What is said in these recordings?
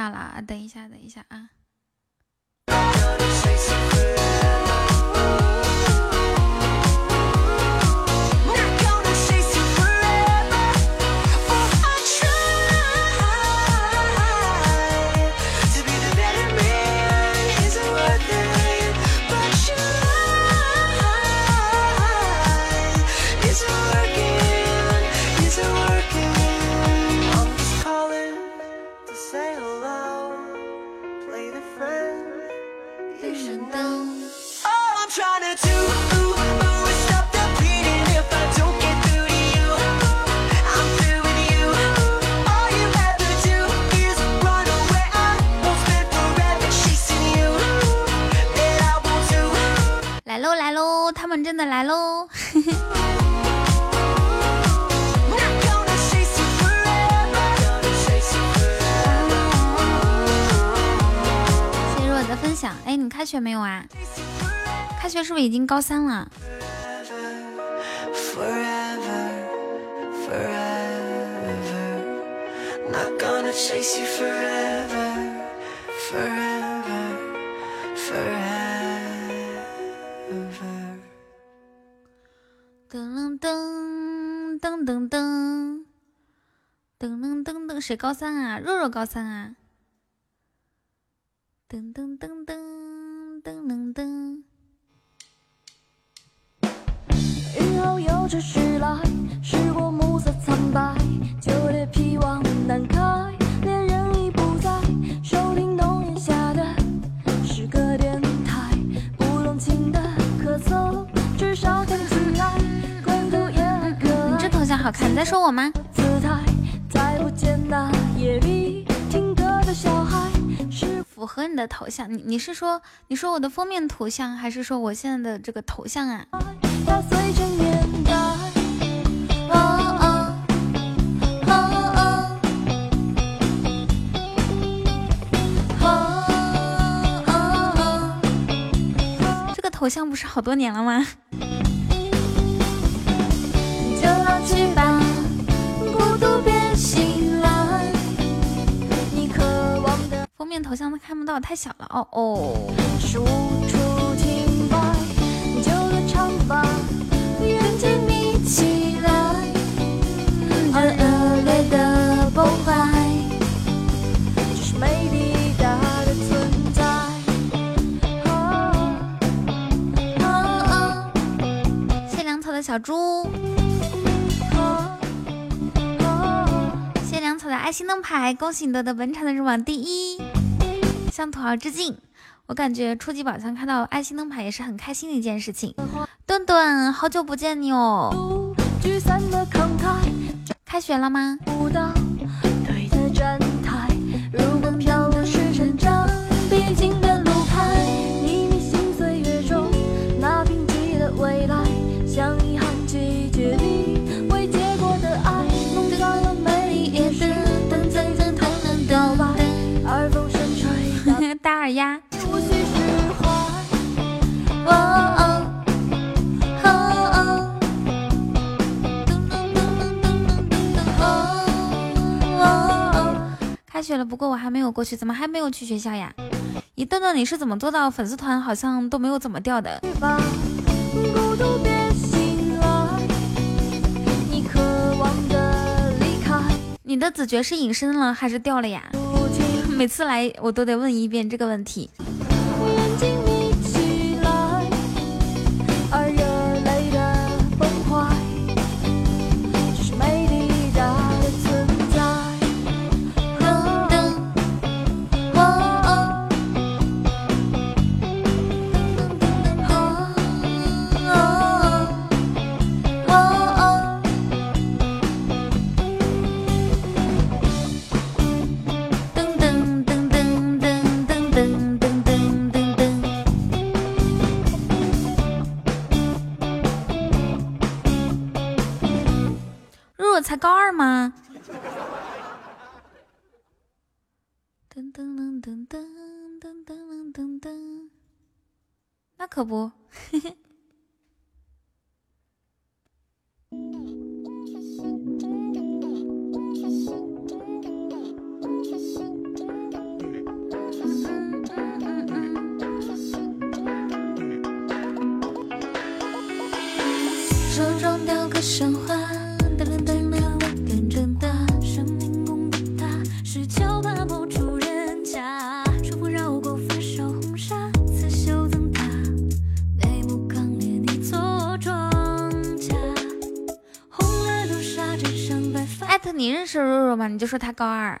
下了，等一下，等一下啊。们真的来喽！谢谢若的分享。哎，你开学没有啊？开学是不是已经高三了？噔噔噔噔，谁高三啊？若若高三啊？噔噔噔噔噔噔噔。雨后又继续来，时过暮色苍白，旧叶披望难开，恋人已不在，收听浓烟下的诗歌电台，不动情的咳嗽，至少看起来。好看，你在说我吗？是符合你的头像，你你是说你说我的封面图像，还是说我现在的这个头像啊？这个头像不是好多年了吗？面头像都看不到太小了哦。哦的小猪。的爱心灯牌，恭喜你夺得本场的入榜第一，向土豪致敬。我感觉初级宝箱看到爱心灯牌也是很开心的一件事情。顿顿，好久不见你哦！开学了吗？大耳鸭。开学了，不过我还没有过去，怎么还没有去学校呀？一顿顿，你是怎么做到粉丝团好像都没有怎么掉的？你的子爵是隐身了还是掉了呀？每次来我都得问一遍这个问题。才高二吗？噔噔噔噔噔噔噔噔噔，那可不。手中雕刻神话，你认识肉肉吗？你就说他高二。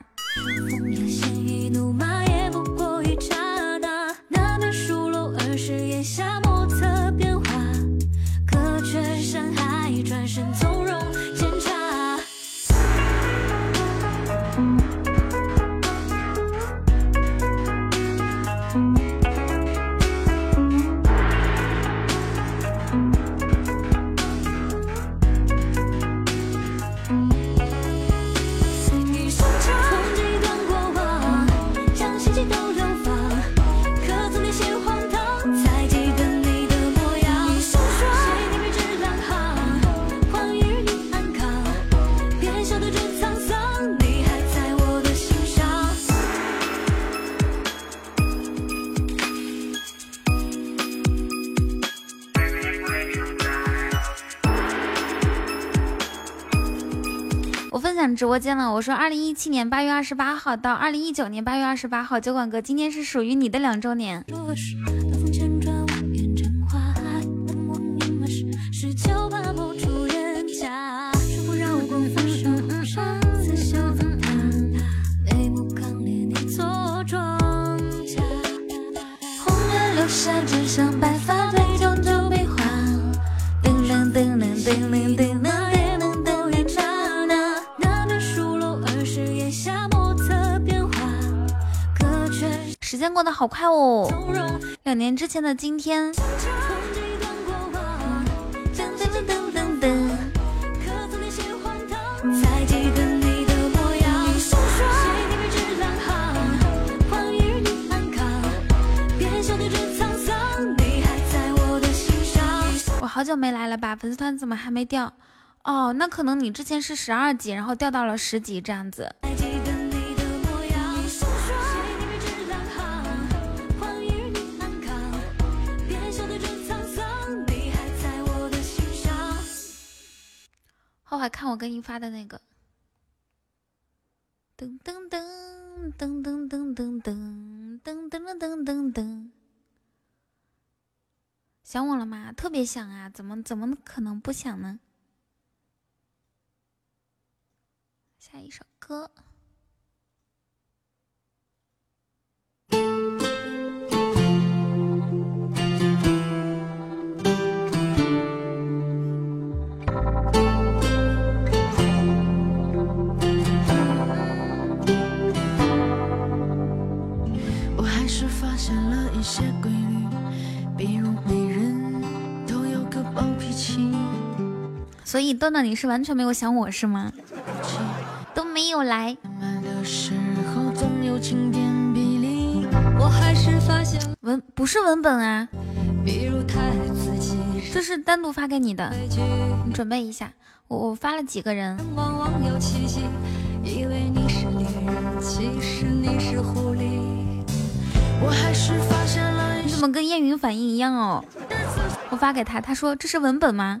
直播间了，我说二零一七年八月二十八号到二零一九年八月二十八号，酒馆哥今天是属于你的两周年。过得好快哦！两年之前的今天，我好久没来了吧？粉丝团怎么还没掉？哦，那可能你之前是十二级，然后掉到了十级这样子。快看我给你发的那个，噔噔噔噔噔噔噔噔噔噔噔噔噔，想我了吗？特别想啊！怎么怎么可能不想呢？下一首歌。所以豆豆你是完全没有想我是吗？都没有来。文不是文本啊，这是单独发给你的，你准备一下。我我发了几个人。你怎么跟燕云反应一样哦？我发给他，他说这是文本吗？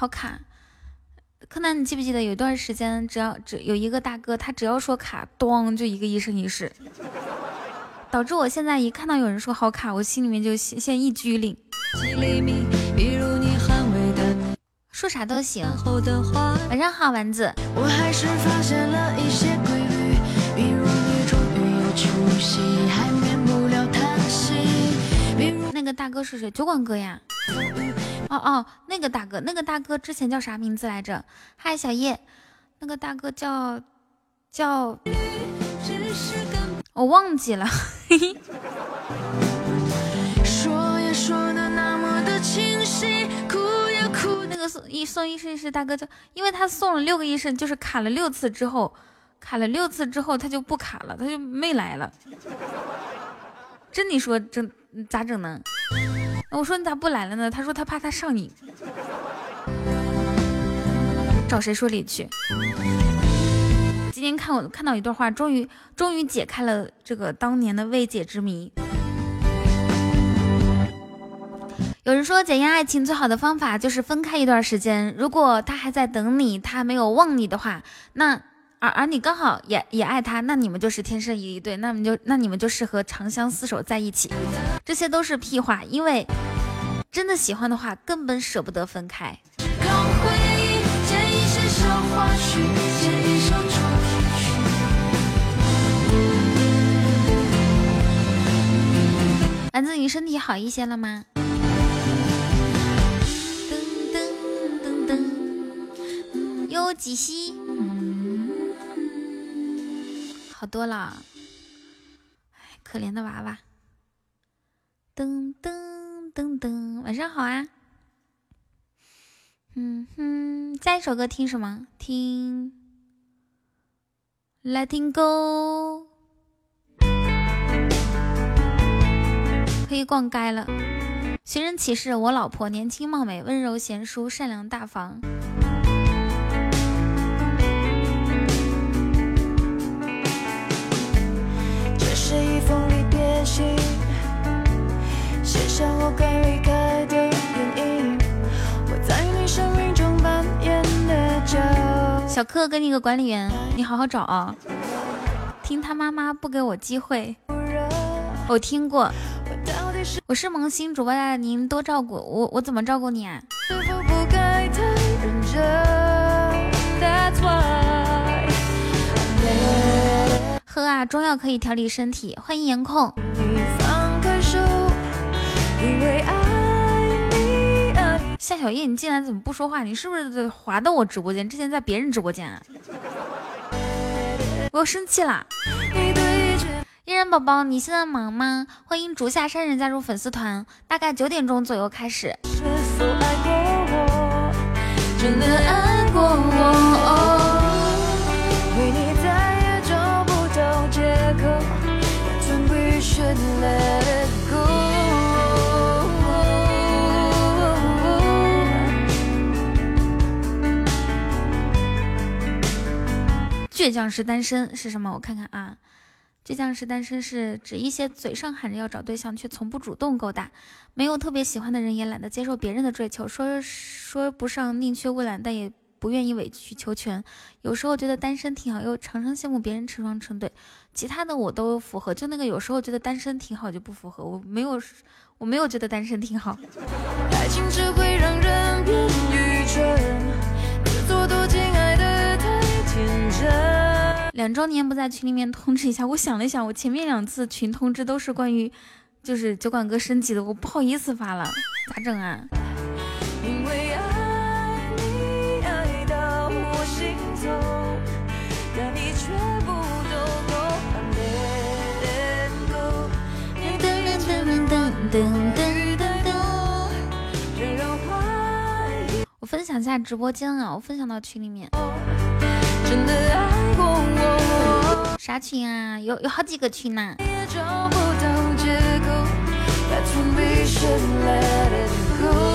好卡，柯南，你记不记得有一段时间，只要只有一个大哥，他只要说卡，咚就一个一生一世，导致我现在一看到有人说好卡，我心里面就先先一激灵。说啥都行。晚上好，丸子。我还是发现了一些规律，比如你终于有出息，还免不了叹息。那个大哥是谁？酒馆哥呀。哦哦，那个大哥，那个大哥之前叫啥名字来着？嗨，小叶，那个大哥叫叫，我忘记了。说也说的那么的清晰，哭也哭那个送一送一生一世大哥叫，因为他送了六个一生，就是卡了六次之后，卡了六次之后他就不卡了，他就没来了。这你说这咋整呢？我说你咋不来了呢？他说他怕他上瘾，找谁说理去？今天看我看到一段话，终于终于解开了这个当年的未解之谜。有人说，检验爱情最好的方法就是分开一段时间。如果他还在等你，他没有忘你的话，那而而你刚好也也爱他，那你们就是天生一对，那你就那你们就适合长相厮守在一起。这些都是屁话，因为真的喜欢的话，根本舍不得分开。丸子，你身体好一些了吗？噔噔噔噔，哟，几西，好多了。哎，可怜的娃娃。噔噔噔噔，晚上好啊。嗯哼，下一首歌听什么？听《Letting Go》。可以逛街了。寻人启事：我老婆年轻貌美，温柔贤淑，善良大方。小克跟那个管理员，你好好找啊。听他妈妈不给我机会，我听过。我是萌新主播呀，您多照顾我，我怎么照顾你啊？否不该太认真？That's why 喝啊，中药可以调理身体。欢迎颜控，夏小叶，你进来怎么不说话？你是不是滑到我直播间？之前在别人直播间啊？我要生气啦！依然宝宝，你现在忙吗？欢迎竹下山人加入粉丝团，大概九点钟左右开始。真的爱过我？为你再也找不到借口，That's when we should 倔强是单身是什么？我看看啊，倔强是单身是指一些嘴上喊着要找对象，却从不主动勾搭，没有特别喜欢的人，也懒得接受别人的追求，说说不上宁缺毋滥，但也不愿意委曲求全。有时候觉得单身挺好，又常常羡慕别人成双成对。其他的我都符合，就那个有时候觉得单身挺好就不符合，我没有，我没有觉得单身挺好。爱情只会让人变愚两周年不在群里面通知一下，我想了想，我前面两次群通知都是关于就是酒馆哥升级的，我不好意思发了，咋整啊？因为爱我心痛，但你却不懂我。I'm letting go，噔噔噔噔噔噔噔。别让怀疑我分享一下直播间啊，我分享到群里面，真的爱过我，啥群啊？有有好几个群呢、也找不到借口。That's when we should let it go。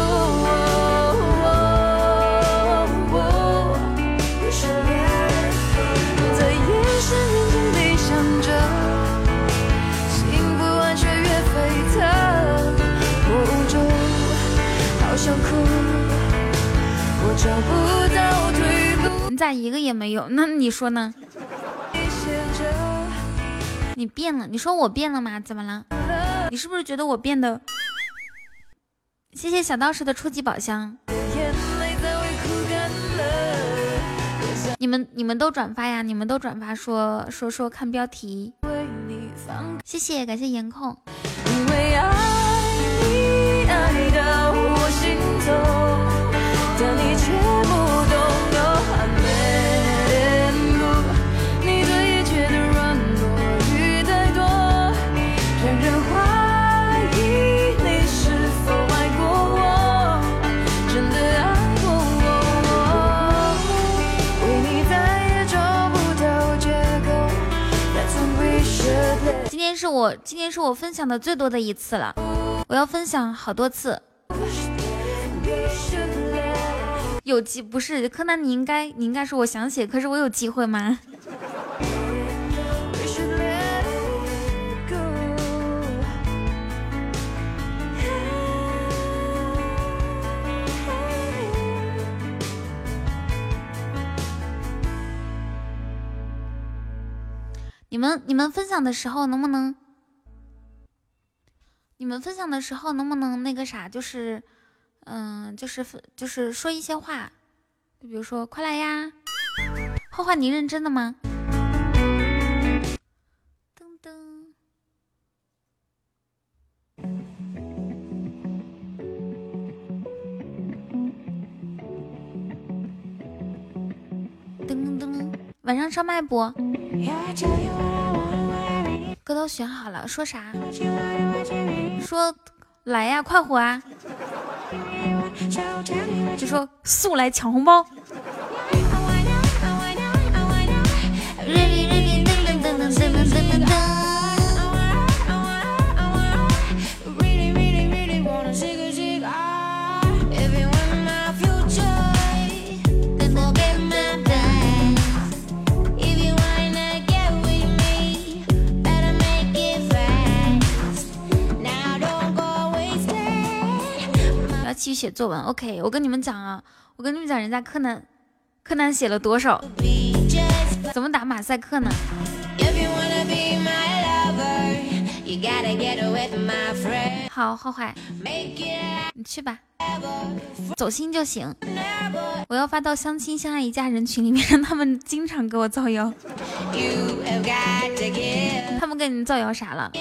找不到。你咋一个也没有？那你说呢？你变了？你说我变了吗？怎么了？你是不是觉得我变得？谢谢小道士的初级宝箱。你们你们都转发呀，你们都转发说说说看标题，谢谢感谢颜控。因为是我今天是我分享的最多的一次了，我要分享好多次。有机不是柯南，你应该你应该说我想写，可是我有机会吗？你们你们分享的时候能不能？你们分享的时候能不能那个啥，就是，嗯、就是分就是说一些话，就比如说快来呀，画画你认真的吗？晚上上麦不？歌都选好了，说啥？说来呀，快活啊！就说速来抢红包。继续写作文。Ok 我跟你们讲啊我跟你们讲人家柯南柯南写了多少？怎么打马赛克呢？好坏坏你去吧走心就行。我要发到相亲相爱一家人群里面让他们经常给我造谣。他们跟你造谣啥了？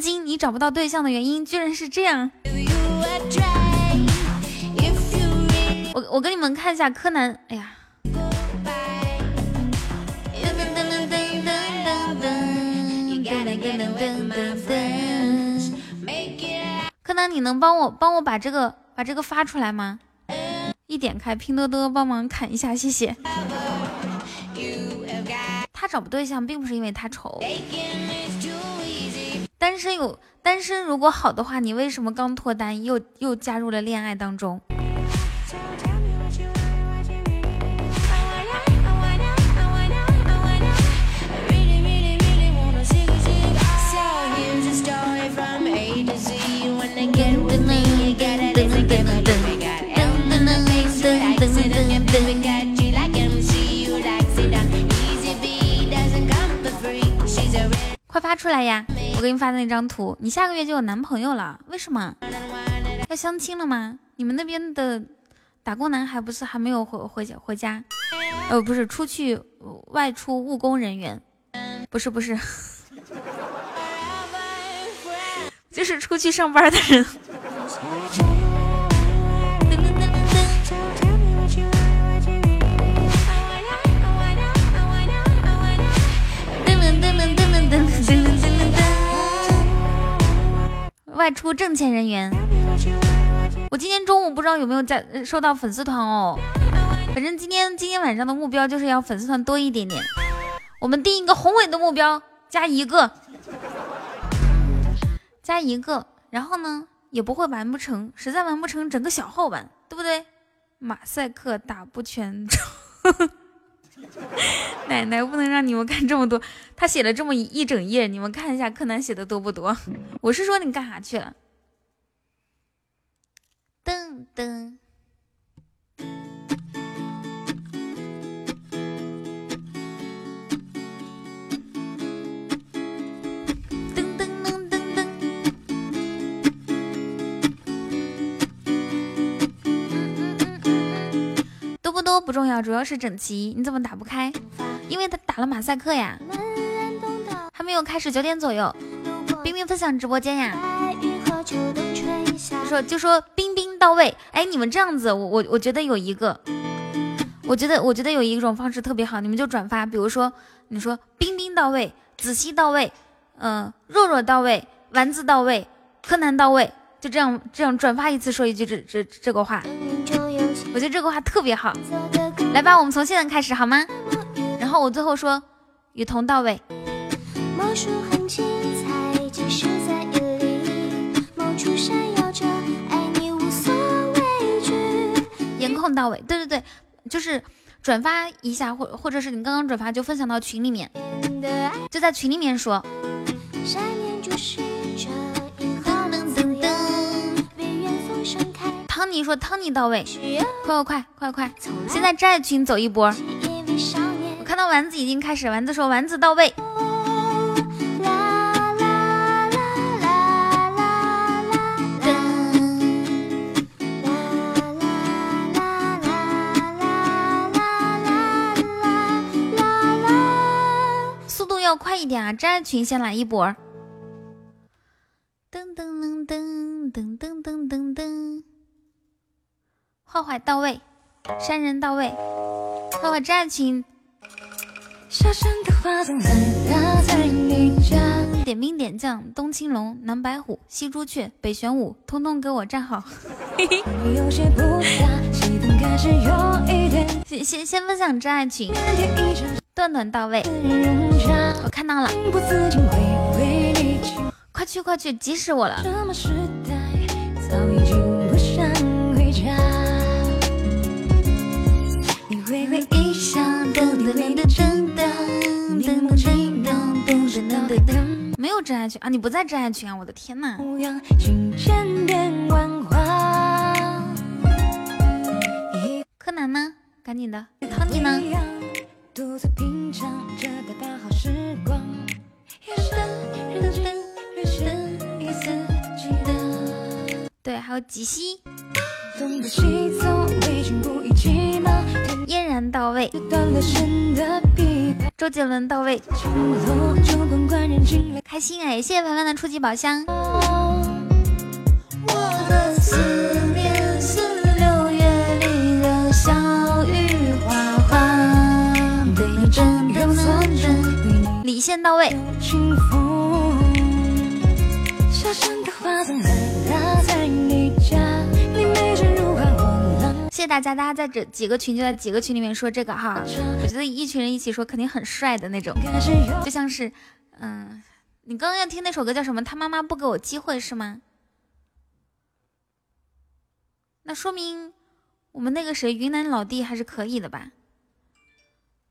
震惊！你找不到对象的原因居然是这样。我我给你们看一下柯南，哎呀，柯南，你能帮我帮我把这个把这个发出来吗？一点开拼多多帮忙砍一下，谢谢。他找不对象，并不是因为他丑，单身有单身如果好的话，你为什么刚脱单又又加入了恋爱当中？快发出来呀！我给你发的那张图，你下个月就有男朋友了，为什么？要相亲了吗？你们那边的打工男孩不是还没有回回家回家？呃，不是，出去外出务工人员，不是不是，就是出去上班的人。外出挣钱人员，我今天中午不知道有没有在收到粉丝团哦。反正今天今天晚上的目标就是要粉丝团多一点点。我们定一个宏伟的目标，加一个，加一个，然后呢也不会完不成，实在完不成整个小号玩，对不对？马赛克打不全。奶奶不能让你们看这么多，他写了这么一整页，你们看一下柯南写的多不多？我是说你干啥去了？噔噔。都不重要，主要是整齐。你怎么打不开？因为他打了马赛克呀。还没有开始，九点左右。冰冰分享直播间呀。说就说冰冰到位。哎，你们这样子，我我我觉得有一个，我觉得我觉得有一种方式特别好，你们就转发，比如说你说冰冰到位，子熙到位，嗯，若若到位，丸子到位，柯南到位，就这样这样转发一次，说一句这这这个话。我觉得这个话特别好，来吧，我们从现在开始好吗？然后我最后说，雨桐到位。颜控到位，对对对，就是转发一下，或或者是你刚刚转发就分享到群里面，就在群里面说。汤尼说：“汤尼到位，快快快快快！现在债群走一波。我看到丸子已经开始，丸子说丸子到位。速度要快一点啊！债群先来一波。到位，山人到位，坏坏战群。点兵点将，东青龙，南白虎，西朱雀，北玄武，通通给我站好。先先先分享真爱群，段段到位，我看到了，快去快去，急死我了。有真爱群啊！你不在真爱群啊！我的天呐！柯南呢？赶紧的，汤尼呢？对，还有吉西。嫣然到位，周杰伦到位，开心哎！谢谢凡凡的初级宝箱。我的思念六月里的小雨哗哗，对你。李现到位。谢谢大家，大家在这几个群就在几个群里面说这个哈，我觉得一群人一起说肯定很帅的那种，就像是，嗯，你刚刚要听那首歌叫什么？他妈妈不给我机会是吗？那说明我们那个谁云南老弟还是可以的吧？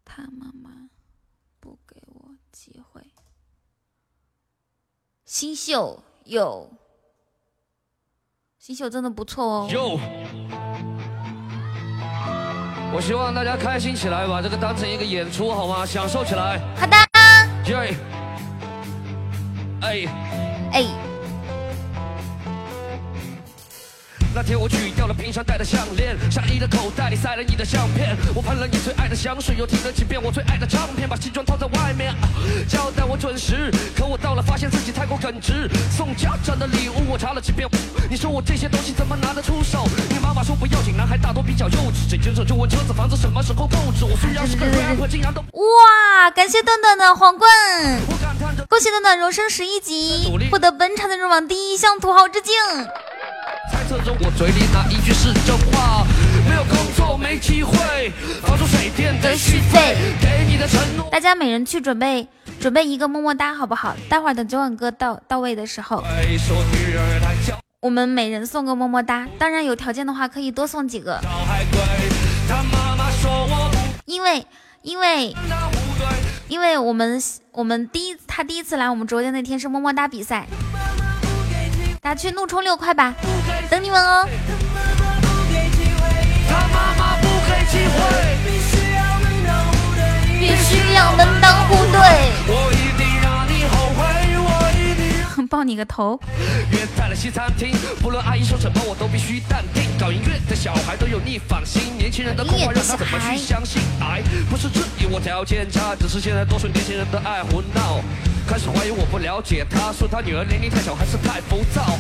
他妈妈不给我机会，新秀有，新秀真的不错哦。我希望大家开心起来，把这个当成一个演出，好吗？享受起来。好的。耶。哎。哎。那天我取掉了平常戴的项链，上衣的口袋里塞了你的相片。我喷了你最爱的香水，又听了几遍我最爱的唱片，把西装套在外面，交代我准时。可我到了，发现自己太过耿直。送家长的礼物我查了几遍，你说我这些东西怎么拿得出手？你妈妈说不要紧，男孩大多比较幼稚。这接着就问车子房子什么时候购置？我虽然是个 rapper，竟然都哇！感谢段段的皇冠，恭喜段段荣升十一级，获得本场的入榜第一，向土豪致敬。猜测中我嘴里哪一句是真话？没有工作，没机会，房租水电的续费，给你的承诺。大家每人去准备准备一个么么哒，好不好？待会儿等九晚哥到到位的时候，我们每人送个么么哒。当然有条件的话，可以多送几个。因为因为因为我们我们第一他第一次来我们直播间那天是么么哒比赛，大家去怒充六块吧，等你们哦。必须要门当户对。抱你个头！约在了西餐厅，不论阿姨说什么，我都必须淡定。搞音乐的小孩都有逆反心，年轻人的空话让他怎么去相信？爱不是质疑我条件差，只是现在多数年轻人都爱胡闹，开始怀疑我不了解他，说他女儿年龄太小还是太浮躁。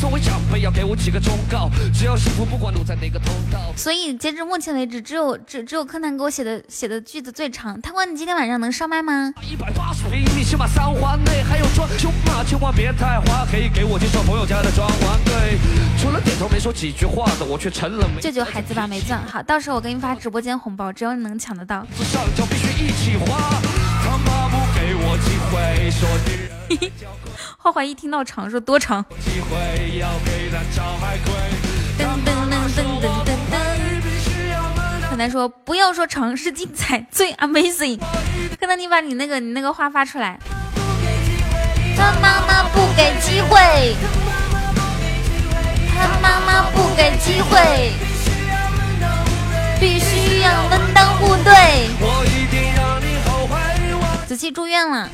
作为长辈要给我几个忠告，只要幸福不管路在哪个通道。所以截至目前为止，只有只只有柯南给我写的写的句子最长。贪官，你今天晚上能上麦吗？一百八十平米，起码三环内还有装修嘛，千万别太花，可以给我介绍朋友家的装潢。对，除了点头没说几句话的，我却成了没。救救孩子吧，没钻。好，到时候我给你发直播间红包，只要你能抢得到。上交必须一起花，他妈不给我机会，说女人花花一听到长，说多长？机会要给他找海龟。噔噔噔噔噔噔噔。柯南说不要说长，是精彩，最 amazing。柯南，你把你那个你那个话发出来。他妈妈不给机会，他妈妈不给机会，必须要门当户对。我一定让你后悔，我子期住院了。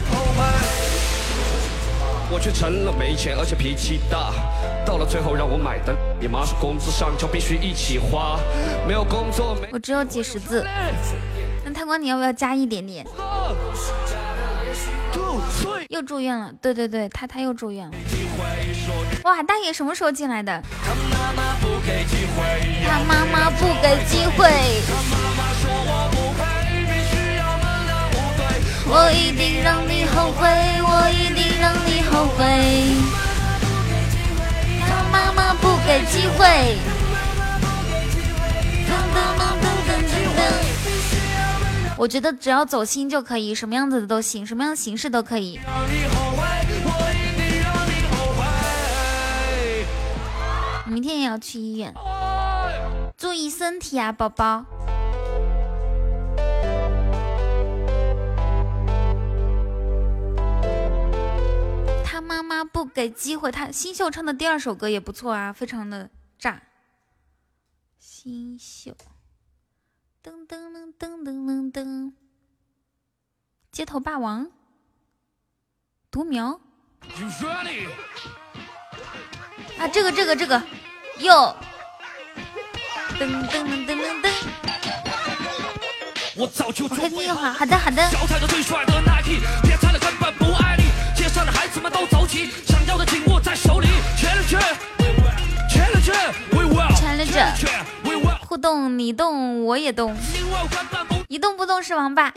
我却成了没钱，而且脾气大。到了最后让我买单，你妈说工资上交必须一起花，没有工作没我只有几十字。那贪官，你要不要加一点点？又住院了，对对对，他他又住院了。哇，大爷什么时候进来的？他妈妈不给机会，他妈妈不给机会，我一定让你后悔，我一定让你后悔。我觉得只要走心就可以，什么样子的都行，什么样的形式都可以。明天也要去医院，注意身体啊，宝宝。妈妈不给机会，他新秀唱的第二首歌也不错啊，非常的炸。新秀，噔噔噔噔噔噔噔，街头霸王，独苗？啊，这个这个这个，哟，噔噔噔噔噔噔。我早就我听一会儿，好的好的。街上的孩子们都走起，想要的紧握在手里。Will。互动，你动我也动，一动不动是王八。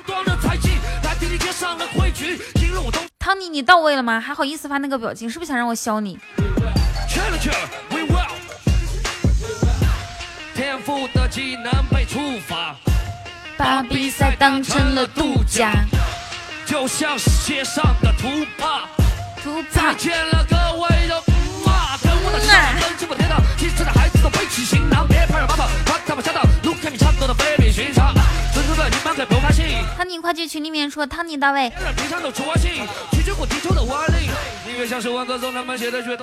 汤尼，你到位了吗？还好意思发那个表情，是不是想让我削你？Challenge，We will。天赋的技能被触发，把比赛当成了度假，就像是街上的图帕。图再。见了，各位的妈，跟我的上跟进我天堂，其实的孩子都背起行囊，别怕让爸爸把他们吓到。路看你唱歌的非比寻常，的你们可不开心，汤尼，快去群里面说汤尼到位。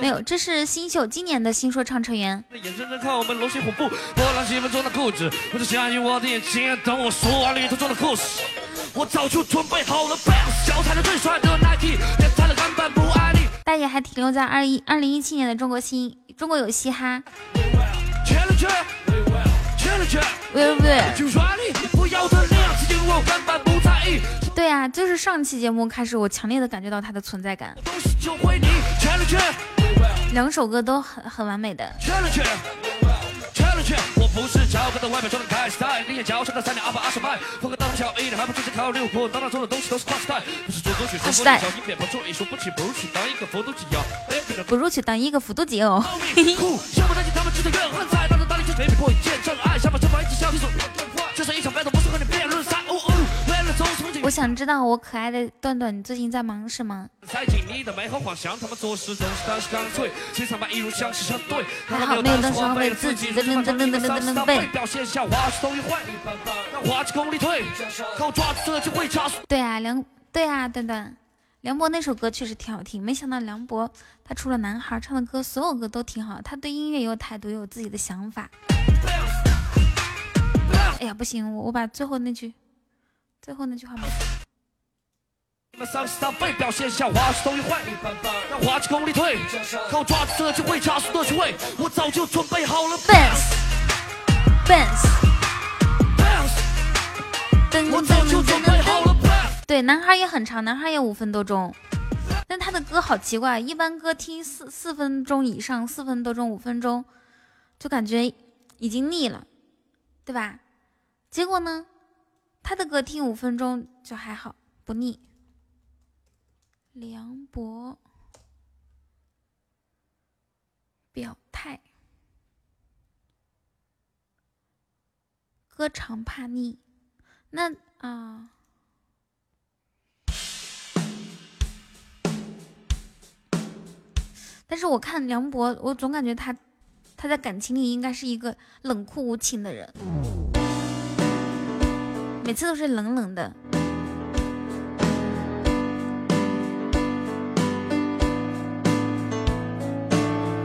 没有，这是新秀今年的新说唱成员。眼睁睁看我们龙行虎步，波浪气氛中的固执，不是相信我的眼睛，等我说完旅途中的故事。我早就准备好了 bounce，脚踩着最帅的 Nike。大爷还停留在二一二零一七年的中国新中国有嘻哈。喂喂喂。对啊，就是上期节目开始，我强烈的感觉到他的存在感，两首歌都很很完美的。外表装的开 style，你眼角上的三两二百二十迈，风格大同小异的，还不只是靠六我当当做的东西都是跨时代，不是做作曲，跨时代小音变跑出一说不起，不如去当一个佛都机要。哎，别不如去当一个哦。他们只是怨恨在，当着大力就没被迫见真爱，想把这把一就是一场 battle 我想知道我可爱的段段，你最近在忙什么？好没有当时浪费自己的。对啊，梁对啊，段段，梁博那首歌确实挺好听。没想到梁博他除了男孩唱的歌，所有歌都挺好。他对音乐有态度，有自己的想法。哎呀，不行，我我把最后那句，最后那句话没。那丧失他被表现下滑是动一坏，让滑几公里退，靠抓住这机会加速的机会，我早就准备好了。我早就准备好了。对，男孩也很长，男孩也五分多钟，但他的歌好奇怪，一般歌听四四分钟以上，四分多钟、五分钟，就感觉已经腻了，对吧？结果呢，他的歌听五分钟就还好，不腻。梁博表态，歌长怕腻，那啊。但是我看梁博，我总感觉他，他在感情里应该是一个冷酷无情的人，每次都是冷冷的。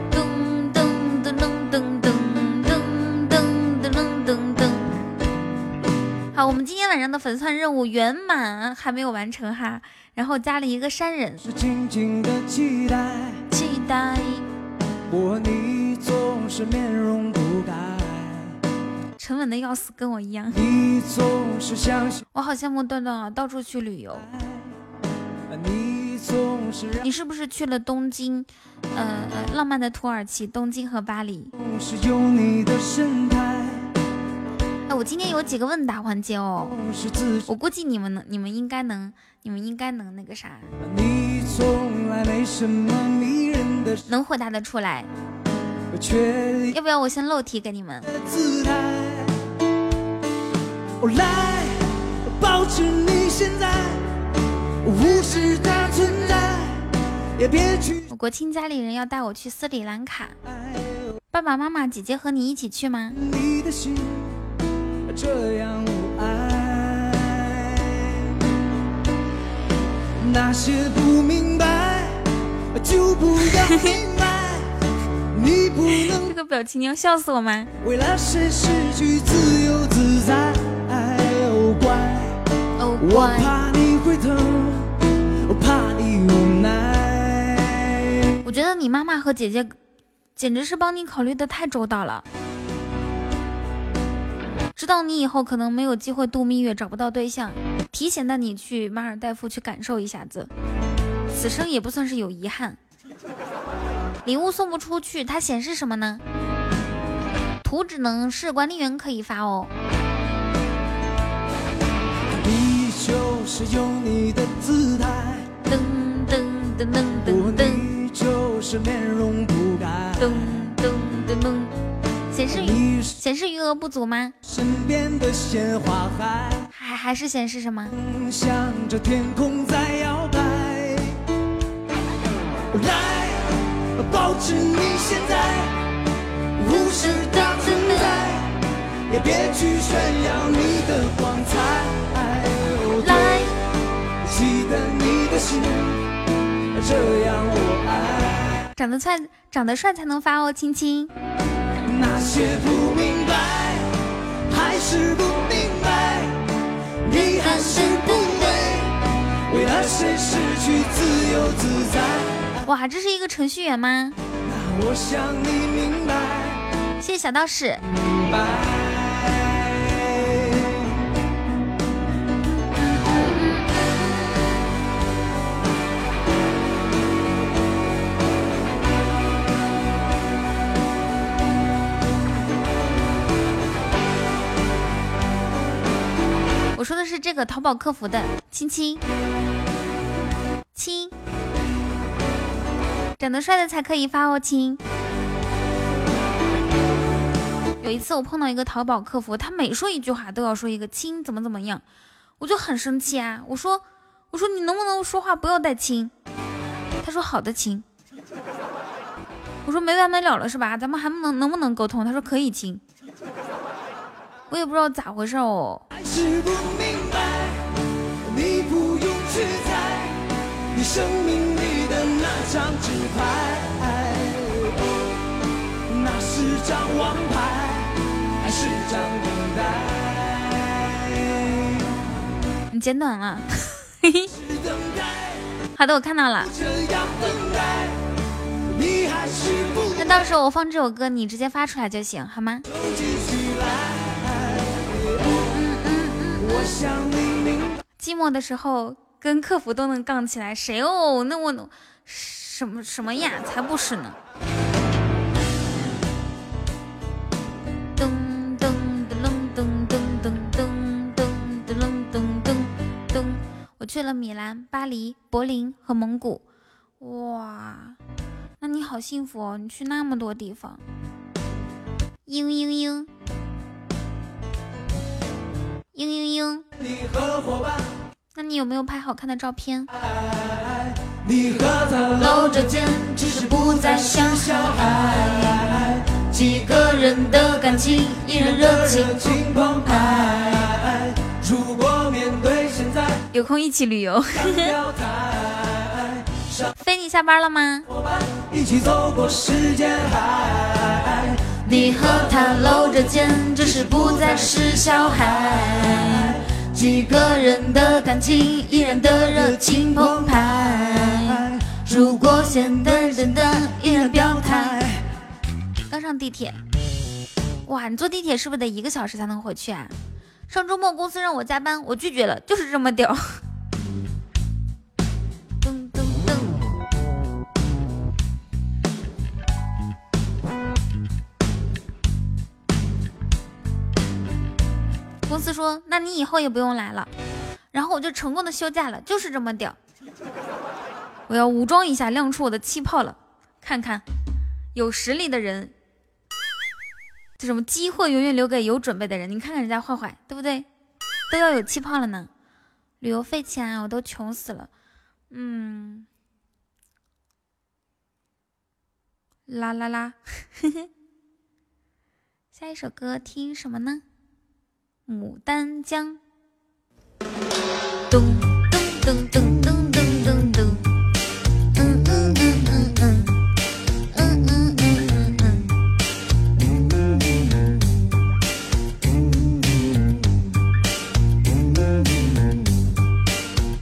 噔噔噔噔噔噔噔噔噔噔噔好我们今天晚上的粉丝团任务圆满还没有完成哈。然后加了一个山人。是静静的期待。期待。我你总是面容不改。沉稳的要死，跟我一样。你总是相信我好羡慕段段啊，到处去旅游。你总是你是不是去了东京？呃呃，浪漫的土耳其，东京和巴黎。总是有你的神态，哎，我今天有几个问答环节哦，我估计你们能，你们应该能，你们应该能那个啥，你从来没什么迷人的能回答得出来。要不要我先漏题给你们？哦，来，保持你现在，无视它存在，也别去我国庆家里人要带我去斯里兰卡，爸爸妈妈、姐姐和你一起去吗？你的心，这样无爱。那些不明白，就不要 明白。你不能这个表情你要笑死我吗？为了谁失去自由自在。我，怕你回头，我怕你无奈。我觉得你妈妈和姐姐简直是帮你考虑的太周到了。知道你以后可能没有机会度蜜月，找不到对象，提前带你去马尔代夫去感受一下子，此生也不算是有遗憾。礼物送不出去，它显示什么呢？图只能是管理员可以发哦。就是有你的姿态，噔噔噔噔我噔噔你就是面容不改。噔噔噔噔，显示余显示余额不足吗？身边的鲜花海，还还是显示什么？向着天空在摇摆。来，保持你现在，无视它存在，也别去炫耀你的光彩。这样我爱。长得帅长得帅才能发哦，亲亲。那些不明白，还是不明白，你还是不会为了谁失去自由自在。哇，这是一个程序员吗？那我想你明白，谢谢小道士。明白。我说的是这个淘宝客服的亲亲亲，长得帅的才可以发哦，亲。有一次我碰到一个淘宝客服，他每说一句话都要说一个亲怎么怎么样，我就很生气啊！我说我说你能不能说话不要带亲？他说好的亲。我说没完没了了是吧？咱们还不能能不能沟通？他说可以亲。我也不知道咋回事哦。还是不明白，你不用去猜，你生命里的那张纸牌，那是张王牌，还是张等待？你剪短了，嘿嘿。好的，我看到了。那到时候我放这首歌，你直接发出来就行，好吗？起来我想你明白。寂寞的时候跟客服都能杠起来，谁哦？那我什么什么呀？才不是呢！噔噔噔噔噔噔噔噔噔噔噔噔，我去了米兰、巴黎、柏林和蒙古。哇，那你好幸福哦！你去那么多地方。嘤嘤嘤，嘤嘤嘤。你和伙伴，那你有没有拍好看的照片？你和他搂着肩，只是不再像小孩。几个人的感情依然热情情澎湃。如果面对现在，有空一起旅游。飞，你下班了吗？伙伴一起走过世间海。你和他搂着肩，只是不再是小孩。几个人的感情依然的热情澎湃。如果现在真的依然表态。刚上地铁，哇，你坐地铁是不是得一个小时才能回去啊？上周末公司让我加班，我拒绝了，就是这么屌。公司说，那你以后也不用来了。然后我就成功的休假了，就是这么屌。我要武装一下，亮出我的气泡了，看看有实力的人。这什么机会永远留给有准备的人？你看看人家坏坏，对不对？都要有气泡了呢。旅游费钱啊我都穷死了。嗯，啦啦啦，下一首歌听什么呢？牡丹江。咚咚咚咚咚咚咚咚。嗯嗯嗯嗯嗯。嗯嗯嗯嗯嗯。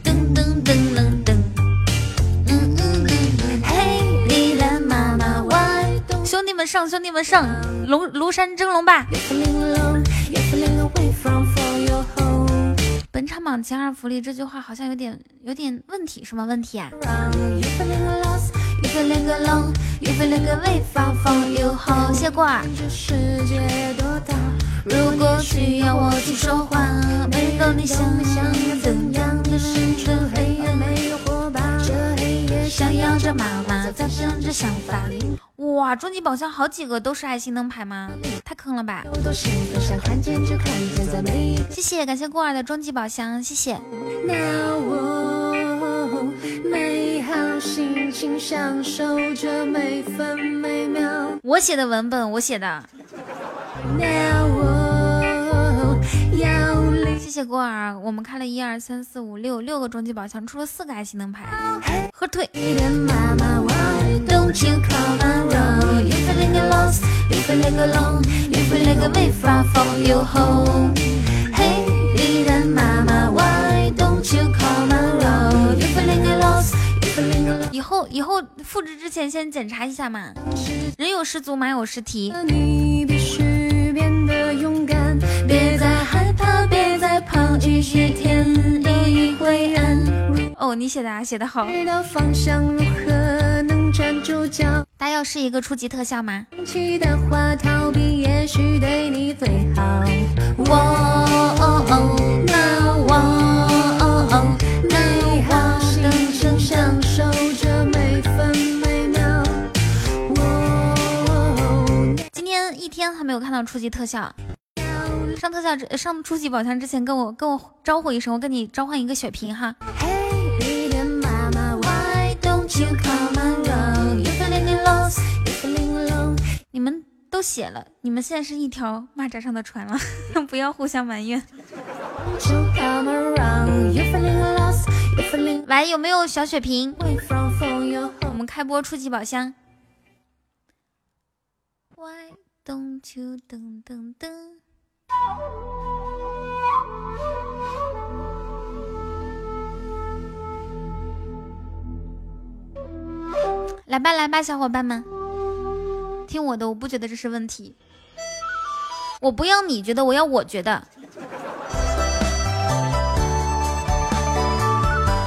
噔噔噔噔噔。嗯嗯嗯嗯。嘿，丽兰妈妈歪动。兄弟们上，兄弟们上！龙庐山真龙吧！本场榜前二福利这句话好像有点有点问题，什么问题啊？谢过儿。如果需要我去说话，没够你想象怎样的深沉黑暗没有火把，这黑夜闪耀着妈妈在想着想法。哇，终极宝箱好几个都是爱心灯牌吗？太坑了吧！谢谢，感谢过儿的终极宝箱，谢谢。那我美好心情，享受着每分每秒。我写的文本，我写的。那我要离谢谢孤儿我们开了一二三四五六六个终极宝箱出了四个爱心灯牌喝退。以后以后复制之前先检查一下嘛人有失足马有失蹄。你必须哦，你写的啊，写的好。知道方向如何能站住脚？大家要试一个初级特效吗？气的话，逃避也许对你最好。我哦哦，那我哦哦，美好人生享受着每分每秒。我今天一天还没有看到初级特效。上特效之上初级宝箱之前，跟我跟我招呼一声，我跟你召唤一个血瓶哈。你们都写了，你们现在是一条蚂蚱上的船了，不要互相埋怨。喂，有没有小血瓶？我们开播初级宝箱。Why don't you 噔噔噔？来吧来吧，小伙伴们，听我的，我不觉得这是问题。我不要你觉得，我要我觉得。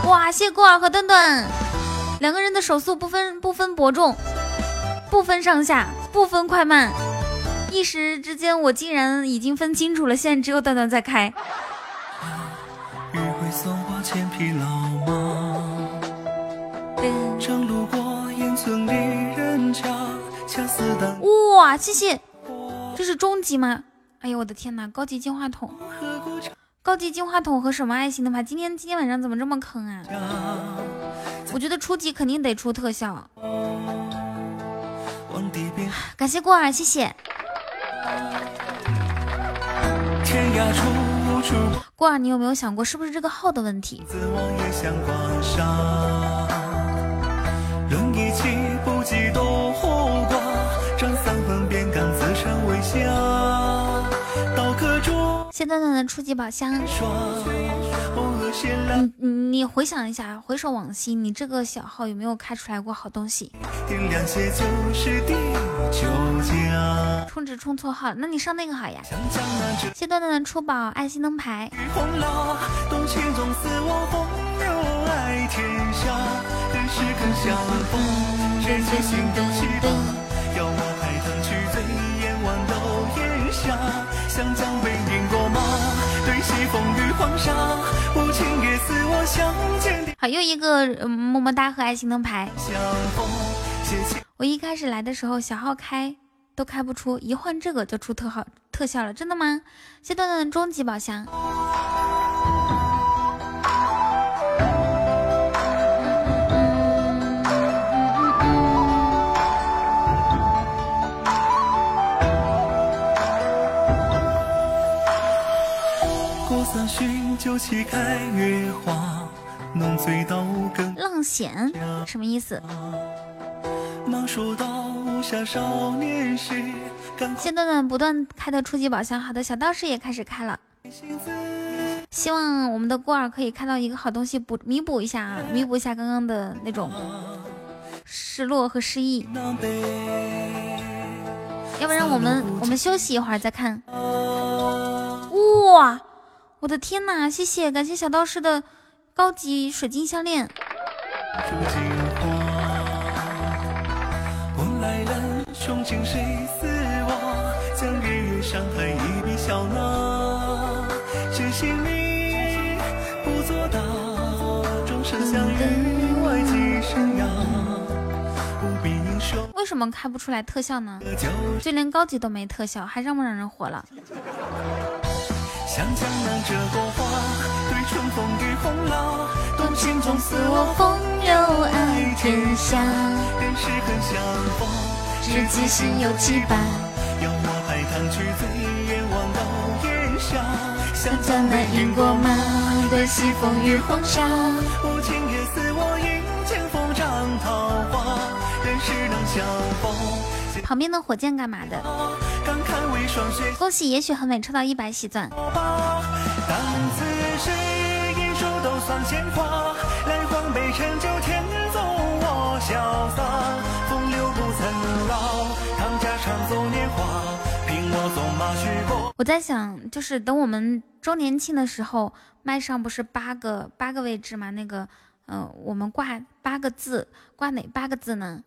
哇，谢过儿和段段，两个人的手速不分不分伯仲，不分上下，不分快慢，一时之间我竟然已经分清楚了。现在只有段段在开。哇，谢谢，这是终极吗？哎呦我的天哪，高级进化筒。高级进化筒和什么爱心的牌？今天今天晚上怎么这么坑啊？我觉得初级肯定得出特效。感谢过儿，谢谢。天涯处无处挂你有没有想过是不是这个号的问题？自也像论气不谢段段的初级宝箱，你你回想一下，回首往昔，你这个小号有没有开出来过好东西？充值充错号，那你上那个好呀。谢段段的初宝爱心灯牌。好，又一个么么哒和爱心灯牌。我一开始来的时候，小号开都开不出，一换这个就出特号特效了，真的吗？谢段段的终极宝箱。浪险什么意思？现段段不断开的初级宝箱，好的，小道士也开始开了。希望我们的孤儿可以看到一个好东西，补弥补一下啊，弥补一下刚刚的那种失落和失意。要不然我们我们休息一会儿再看。哇！我的天哪！谢谢，感谢小道士的高级水晶项链。为什么开不出来特效呢？就连高级都没特效，还让不让人活了？向江南这朵花，对春风与红蜡，多情中似我风流爱天下。人世恨相逢，知己心有羁绊。邀我拍弹去，醉眼望到烟霞。向江南饮过马，对西风与黄沙。无情也似我饮千佛掌桃花。人世能相逢。旁边的火箭干嘛的？恭喜也许很美抽到一百喜钻。我在想，就是等我们周年庆的时候，麦上不是八个八个位置吗？那个。嗯，我们挂八个字，挂哪八个字呢？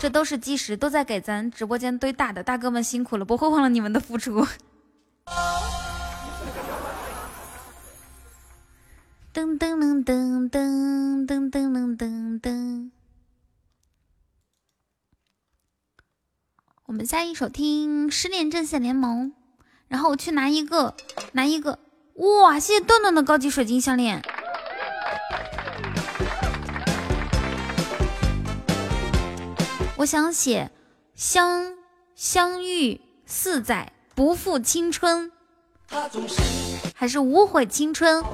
这都是计时，都在给咱直播间堆大的，大哥们辛苦了，不会忘了你们的付出。噔噔噔噔噔噔噔噔噔。我们下一首听失恋阵线联盟，然后我去拿一个拿一个。哇，谢谢段段的高级水晶项链。我想写相相遇四载不负青春，还是无悔青春。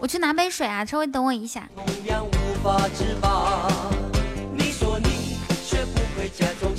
我去拿杯水啊，稍微等我一下。同样无法自拔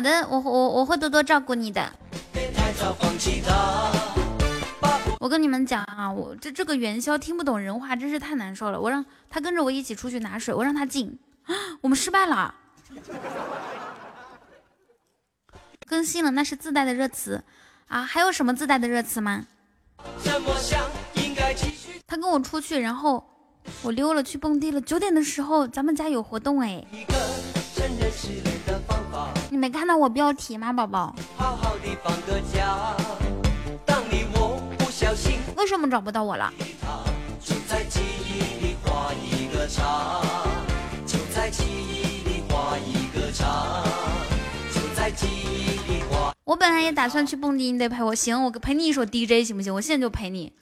好的我我我会多多照顾你的。我跟你们讲啊我这这个元宵听不懂人话真是太难受了我让他跟着我一起出去拿水我让他进。我们失败了。更新了那是自带的热词。啊还有什么自带的热词吗？他跟我出去然后我溜了去蹦迪了九点的时候咱们家有活动哎。没看到我标题吗，宝宝？好好的放个假，当你我不小心，为什么找不到我了？就在记忆里画一个叉，就在记忆里画一个叉，就在记忆里画。我本来也打算去蹦迪，你得陪我。行，我陪你一首 DJ 行不行？我现在就陪你。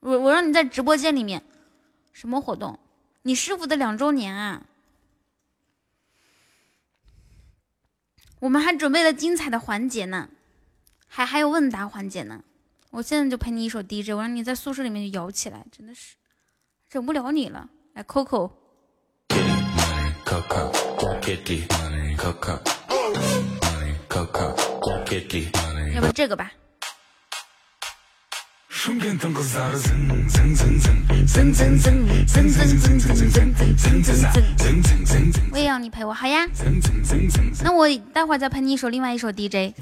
我我让你在直播间里面，什么活动？你师傅的两周年啊！我们还准备了精彩的环节呢，还还有问答环节呢。我现在就陪你一首 DJ，我让你在宿舍里面就摇起来，真的是整不了你了。来，Coco。要不这个吧。我也要你陪我好呀。那我待会儿再喷你一首另外一首 DJ。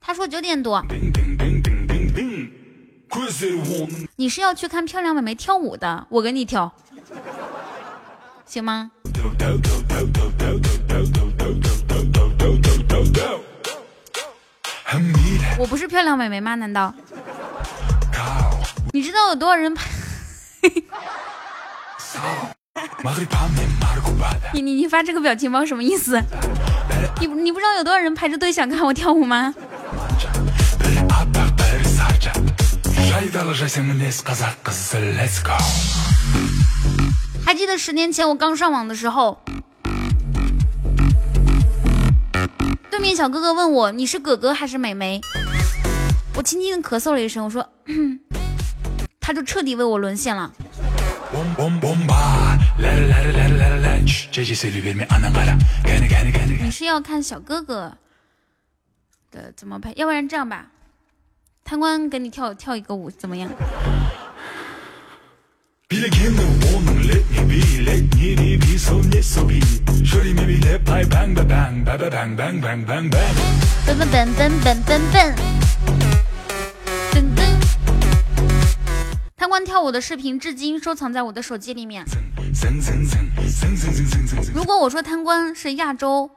他说九点多，你是要去看漂亮妹妹跳舞的？我给你跳行吗？我不是漂亮美眉吗？难道？你知道有多少人排？你你你发这个表情包什么意思？你你不知道有多少人排着队想看我跳舞吗？还记得十年前我刚上网的时候，对面小哥哥问我你是哥哥还是美眉，我轻轻的咳嗽了一声，我说，他就彻底为我沦陷了。你是要看小哥哥的怎么拍？要不然这样吧，贪官给你跳跳一个舞怎么样？笨笨笨笨笨笨笨。噔噔。贪官跳舞的视频至今收藏在我的手机里面。如果我说贪官是亚洲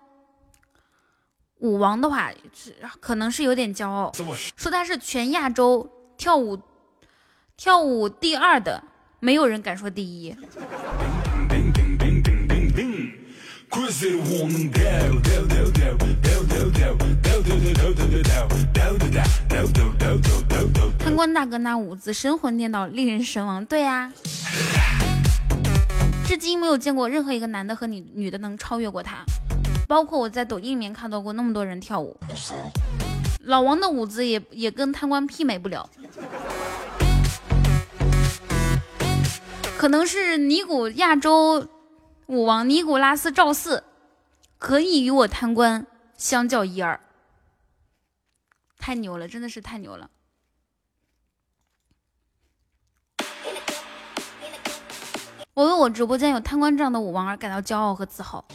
舞王的话，是可能是有点骄傲；说他是全亚洲跳舞跳舞第二的，没有人敢说第一。贪官大哥那舞姿神魂颠倒，令人神往。对呀、至今没有见过任何一个男的和女女的能超越过他。包括我在抖音里面看到过那么多人跳舞，老王的舞姿也也跟贪官媲美不了。可能是尼古亚洲舞王尼古拉斯赵四可以与我贪官相较一二，太牛了，真的是太牛了。我为我直播间有贪官这样的舞王而感到骄傲和自豪。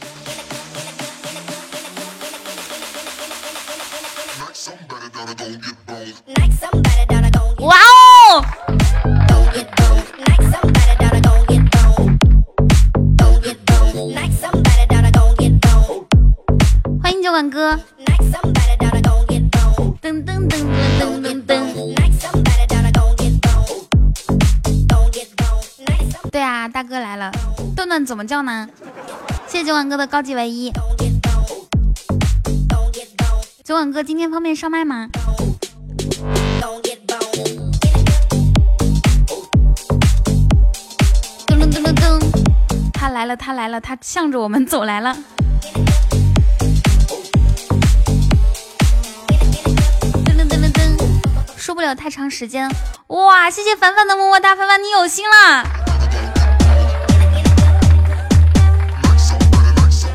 哇哦！欢迎酒馆哥！噔噔噔噔噔噔噔。对啊，大哥来了，段段怎么叫呢？谢谢九晚哥的高级唯一。九晚哥今天方便上麦吗？噔噔噔噔噔，他来了，他来了，他向着我们走来了。不了太长时间。哇，谢谢凡凡的么么哒，凡凡你有心了。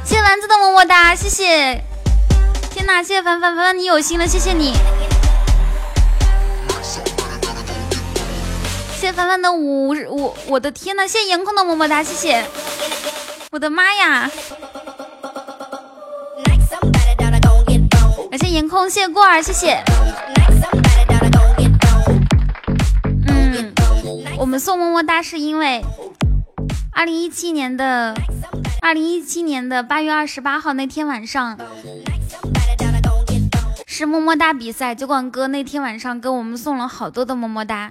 谢谢丸子的么么哒，谢谢。天哪，谢谢凡凡，凡凡你有心了，谢谢你。谢谢凡凡的五五，我的天哪！谢谢颜控的么么哒，谢谢。我的妈呀！感谢颜控，谢谢过儿，谢谢。我们送么么哒是因为二零一七年的二零一七年的八月二十八号那天晚上是么么哒比赛，酒馆哥那天晚上给我们送了好多的么么哒。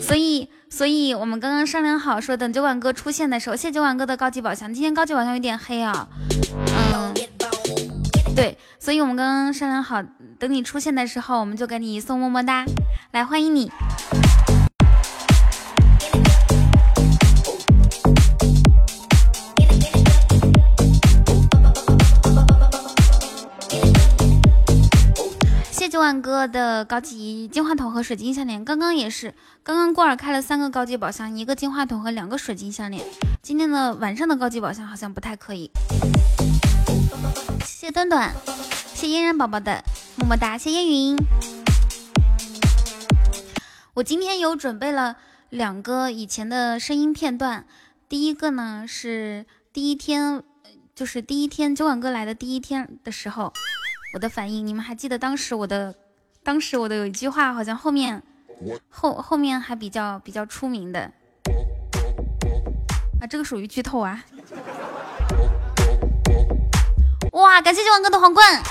所以，所以我们刚刚商量好说，等酒馆哥出现的时候，谢谢酒馆哥的高级宝箱。今天高级宝箱有点黑啊，嗯，对，所以我们刚刚商量好，等你出现的时候，我们就给你送么么哒，来欢迎你。九万哥的高级金话筒和水晶项链，刚刚也是，刚刚过儿开了三个高级宝箱，一个金话筒和两个水晶项链。今天的晚上的高级宝箱好像不太可以。谢谢短短，谢嫣然宝宝的么么哒，谢烟云。我今天有准备了两个以前的声音片段，第一个呢是第一天，就是第一天九万哥来的第一天的时候。我的反应，你们还记得当时我的，当时我的有一句话，好像后面后后面还比较比较出名的啊，这个属于剧透啊！哇，感谢九万哥的皇冠！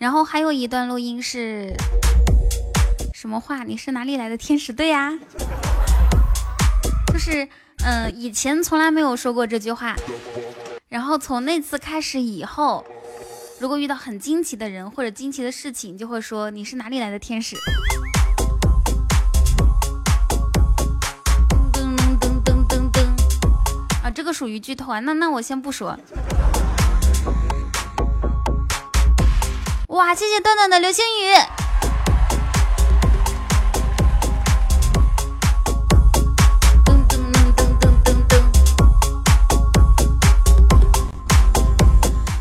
然后还有一段录音是什么话？你是哪里来的天使？对呀、就是嗯、以前从来没有说过这句话，然后从那次开始以后，如果遇到很惊奇的人或者惊奇的事情，就会说你是哪里来的天使。噔噔噔噔噔噔，啊，这个属于剧透啊，那那我先不说。哇，谢谢段段的流星雨。噔噔噔噔噔噔，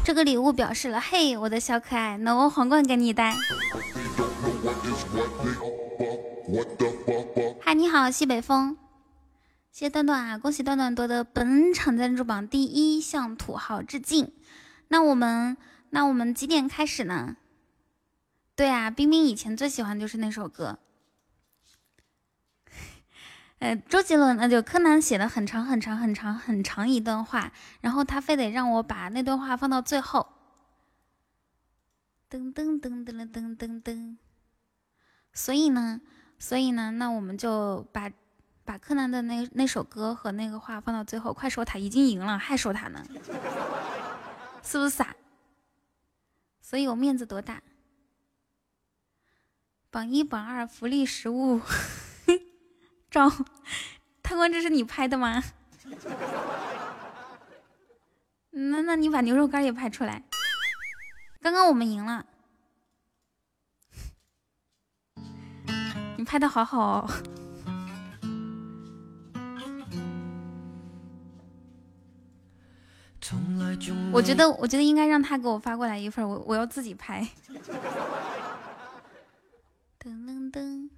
这个礼物表示了，嘿，我的小可爱，挪威皇冠给你戴。嗨，你好，西北风，谢谢段段啊，恭喜段段夺得本场赞助榜第一，向土豪致敬。那我们那我们几点开始呢？对啊，冰冰以前最喜欢就是那首歌。呃，周杰伦，那就柯南写的很长很长很长很长一段话，然后他非得让我把那段话放到最后。噔噔噔噔噔噔噔。所以呢，所以呢，那我们就把把柯南的那那首歌和那个话放到最后。快说他已经赢了，还说他呢，是不是傻？所以我面子多大？榜一榜二福利实物。照，贪官，这是你拍的吗？那那你把牛肉干也拍出来。刚刚我们赢了，你拍的好好哦。我觉得，我觉得应该让他给我发过来一份，我我要自己拍。噔噔噔。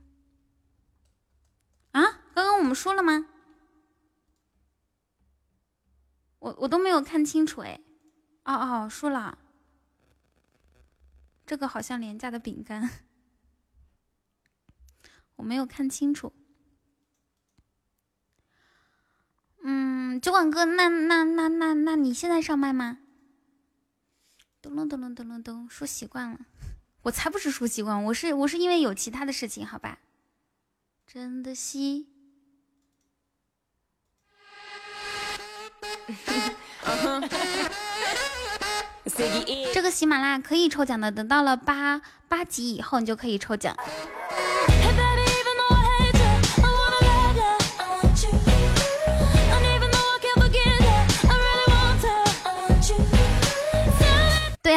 啊，刚刚我们输了吗？我我都没有看清楚哎，哦哦，输了。这个好像廉价的饼干，我没有看清楚。嗯，酒馆哥，那那那那那你现在上麦吗？咚隆咚隆咚隆咚，说习惯了，我才不是说习惯，我是我是因为有其他的事情，好吧。真的西。这个喜马拉雅可以抽奖的，等到了八八级以后，你就可以抽奖。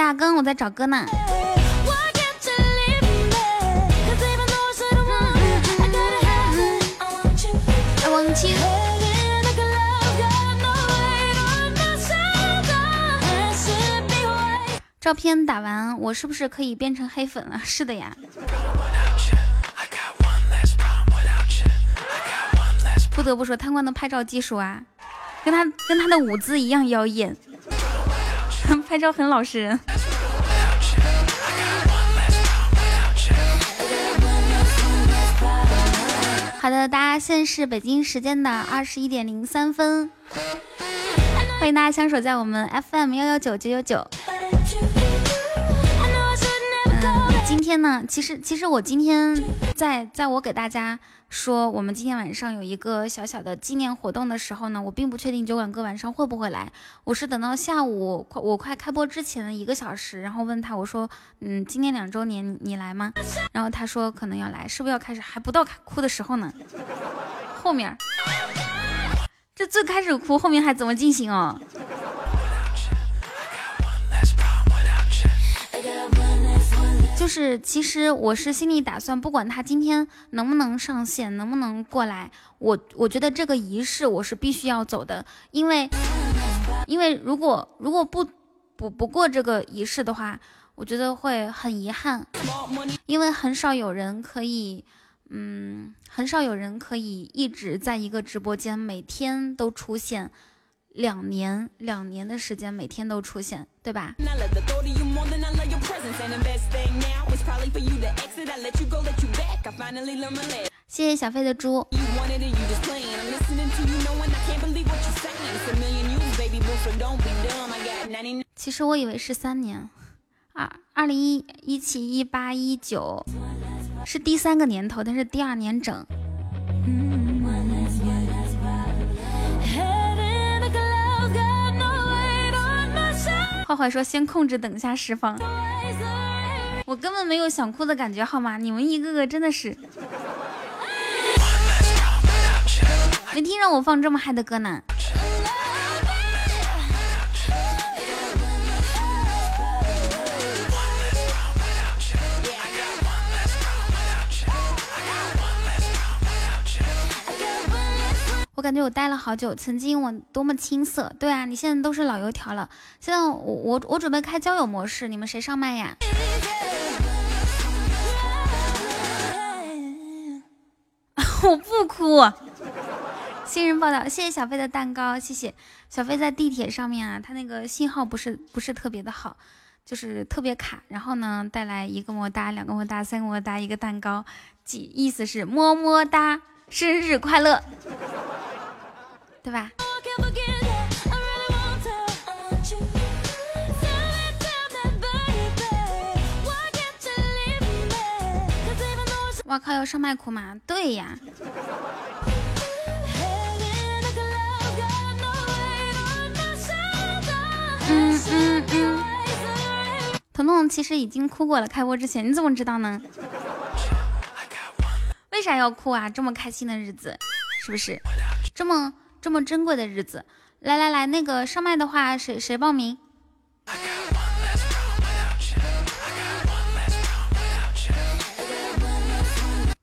对呀，刚刚我在找歌呢。照片打完，我是不是可以变成黑粉了？是的呀。不得不说，贪官的拍照技术啊，跟他跟他的舞姿一样妖艳，拍照很老实人。好的，大家现在是北京时间的二十一点零三分，欢迎大家相守在我们 FM 幺幺九九九九。今天呢，其实其实我今天在在我给大家说我们今天晚上有一个小小的纪念活动的时候呢，我并不确定酒馆哥晚上会不会来。我是等到下午快我快开播之前的一个小时，然后问他我说，嗯，今年两周年你来吗？然后他说可能要来，是不是要开始？还不到哭的时候呢，后面这最开始哭，后面还怎么进行哦？就是，其实我是心里打算，不管他今天能不能上线，能不能过来，我我觉得这个仪式我是必须要走的，因为，因为如果如果不不不过这个仪式的话，我觉得会很遗憾，因为很少有人可以，嗯，很少有人可以一直在一个直播间每天都出现。两年，两年的时间，每天都出现，对吧？谢谢小飞的猪。其实我以为是三年，二二零一一七一八一九是第三个年头，但是第二年整。嗯坏坏说：“先控制，等一下释放。”我根本没有想哭的感觉，好吗？你们一个个真的是，没听让我放这么嗨的歌呢。感觉我待了好久，曾经我多么青涩。对啊，你现在都是老油条了。现在我我我准备开交友模式，你们谁上麦呀？我不哭，新人报道，谢谢小飞的蛋糕，谢谢小飞在地铁上面啊，他那个信号不是不是特别的好，就是特别卡。然后呢，带来一个么么哒，两个么么哒，三个么么哒，一个蛋糕，几意思是么么哒，生日快乐，对吧？哇靠，要上麦哭吗？对呀。嗯嗯嗯，彤彤其实已经哭过了，开播之前，你怎么知道呢？为啥要哭啊？这么开心的日子，是不是？这么这么珍贵的日子，来来来，那个上麦的话，谁谁报名？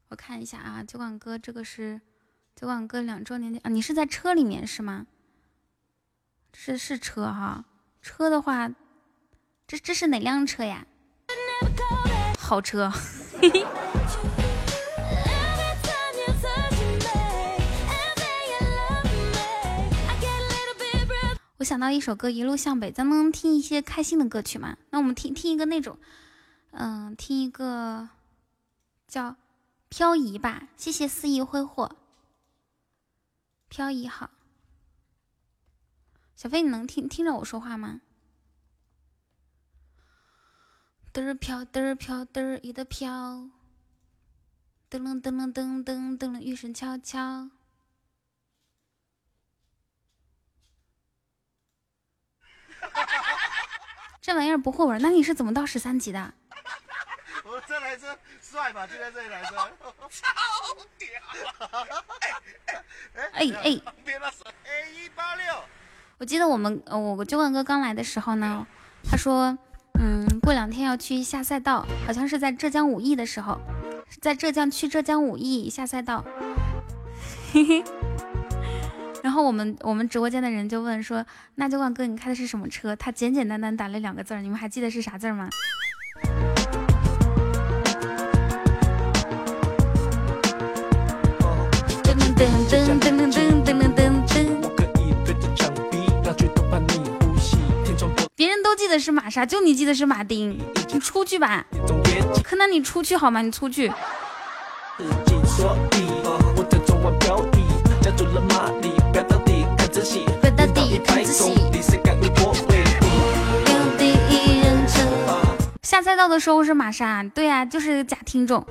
我看一下啊，酒馆哥，这个是酒馆哥两周年啊，你是在车里面是吗？是是车哈。车的话，这这是哪辆车呀？好车。我想到一首歌《一路向北》，咱能听一些开心的歌曲吗？那我们听听一个那种，嗯，听一个叫《漂移》吧。谢谢肆意挥霍，漂移好。小飞，你能听听着我说话吗？嘚儿飘，嘚儿飘，嘚儿一的飘，噔噔噔噔噔噔噔，雨声悄悄。这玩意儿不会玩，那你是怎么到十三级的？我这台车帅吧？就在这台车，超屌！哎哎，A 一八六。我记得我们呃，我酒馆哥刚来的时候呢，他说，嗯，过两天要去下赛道，好像是在浙江武义的时候，在浙江去浙江武义下赛道。嘿嘿。然后我们我们直播间的人就问说，那酒馆哥你开的是什么车？他简简单单打了两个字儿，你们还记得是啥字吗？噔噔噔噔噔噔噔噔噔。别人都记得是玛莎，就你记得是马丁。你出去吧，柯南，你出去好吗？你出去。下赛道的时候是玛莎，对呀，就是假听众。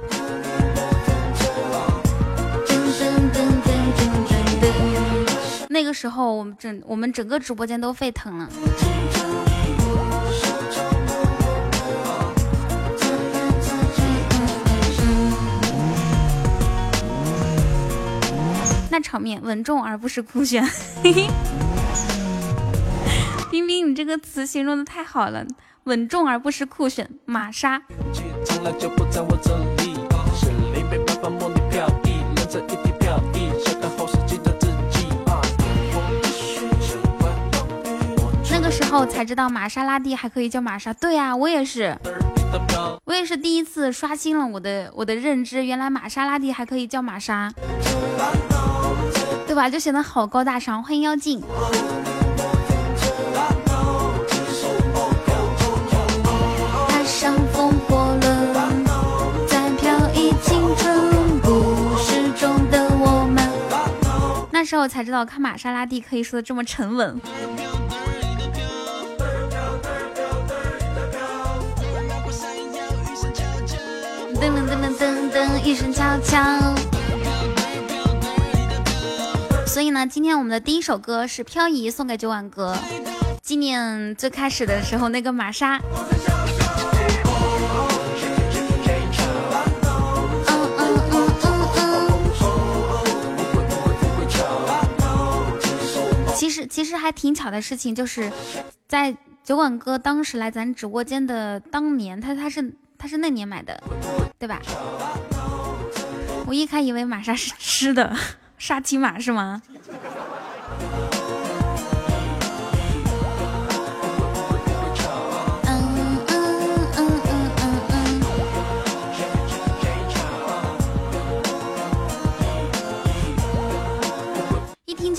那个时候我们整我们整个直播间都沸腾了。那场面稳重而不失酷炫。嘿嘿冰冰，你这个词形容的太好了，稳重而不失酷炫。玛莎。那个时候才知道玛莎拉蒂还可以叫玛莎。对呀，我也是，我也是第一次刷新了我的我的认知，原来玛莎拉蒂还可以叫玛莎。对吧？就显得好高大上。欢迎妖精。踏上风火轮，在飘逸青春故事中的我们。那时候才知道，看玛莎拉蒂可以说的这么沉稳。噔噔噔噔噔噔，一声悄悄。所以呢，今天我们的第一首歌是《漂移》，送给九碗哥，纪念最开始的时候那个玛莎。其实其实还挺巧的事情，就是在酒馆哥当时来咱直播间的当年，他他是他是那年买的，对吧？我一开以为玛莎是吃的。沙琪玛是吗？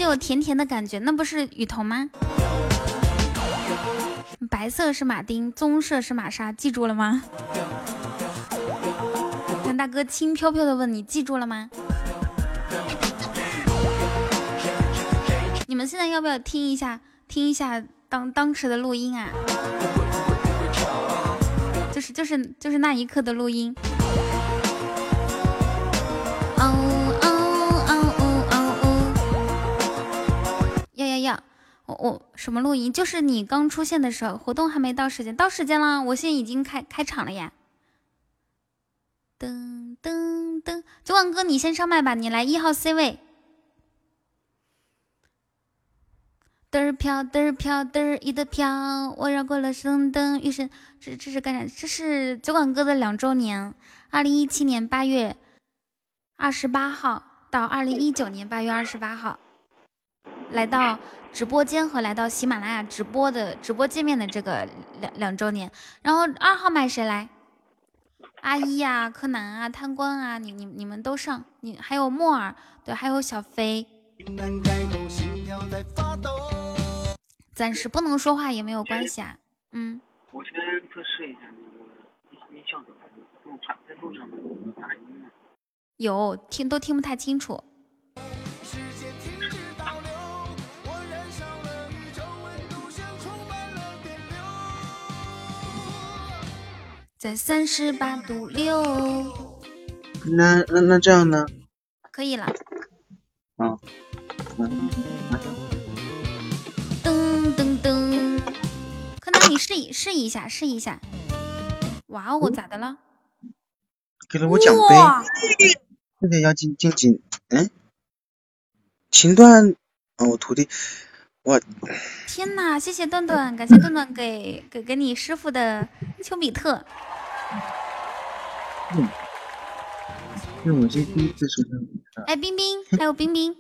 有甜甜的感觉，那不是雨桐吗？白色是马丁，棕色是玛莎，记住了吗？杨大哥轻飘飘的问你，记住了吗？你们现在要不要听一下，听一下当当时的录音啊？就是就是就是那一刻的录音。我什么录音？就是你刚出现的时候，活动还没到时间，到时间了，我现在已经开开场了呀。噔噔噔！酒馆哥，你先上麦吧，你来一号 C 位。嘚儿飘，嘚儿飘，嘚儿一的飘，我绕过了圣灯，雨神，这这是干啥？这是酒馆哥的两周年，二零一七年八月二十八号到二零一九年八月二十八号，来到直播间和来到喜马拉雅直播的直播界面的这个两两周年。然后二号麦谁来？阿一呀，柯南啊，贪官啊，你你你们都上，你还有木耳，对，还有小飞。暂时不能说话也没有关系啊，嗯。我先测试一下那个音效在路上打音呢？有听都听不太清楚。在三十八度六。那那那这样呢？可以了。啊。噔噔噔，柯南，你试一试一下，试一下。哇哦，咋的了？给了我奖杯。这个要进进进，嗯？琴段，哦，我徒弟，我。天呐，谢谢段段，感谢段段给给给你师傅的丘比特。嗯。是我这第一次收到。哎，冰冰，还有冰冰。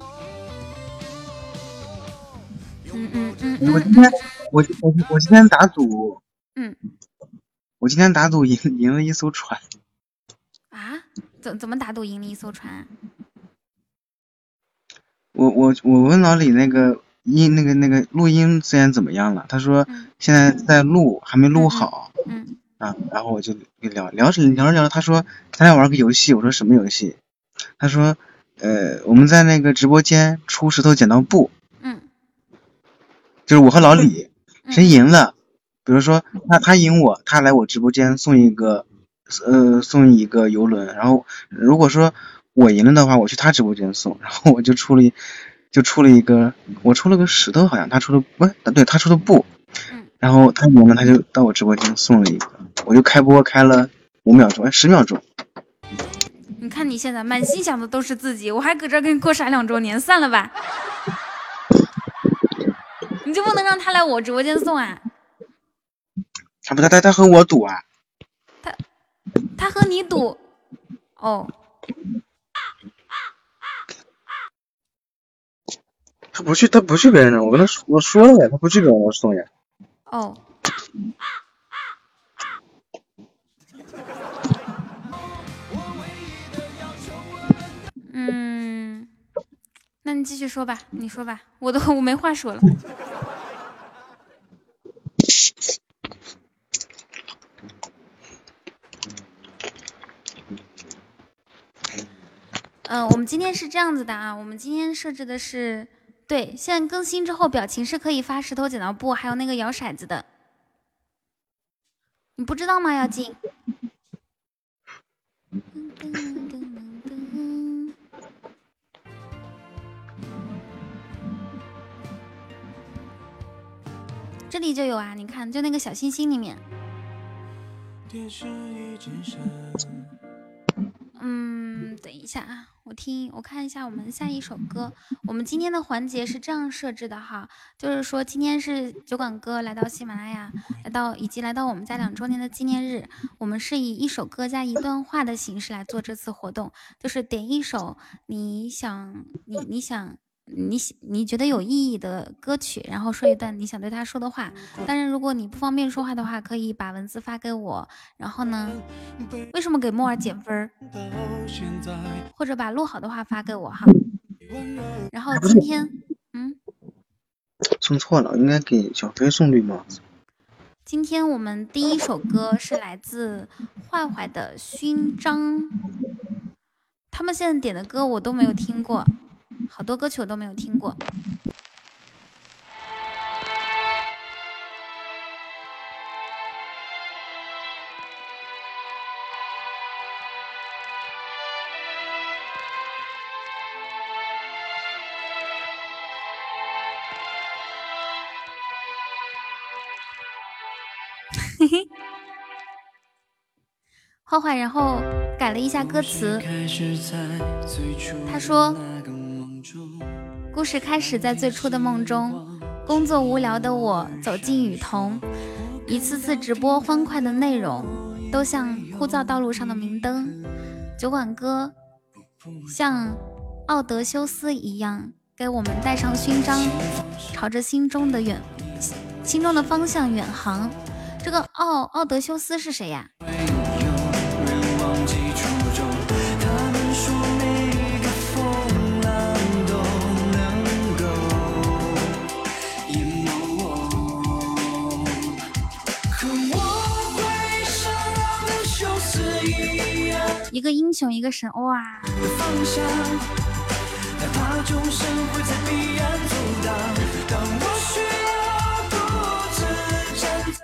嗯嗯嗯，我今天我我我今天打赌，嗯，我今天打赌赢赢了一艘船。啊？怎怎么打赌赢了一艘船？我我我问老李那个音那个那个录音资源怎么样了？他说现在在录，还没录好。嗯。啊，然后我就聊聊着聊着聊着，他说咱俩玩个游戏，我说什么游戏？他说呃我们在那个直播间出石头剪刀布。嗯就是我和老李，谁赢了，比如说他他赢我，他来我直播间送一个，呃，送一个游轮。然后如果说我赢了的话，我去他直播间送。然后我就出了，就出了一个，我出了个石头，好像他出的不，对他出的布。然后他赢了，他就到我直播间送了一个，我就开播开了五秒钟，哎，十秒钟。你看你现在满心想的都是自己，我还搁这跟你过啥两周年？算了吧。你就不能让他来我直播间送啊？他不，他他他和我赌啊。他他和你赌？哦。不去，他不去别人那，我跟他说，我说了呀，他不去别人那送呀。哦。嗯。那你继续说吧，你说吧，我都我没话说了。嗯，我们今天是这样子的啊，我们今天设置的是，对，现在更新之后表情是可以发石头剪刀布，还有那个摇骰子的，你不知道吗？要进。这里就有啊，你看，就那个小星星里面。嗯，等一下啊，我听，我看一下我们下一首歌。我们今天的环节是这样设置的哈，就是说今天是酒馆哥来到喜马拉雅，来到以及来到我们家两周年的纪念日，我们是以一首歌加一段话的形式来做这次活动，就是点一首你想你你想。你你觉得有意义的歌曲，然后说一段你想对他说的话。当然，如果你不方便说话的话，可以把文字发给我。然后呢，为什么给木耳减分？或者把录好的话发给我哈。然后今天，嗯，送错了，应该给小飞送绿帽子。今天我们第一首歌是来自坏坏的勋章，他们现在点的歌我都没有听过，好多歌曲我都没有听过。嘿嘿，坏坏，然后改了一下歌词。他说：“故事开始在最初的梦中，工作无聊的我走进雨桐，一次次直播欢快的内容，都像枯燥道路上的明灯。酒馆哥像奥德修斯一样，给我们带上勋章，朝着心中的远心中的方向远航。”这个奥奥德修斯是谁呀？一个英雄，一个神，哇！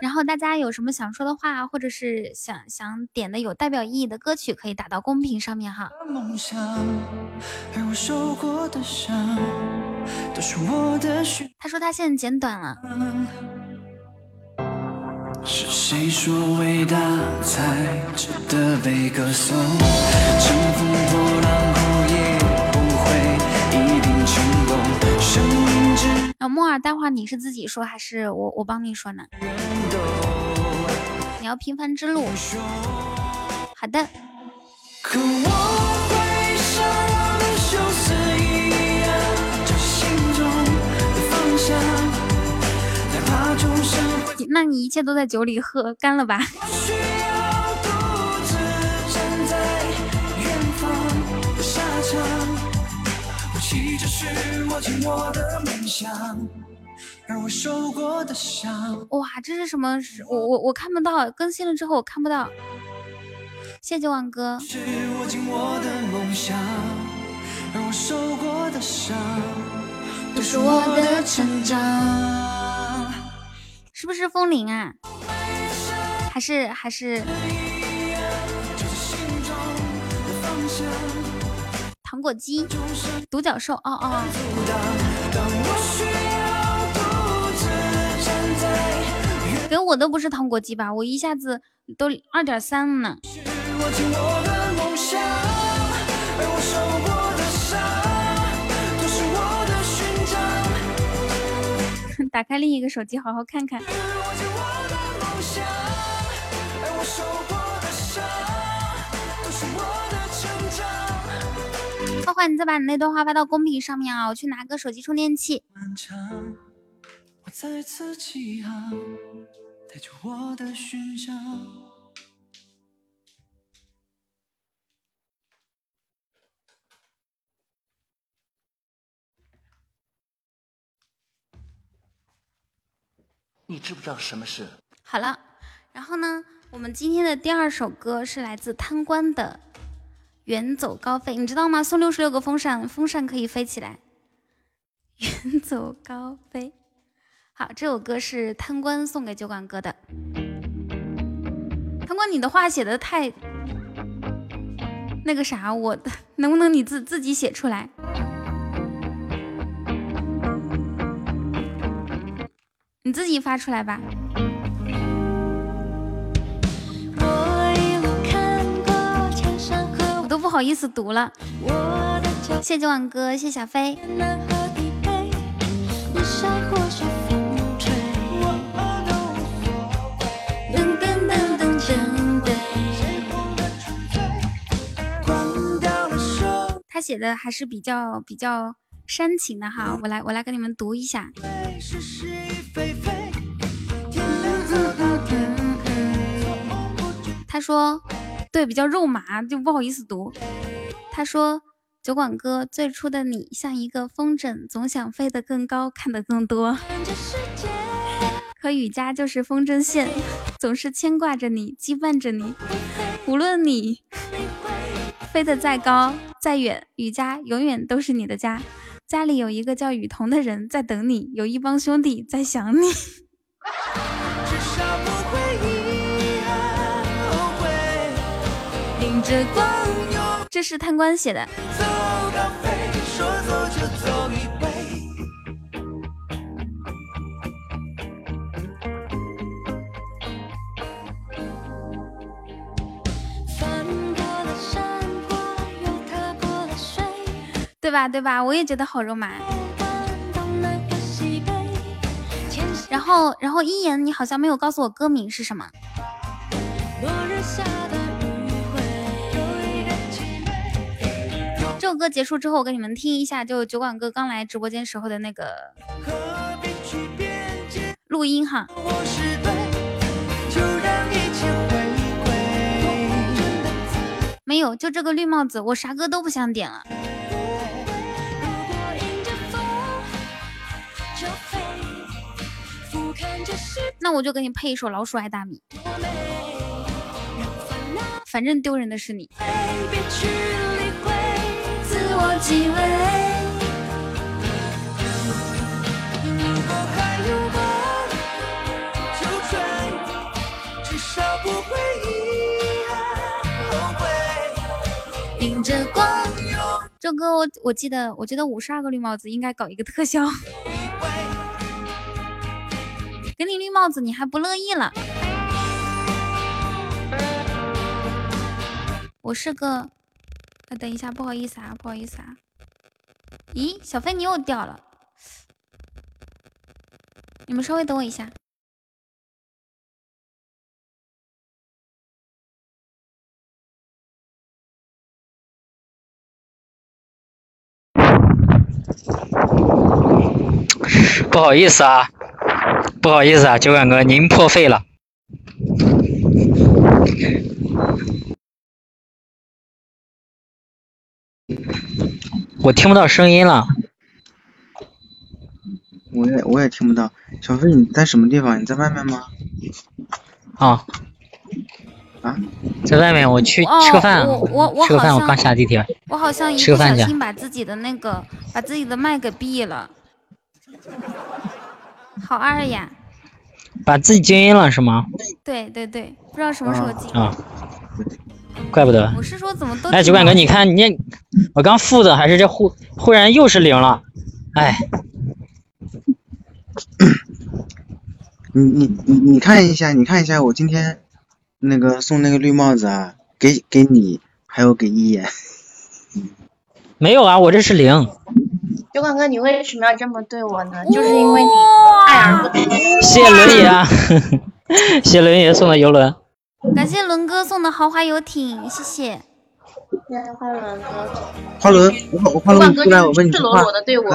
然后大家有什么想说的话，或者是想想点的有代表意义的歌曲，可以打到公屏上面哈。他说他现在剪短了。是谁说伟大才值得被歌颂？乘风破浪后也不会一定成功。生命之啊，木耳，待会儿你是自己说还是我我帮你说呢？你要平凡之路。好的。那你一切都在酒里喝干了吧？哇，这是什么？我我我看不到，更新了之后我看不到。谢谢万哥。是是不是风铃啊？还是还是糖果机？独角兽？哦哦。给我的不是糖果机吧？我一下子都二点三了呢。打开另一个手机，好好看看。花花，你再把你那段话发到公屏上面啊！我去拿个手机充电器。你知不知道什么是？好了，然后呢，我们今天的第二首歌是来自贪官的《远走高飞》，你知道吗？送六十六个风扇，风扇可以飞起来。远走高飞，好，这首歌是贪官送给酒馆哥的。贪官，你的话写的太那个啥，我能不能你自自己写出来？你自己发出来吧。我都不好意思读了。谢谢万哥，谢小飞。他写的还是比较比较煽情的哈，我来我来给你们读一下。他说：“对，比较肉麻，就不好意思读。”他说：“酒馆哥，最初的你像一个风筝，总想飞得更高，看得更多。可雨佳就是风筝线，总是牵挂着你，羁绊着你。无论你飞得再高再远，雨佳永远都是你的家。家里有一个叫雨桐的人在等你，有一帮兄弟在想你。这是贪官写的。对吧？对吧？我也觉得好肉麻。然后，然后一言，你好像没有告诉我歌名是什么。这首歌结束之后，我给你们听一下，就酒馆哥刚来直播间时候的那个录音哈。没有，就这个绿帽子，我啥歌都不想点了。那我就给你配一首《老鼠爱大米》，反正丢人的是你。周哥，我我记得，我觉得五十二个绿帽子应该搞一个特效。给你绿帽子，你还不乐意了？我是个……哎，等一下，不好意思啊，不好意思啊。咦，小飞你又掉了，你们稍微等我一下。不好意思啊。不好意思啊，酒馆哥，您破费了。我听不到声音了。我也我也听不到。小飞，你在什么地方？你在外面吗？啊。啊？在外面，我去吃个饭。我我我吃个饭，我刚下地铁。我好像一不小心把自己的那个把自己的麦给闭了。好二呀！把自己静音了是吗？对对对，不知道什么时候静啊，怪不得。我是说怎么都哎，酒馆哥，你看你，我刚负的还是这忽忽然又是零了，哎。你你你你看一下，你看一下我今天那个送那个绿帽子啊，给给你，还有给一眼。没有啊，我这是零。酒馆哥，你为什么要这么对我呢？就是因为你爱而不得。谢谢轮爷啊，谢谢轮爷送的游轮。感谢伦哥送的豪华游艇，谢谢。谢谢花轮哥。花轮，我我花轮出来，我问你赤裸裸的对我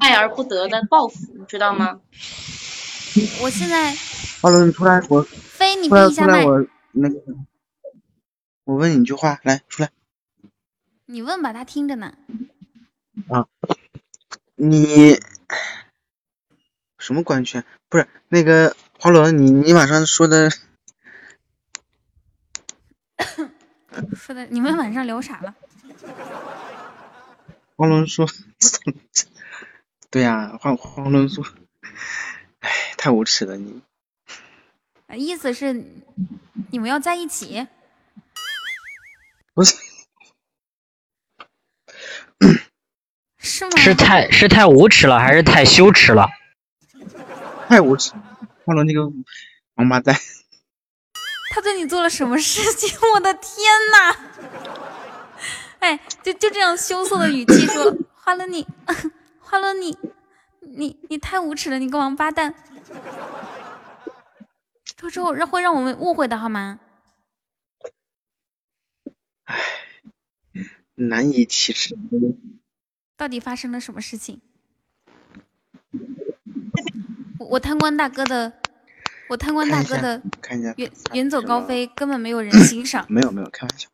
爱而不得的报复，你知道吗？我现在。花轮，你出来，我。飞，你闭一下麦。我那个，我问你一句话，来，出来。你问吧，他听着呢。啊。你什么官宣？不是那个花轮，你你晚上说的说的，你们晚上聊啥了？黄伦说，对呀，黄黄伦说，哎，太无耻了你。意思是你们要在一起？不是。是吗？是太是太无耻了，还是太羞耻了？太无耻！黄伦那个王八蛋。他对你做了什么事情？我的天呐！哎，就就这样羞涩的语气说：“花了你，花了你，你你太无耻了，你个王八蛋！”到时候让会让我们误会的好吗？唉，难以启齿。到底发生了什么事情？我贪官大哥的，我贪官大哥的远远走高飞，根本没有人欣赏。没有没有开玩笑，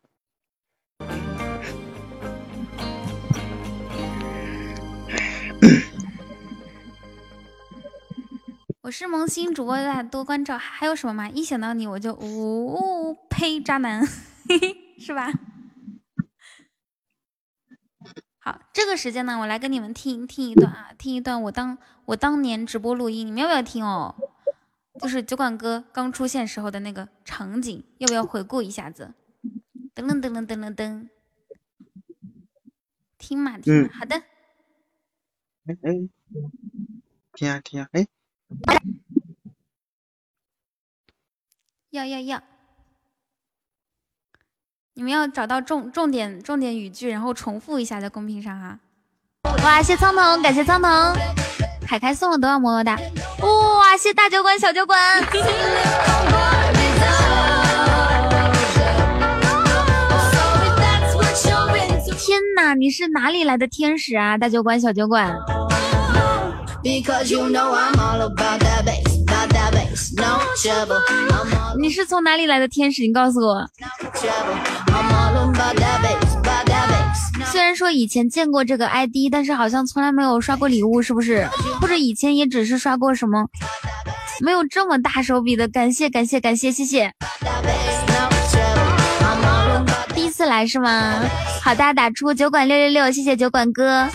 我是萌新主播，大家多关照。还有什么吗？一想到你，我就呜呜呸，渣男 是吧？好，这个时间呢，我来跟你们听听一段啊，听一段我当我当年直播录音，你们要不要听哦？就是酒馆哥刚出现时候的那个场景，要不要回顾一下子？噔噔噔噔噔噔噔，听嘛听嘛，嗯好的。哎哎，听啊听啊，哎，要要要！你们要找到重重点重点语句，然后重复一下在公屏上哈。哇，谢苍藤，感谢苍藤，凯凯送了多少么么哒？哇，谢大酒馆、小酒馆！天哪，你是哪里来的天使啊？大酒馆、小酒馆。你是从哪里来的天使？你告诉我。虽然说以前见过这个 ID，但是好像从来没有刷过礼物，是不是？或者以前也只是刷过什么，没有这么大手笔的。感谢感谢感谢，谢谢。第一次来是吗？好的，打出酒馆六六六，谢谢酒馆哥。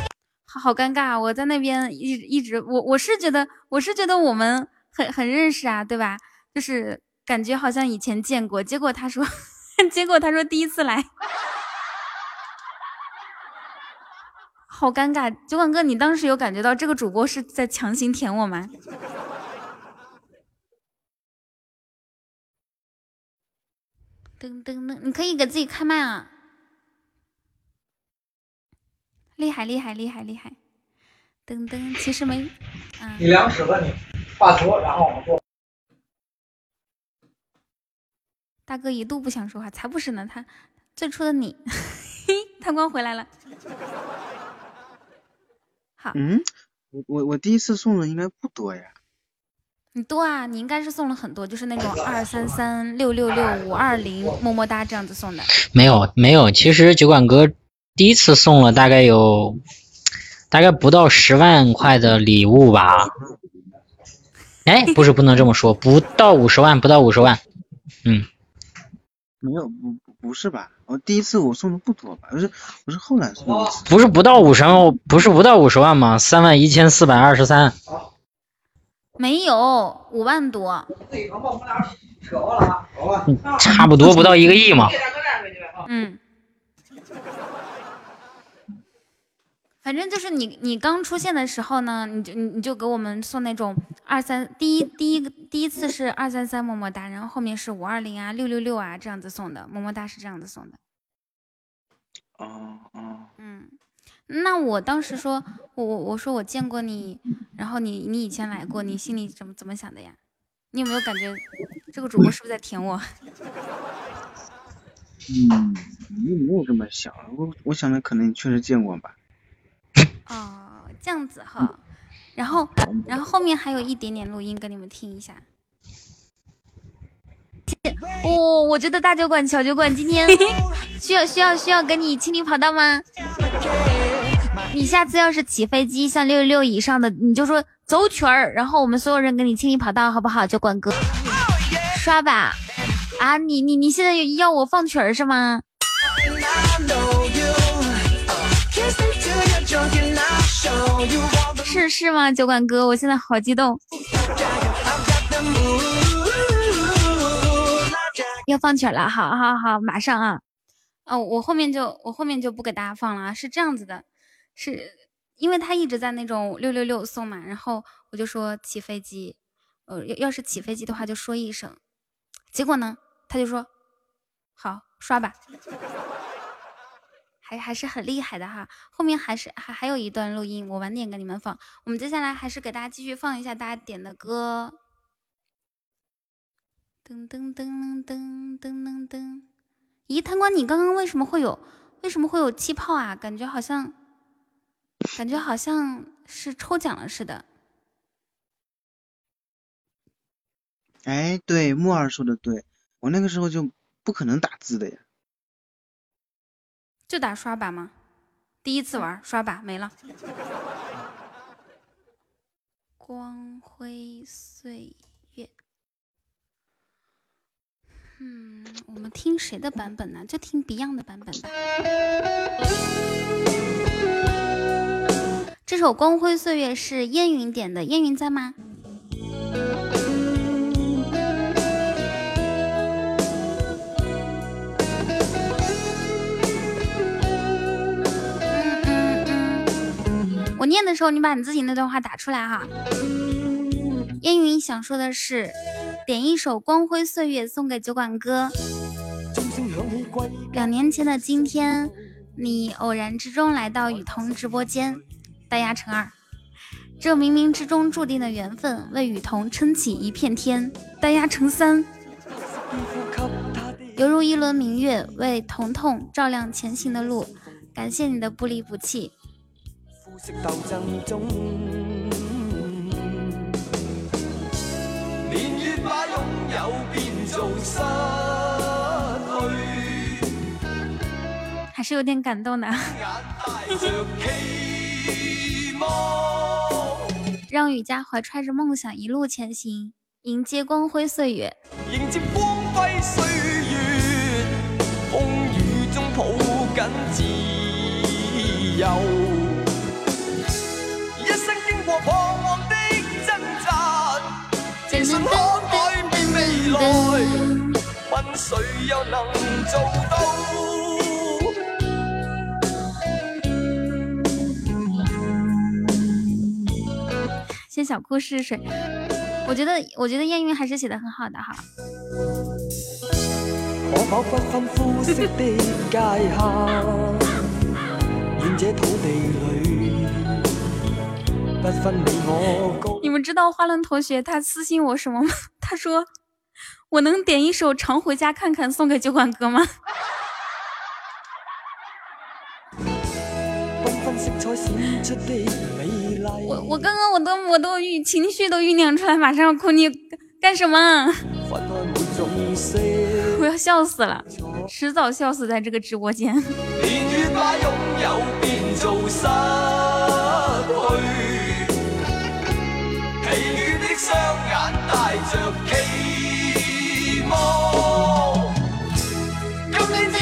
好尴尬，我在那边一一直，我我是觉得我是觉得我们很很认识啊，对吧？就是感觉好像以前见过，结果他说，结果他说第一次来。好尴尬，酒馆哥，你当时有感觉到这个主播是在强行舔我吗？噔噔噔，你可以给自己开麦啊！厉害厉害厉害厉害！噔噔，其实没，嗯，你量尺子，你画图，然后我们做。大哥一度不想说话，才不是呢，他最初的你，贪官回来了。好，嗯，我我我第一次送的应该不多呀。你多啊，你应该是送了很多，就是那种二三三六六六五二零么么哒这样子送的。没有没有，其实酒馆哥第一次送了大概有大概不到十万块的礼物吧。哎，不是不能这么说，不到五十万，不到五十万。嗯，没有，不不不是吧？我第一次我送的不多吧？我是我是后来送的。不是不到五十万，不是不到五十万吗？三万一千四百二十三。没有五万多，差不多不到一个亿嘛。嗯，反正就是你你刚出现的时候呢，你就你你就给我们送那种二三第一第一个第一次是二三三么么哒，然后后面是五二零啊六六六啊这样子送的，么么哒是这样子送的。哦哦，嗯，那我当时说，我我我说我见过你，然后你你以前来过，你心里怎么怎么想的呀？你有没有感觉这个主播是不是在舔我？嗯，没没有这么想，我我想的可能确实见过吧。哦，这样子哈，然后然后后面还有一点点录音给你们听一下。哦，我觉得大酒馆、小酒馆今天 需要需要需要跟你清理跑道吗？你下次要是起飞机像六六六以上的，你就说走曲儿，然后我们所有人给你清理跑道，好不好？酒馆哥，刷吧。啊，你你你现在要我放曲儿是吗？是是吗，酒馆哥？我现在好激动。要放曲了，好好好，马上啊！哦，我后面就我后面就不给大家放了啊，是这样子的，是因为他一直在那种六六六送嘛，然后我就说起飞机，呃，要要是起飞机的话就说一声，结果呢，他就说好刷吧，还还是很厉害的哈。后面还是还还有一段录音，我晚点给你们放。我们接下来还是给大家继续放一下大家点的歌。噔噔噔噔噔噔噔！咦，贪官，你刚刚为什么会有为什么会有气泡啊？感觉好像感觉好像是抽奖了似的。哎，对，木耳说的对，我那个时候就不可能打字的呀。就打刷把吗？第一次玩刷把没了。光辉岁月。嗯，我们听谁的版本呢？就听 Beyond 的版本吧。这首《光辉岁月》是烟云点的，烟云在吗？念的时候，你把你自己那段话打出来哈。烟云想说的是，点一首《光辉岁月》送给酒馆哥。两年前的今天，你偶然之中来到雨桐直播间，大压乘二。这冥冥之中注定的缘分，为雨桐撑起一片天，大压成三。犹如一轮明月，为彤彤照亮前行的路。感谢你的不离不弃。斗争中，年月把拥有变做失去，还是有点感动的。让雨佳怀揣着梦想一路前行，迎接光辉岁月。迎接光辉岁月，风雨中抱紧自由。来，问谁又能做到？先小哭试水，我觉得，我觉得燕云还是写的很好的哈。可否不分肤色的界限，愿这土地里。你们知道花轮同学他私信我什么吗？他说我能点一首《常回家看看》送给酒馆哥吗？我我刚刚我都我都酝情绪都酝酿出来，马上要哭，你干什么？我要笑死了，迟早笑死在这个直播间。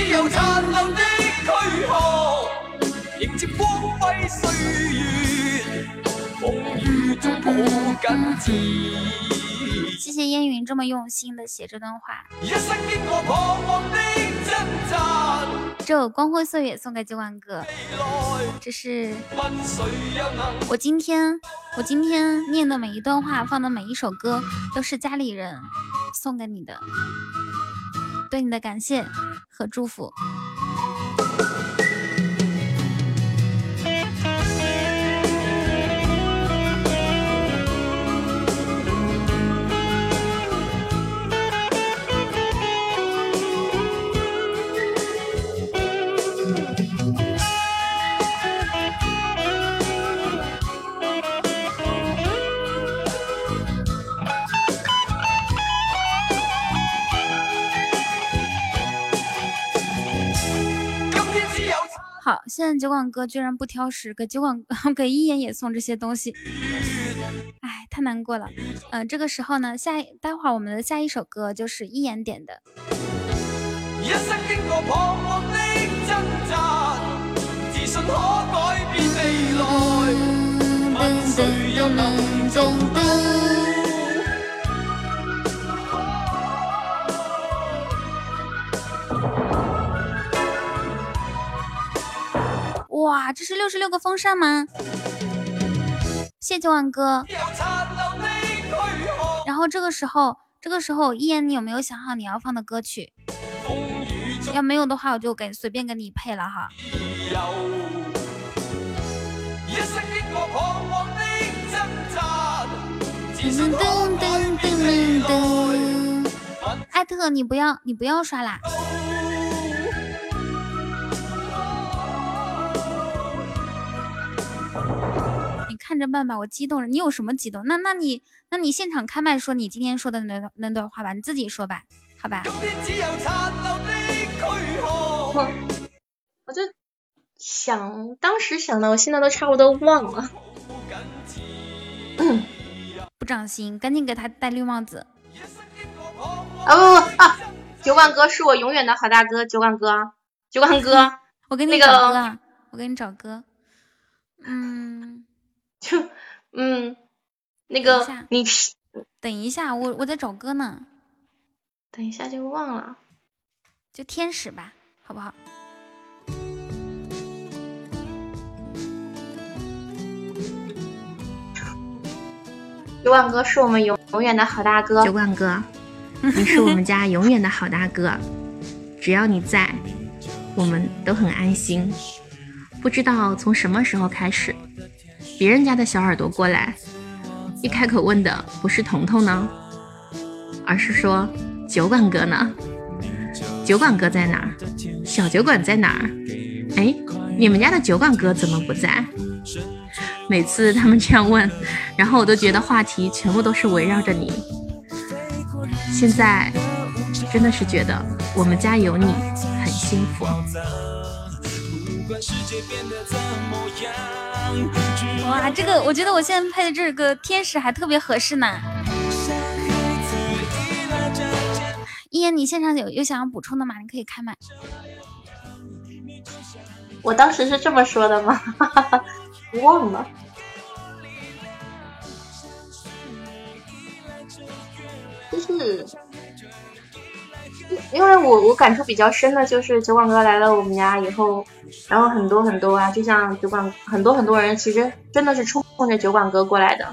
有残留的躯壳，迎接光辉岁月，风雨中抱紧自。谢谢烟云这么用心的写这段话。一生经过彷徨的挣扎，这首《光辉岁月》送给九万哥。这是我今天我今天念的每一段话，放的每一首歌，都是家里人送给你的，对你的感谢和祝福。好，现在酒馆哥居然不挑食，给酒馆 给一言也送这些东西，哎，太难过了。嗯，这个时候呢，下待会儿我们的下一首歌就是一言点的。哇，这是六十六个风扇吗？谢谢万哥。然后这个时候，这个时候，一言，你有没有想好你要放的歌曲？要没有的话，我就给随便给你配了哈。噔噔噔噔噔艾特你不要，你不要刷啦。看着办吧，我激动了。你有什么激动？那那你那你现场开麦说你今天说的那那段话吧，你自己说吧，好吧。我我就想当时想的，我现在都差不多忘了。不长心，赶紧给他戴绿帽子。啊不不啊！酒馆哥是我永远的好大哥，酒馆哥，酒馆哥，我给你那个找歌，我给你找歌。嗯，就 嗯，那个你等一下，我我在找歌呢。等一下就忘了，就天使吧，好不好？九万哥是我们永永远的好大哥，九万哥，你是我们家永远的好大哥，只要你在，我们都很安心。不知道从什么时候开始，别人家的小耳朵过来，一开口问的不是彤彤呢，而是说酒馆哥呢？酒馆哥在哪儿？小酒馆在哪儿？哎，你们家的酒馆哥怎么不在？每次他们这样问，然后我都觉得话题全部都是围绕着你。现在真的是觉得我们家有你很幸福。哇，这个我觉得我现在配的这个天使还特别合适呢。一言，你现场有有想要补充的吗？你可以开麦。我当时是这么说的吗？忘了。就是，因为我我感触比较深的就是酒馆哥来了我们家以后，然后很多很多啊，就像酒馆很多很多人其实真的是冲着酒馆哥过来的，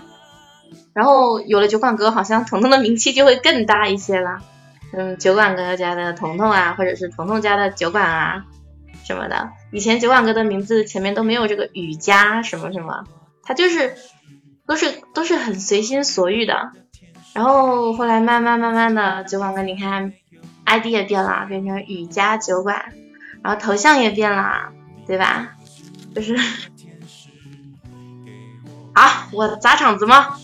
然后有了酒馆哥，好像彤彤的名气就会更大一些了。嗯，酒馆哥家的彤彤啊，或者是彤彤家的酒馆啊什么的，以前酒馆哥的名字前面都没有这个雨家什么什么，他就是都是都是很随心所欲的。然后后来慢慢慢慢的，酒馆哥你看，ID 也变了，变成雨家酒馆，然后头像也变了，对吧？就是，啊，我砸场子吗？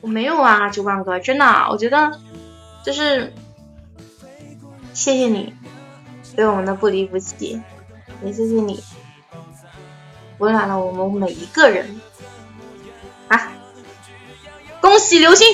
我没有啊，酒馆哥，真的，我觉得就是谢谢你对我们的不离不弃，也谢谢你温暖了我们每一个人啊！恭喜流星！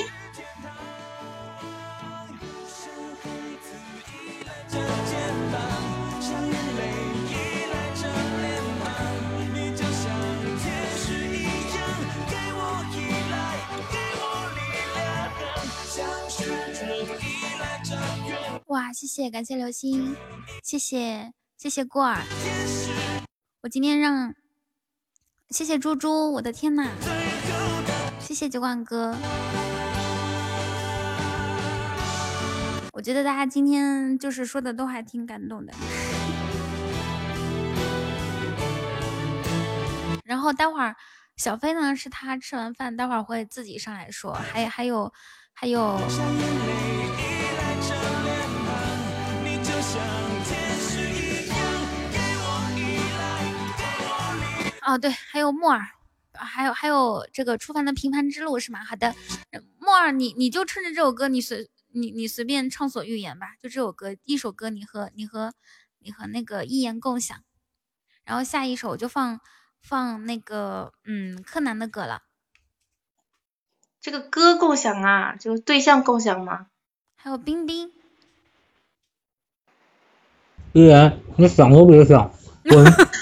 哇，谢谢，感谢流星，谢谢，谢谢过儿。我今天让，谢谢猪猪，我的天呐，谢谢酒馆哥。我觉得大家今天就是说的都还挺感动的。然后待会儿小飞呢，是他吃完饭，待会儿会自己上来说。还还有还有。哦，对，还有木耳，还有还有这个初凡的平凡之路是吗？好的，木耳，你你就趁着这首歌，你随你你随便畅所欲言吧，就这首歌一首歌，你和你和你和那个一言共享，然后下一首就放放那个嗯柯南的歌了。这个歌共享啊，就是对象共享吗？还有冰冰，一言，你想都别想，滚！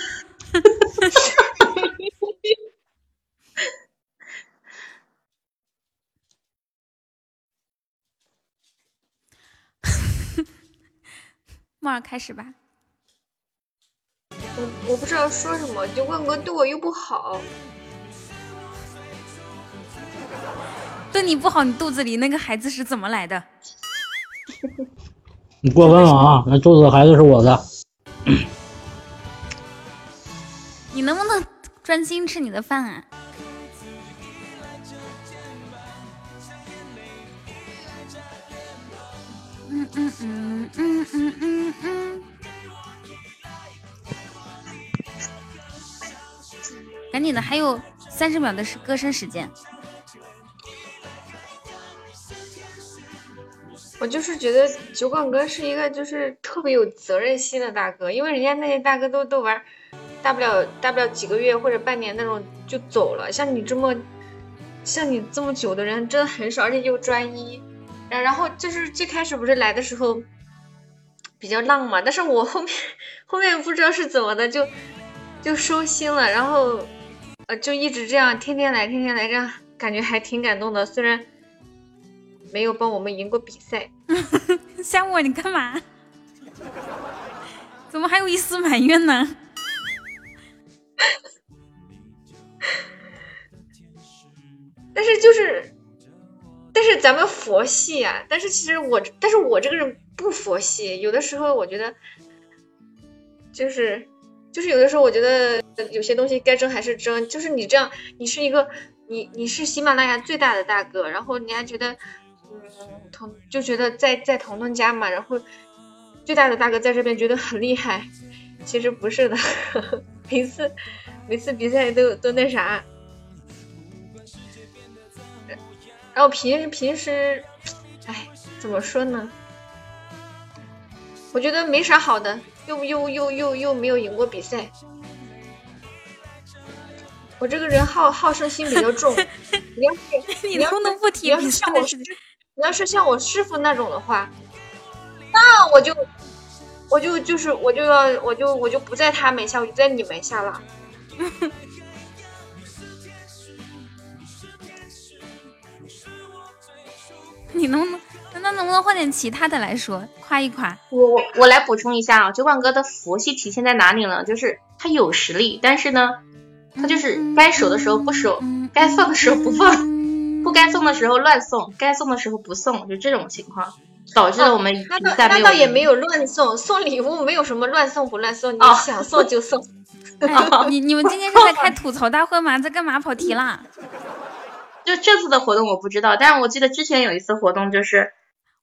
开始吧。我我不知道说什么，就问哥对我又不好。对你不好，你肚子里那个孩子是怎么来的？你过分了啊！那肚子的孩子是我的。你能不能专心吃你的饭啊？嗯嗯嗯嗯嗯嗯。赶紧的，还有三十秒的是歌声时间。我就是觉得酒馆哥是一个就是特别有责任心的大哥，因为人家那些大哥都都玩，大不了大不了几个月或者半年那种就走了，像你这么像你这么久的人真的很少，而且又专一。然然后就是最开始不是来的时候比较浪嘛，但是我后面后面不知道是怎么的就就收心了，然后呃就一直这样天天来天天来，这样感觉还挺感动的。虽然没有帮我们赢过比赛，吓我你干嘛？怎么还有一丝埋怨呢？但是就是，但是咱们佛系啊。但是其实我，但是我这个人不佛系。有的时候我觉得，就是就是有的时候我觉得有些东西该争还是争。就是你这样，你是一个你你是喜马拉雅最大的大哥，然后人家觉得，嗯，同就觉得在在彤彤家嘛，然后最大的大哥在这边觉得很厉害，其实不是的，每次每次比赛都都那啥。然后平平时，哎，怎么说呢？我觉得没啥好的，又又又又又没有赢过比赛。我这个人好好胜心比较重，你要是 你要能不能不提你要比赛是像我师，你要是像我师傅那种的话，那我就我就就是我就要我就我就不在他门下，我就在你门下了。你能不能那能不能换点其他的来说，夸一夸？我我我来补充一下啊，酒馆哥的佛系体现在哪里呢？就是他有实力，但是呢，他就是该守的时候不守，该放的时候不放，不该送的时候乱送，该送的时候不送，就这种情况，导致了我们比那那倒也没有乱送，送礼物没有什么乱送不乱送，你想送就送。哎，你你们今天是在开吐槽大会吗？在干嘛？跑题啦？就这次的活动我不知道，但是我记得之前有一次活动就是，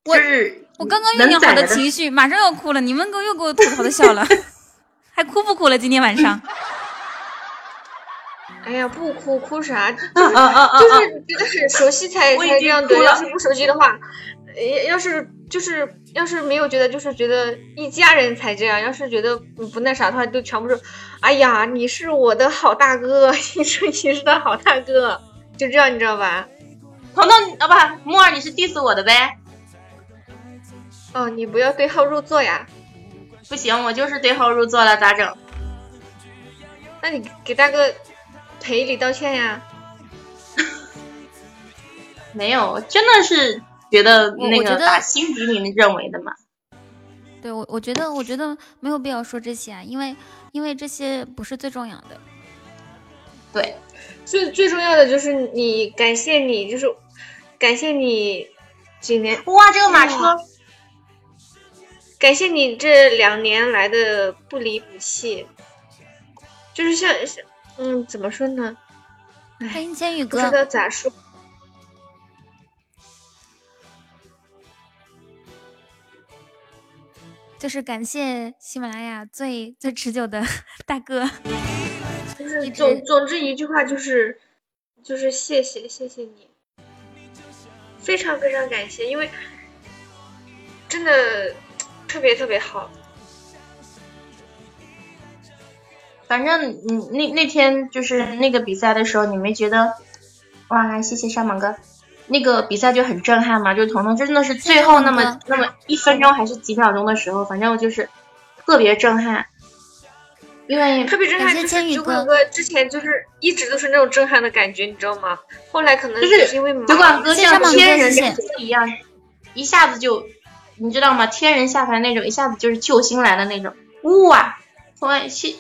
就是我刚刚酝能酿好的情绪，马上要哭了，你们给我又给我吐槽的笑了，还哭不哭了？今天晚上？哎呀，不哭哭啥？就是啊啊啊啊就是觉得很熟悉才才这样的。要是不熟悉的话，呃要是就是要是没有觉得，就是觉得一家人才这样。要是觉得不不那啥的话，就全部是，哎呀，你是我的好大哥，你说你是他好大哥，就这样，你知道吧？彤彤啊不，木儿你是 diss 我的呗？哦，你不要对号入座呀！不行，我就是对号入座了，咋整？那你给大哥赔礼道歉呀？没有，真的是觉得那个我我觉得打心底里认为的嘛。对我，我觉得，我觉得没有必要说这些啊，因为因为这些不是最重要的。对，最最重要的就是你感谢你，就是感谢你几年哇，这个马车，感谢你这两年来的不离不弃，就是像像嗯，怎么说呢？欢迎千羽哥不知哥，道咋说。就是感谢喜马拉雅最最持久的 大哥。就是总总之一句话就是就是谢谢谢谢你，非常非常感谢，因为真的特别特别好。反正你，那那天就是那个比赛的时候，你没觉得哇？谢谢上满哥，那个比赛就很震撼嘛，就是彤彤真的是最后那么那么一分钟还是几秒钟的时候，反正就是特别震撼，因为特别震撼，就是酒馆哥之前就是一直都是那种震撼的感觉，你知道吗？后来可能就是因为忙酒馆哥像天人一样，一下子就你知道吗？天人下凡那种，一下子就是救星来的那种，哇！突然谢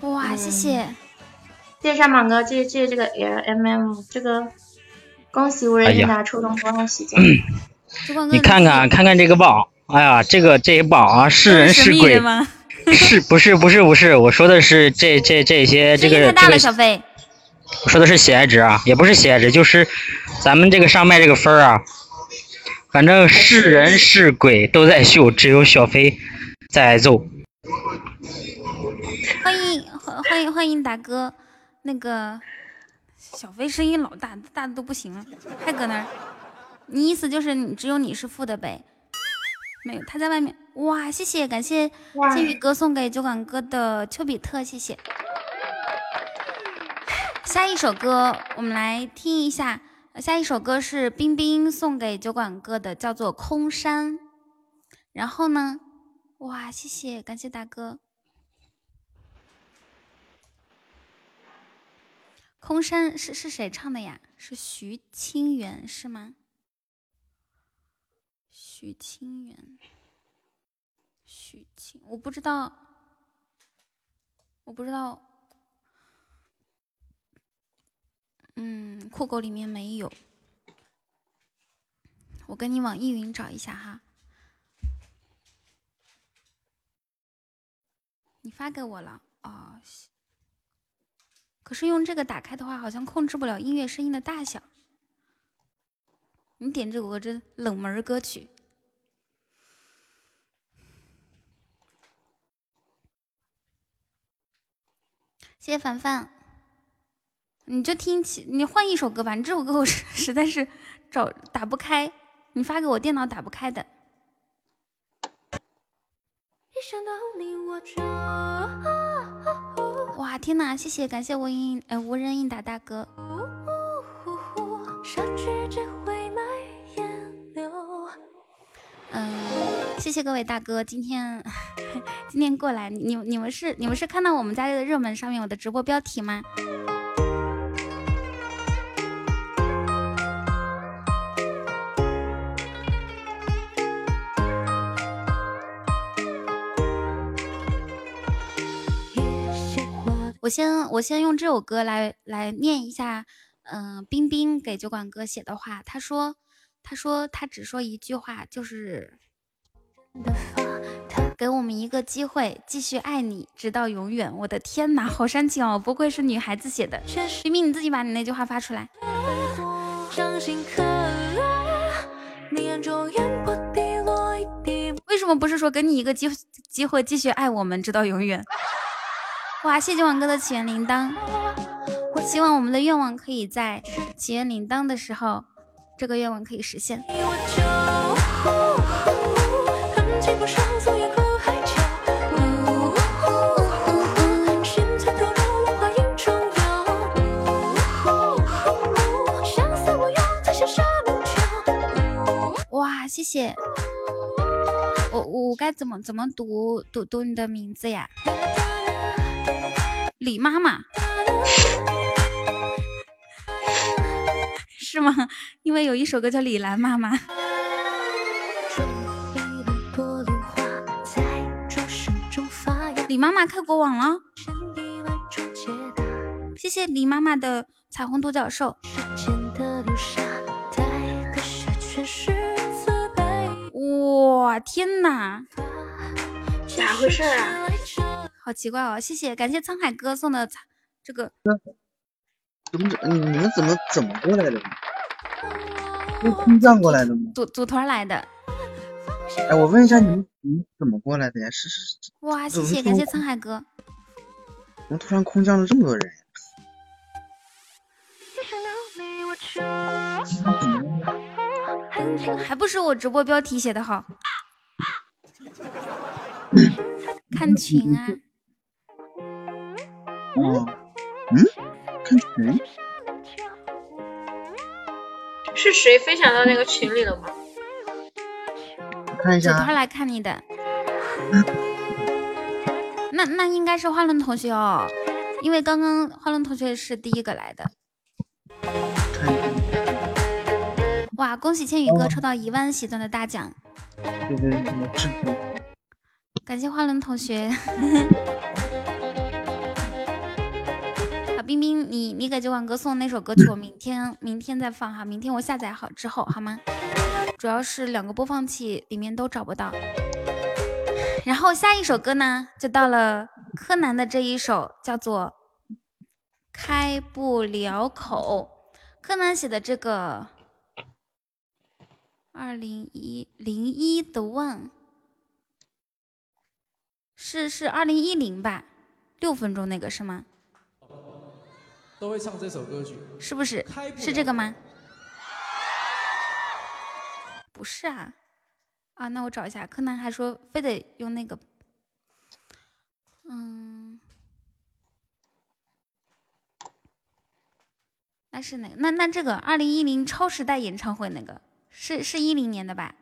哇，谢谢，谢谢山榜哥，谢谢这个 L M M 这个，恭喜无人应答抽中光荣喜 奖。酒馆哥，你看看看看这个榜，哎呀，这个这一榜啊，是人是鬼吗？是不是不是不是？我说的是这这这些这个太大了，这个小飞。我说的是喜爱值啊，也不是喜爱值，就是咱们这个上麦这个分儿啊，反正是人是鬼都在秀，只有小飞在挨揍。欢迎欢欢迎欢迎达哥，那个小飞声音老大，大的都不行了，还搁那儿。你意思就是你只有你是负的呗？没有，他在外面。哇，谢谢，感谢千羽哥送给酒馆哥的丘比特，谢谢。下一首歌我们来听一下，下一首歌是冰冰送给酒馆哥的，叫做《空山》。然后呢，哇，谢谢，感谢大哥。空山是是谁唱的呀？是徐清源是吗？徐清源，许清，我不知道，我不知道，嗯，酷狗里面没有，我跟你网易云找一下哈，你发给我了哦。可是用这个打开的话，好像控制不了音乐声音的大小。你点这个这冷门歌曲。谢谢凡凡，你就听起，你换一首歌吧。你这首歌我实 实在是找打不开，你发给我电脑打不开的。哇天哪，谢谢感谢无人呃无人应答大哥。嗯，谢谢各位大哥，今天。今天过来，你你们是你们是看到我们家的热门上面我的直播标题吗？我先我先用这首歌来来念一下，嗯，冰冰给酒馆哥写的话，他说他说他只说一句话，就是。给我们一个机会，继续爱你，直到永远。我的天哪，好煽情哦！不愧是女孩子写的。明明，你自己把你那句话发出来。为什么不是说给你一个机机会，继续爱我们，直到永远？哇，谢谢王哥的起源铃铛。希望我们的愿望可以在起源铃铛的时候，这个愿望可以实现。谢谢！我我该怎么怎么读读读你的名字呀？李妈妈 是吗？因为有一首歌叫《李兰妈妈》。李妈妈开国网了，谢谢李妈妈的彩虹独角兽。哇天哪，咋回事啊？好奇怪哦！谢谢，感谢沧海哥送的这个。怎么怎你们怎么怎么过来的？是空降过来的吗？组组团来的。哎，我问一下你们，你们怎么过来的呀？是是。哇，谢谢，感谢沧海哥。怎么突然空降了这么多人？还不是我直播标题写的好，看群啊。哦，嗯，看群。是谁分享到那个群里了吗？看一下。组团来看你的。那那应该是花轮同学哦，因为刚刚花轮同学是第一个来的。哇！恭喜千羽哥抽到一万喜钻的大奖！对对对，感谢花轮同学。好，冰冰，你你给酒馆哥送的那首歌曲，我明天明天再放哈，明天我下载好之后好吗？主要是两个播放器里面都找不到。然后下一首歌呢，就到了柯南的这一首，叫做《开不了口》。柯南写的这个。二零一零一的 one 是是二零一零吧？六分钟那个是吗？都会唱这首歌曲，是不是？是这个吗？不是啊，啊，那我找一下。柯南还说非得用那个，嗯，那是哪？那那这个二零一零超时代演唱会那个是是一零年的吧？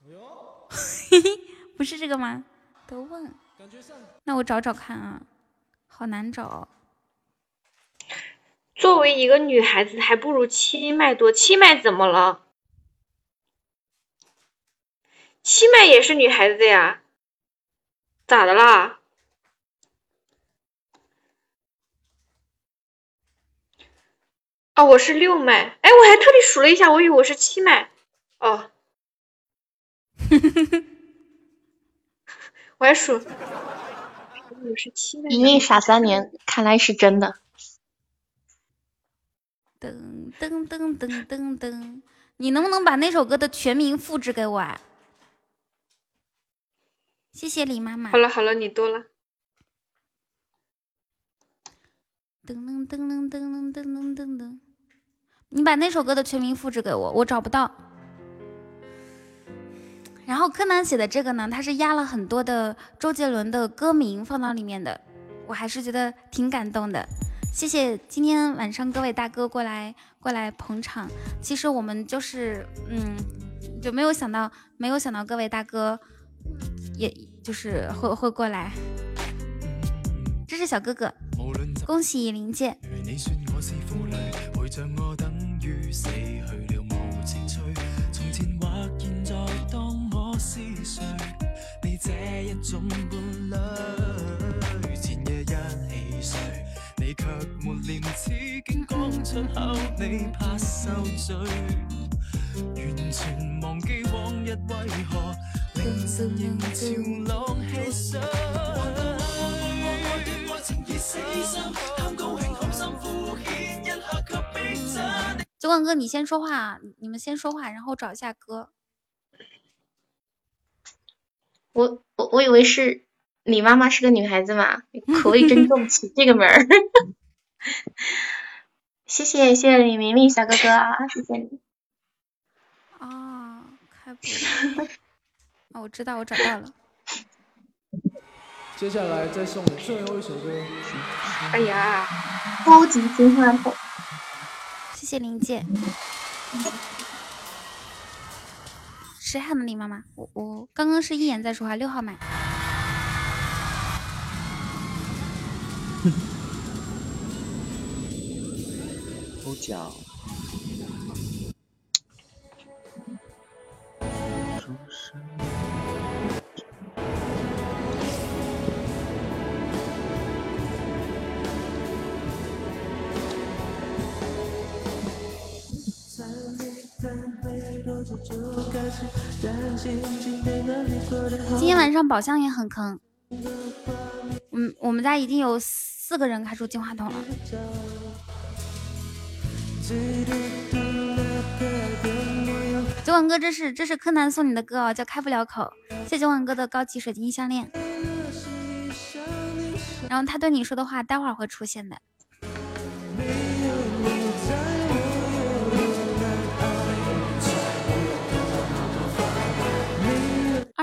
不是这个吗？都问。那我找找看啊，好难找。作为一个女孩子，还不如七麦多。七麦怎么了？七麦也是女孩子呀，咋的啦？啊，我是六麦。哎，我还特地数了一下，我以为我是七麦。哦，我还数，我是七麦。莹莹傻三年，看来是真的。噔噔噔噔噔噔，你能不能把那首歌的全名复制给我啊？谢谢李妈妈。好了好了，你多了。噔噔噔噔噔噔噔噔噔，你把那首歌的全名复制给我，我找不到。然后柯南写的这个呢，他是压了很多的周杰伦的歌名放到里面的，我还是觉得挺感动的。谢谢今天晚上各位大哥过来过来捧场。其实我们就是嗯，就没有想到，没有想到各位大哥，也就是会会过来。这是小哥哥。恭喜玲姐如你我是累陪着我等死去了情趣前或在我是你一伴如前夜一起睡。你出口你怕受罪完全忘往日何潮浪九广哥，你先说话，你们先说话，然后找一下歌。我我我以为是。你妈妈是个女孩子嘛？口味真重，起这个门儿。谢谢谢谢李明明小哥哥，谢谢你。啊，开播。哦，我知道，我找到了。接下来再送最后一首歌。哎呀，超级金话筒。谢谢林姐。谁喊的林妈妈？我我刚刚是一言在说话，六号麦。抽奖。今天晚上宝箱也很坑。嗯，我们家已经有四个人开出金话筒了。九碗哥，这是这是柯南送你的歌哦，叫开不了口。谢九碗哥的高级水晶项链。然后他对你说的话，待会儿会出现的。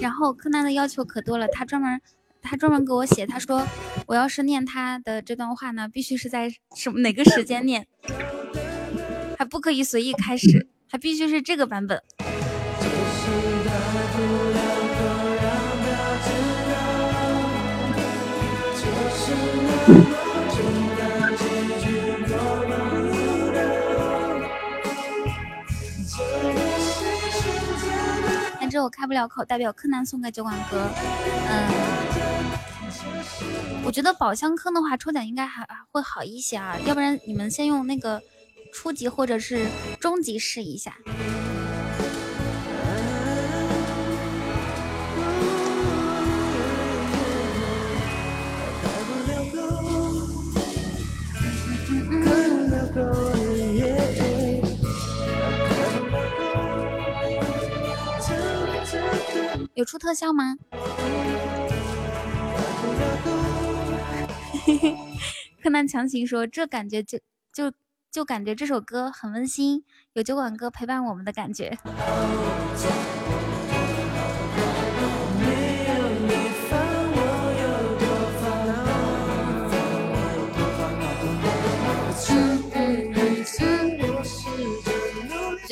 然后柯南的要求可多了，他专门他专门给我写，他说我要是念他的这段话呢，必须是在什么哪个时间念，还不可以随意开始，还必须是这个版本。我开不了口，代表柯南送给酒馆哥。嗯，我觉得宝箱坑的话，抽奖应该还会好一些啊。要不然你们先用那个初级或者是中级试一下。出特效吗？柯南强行说：“这感觉就就就感觉这首歌很温馨，有酒馆哥陪伴我们的感觉。”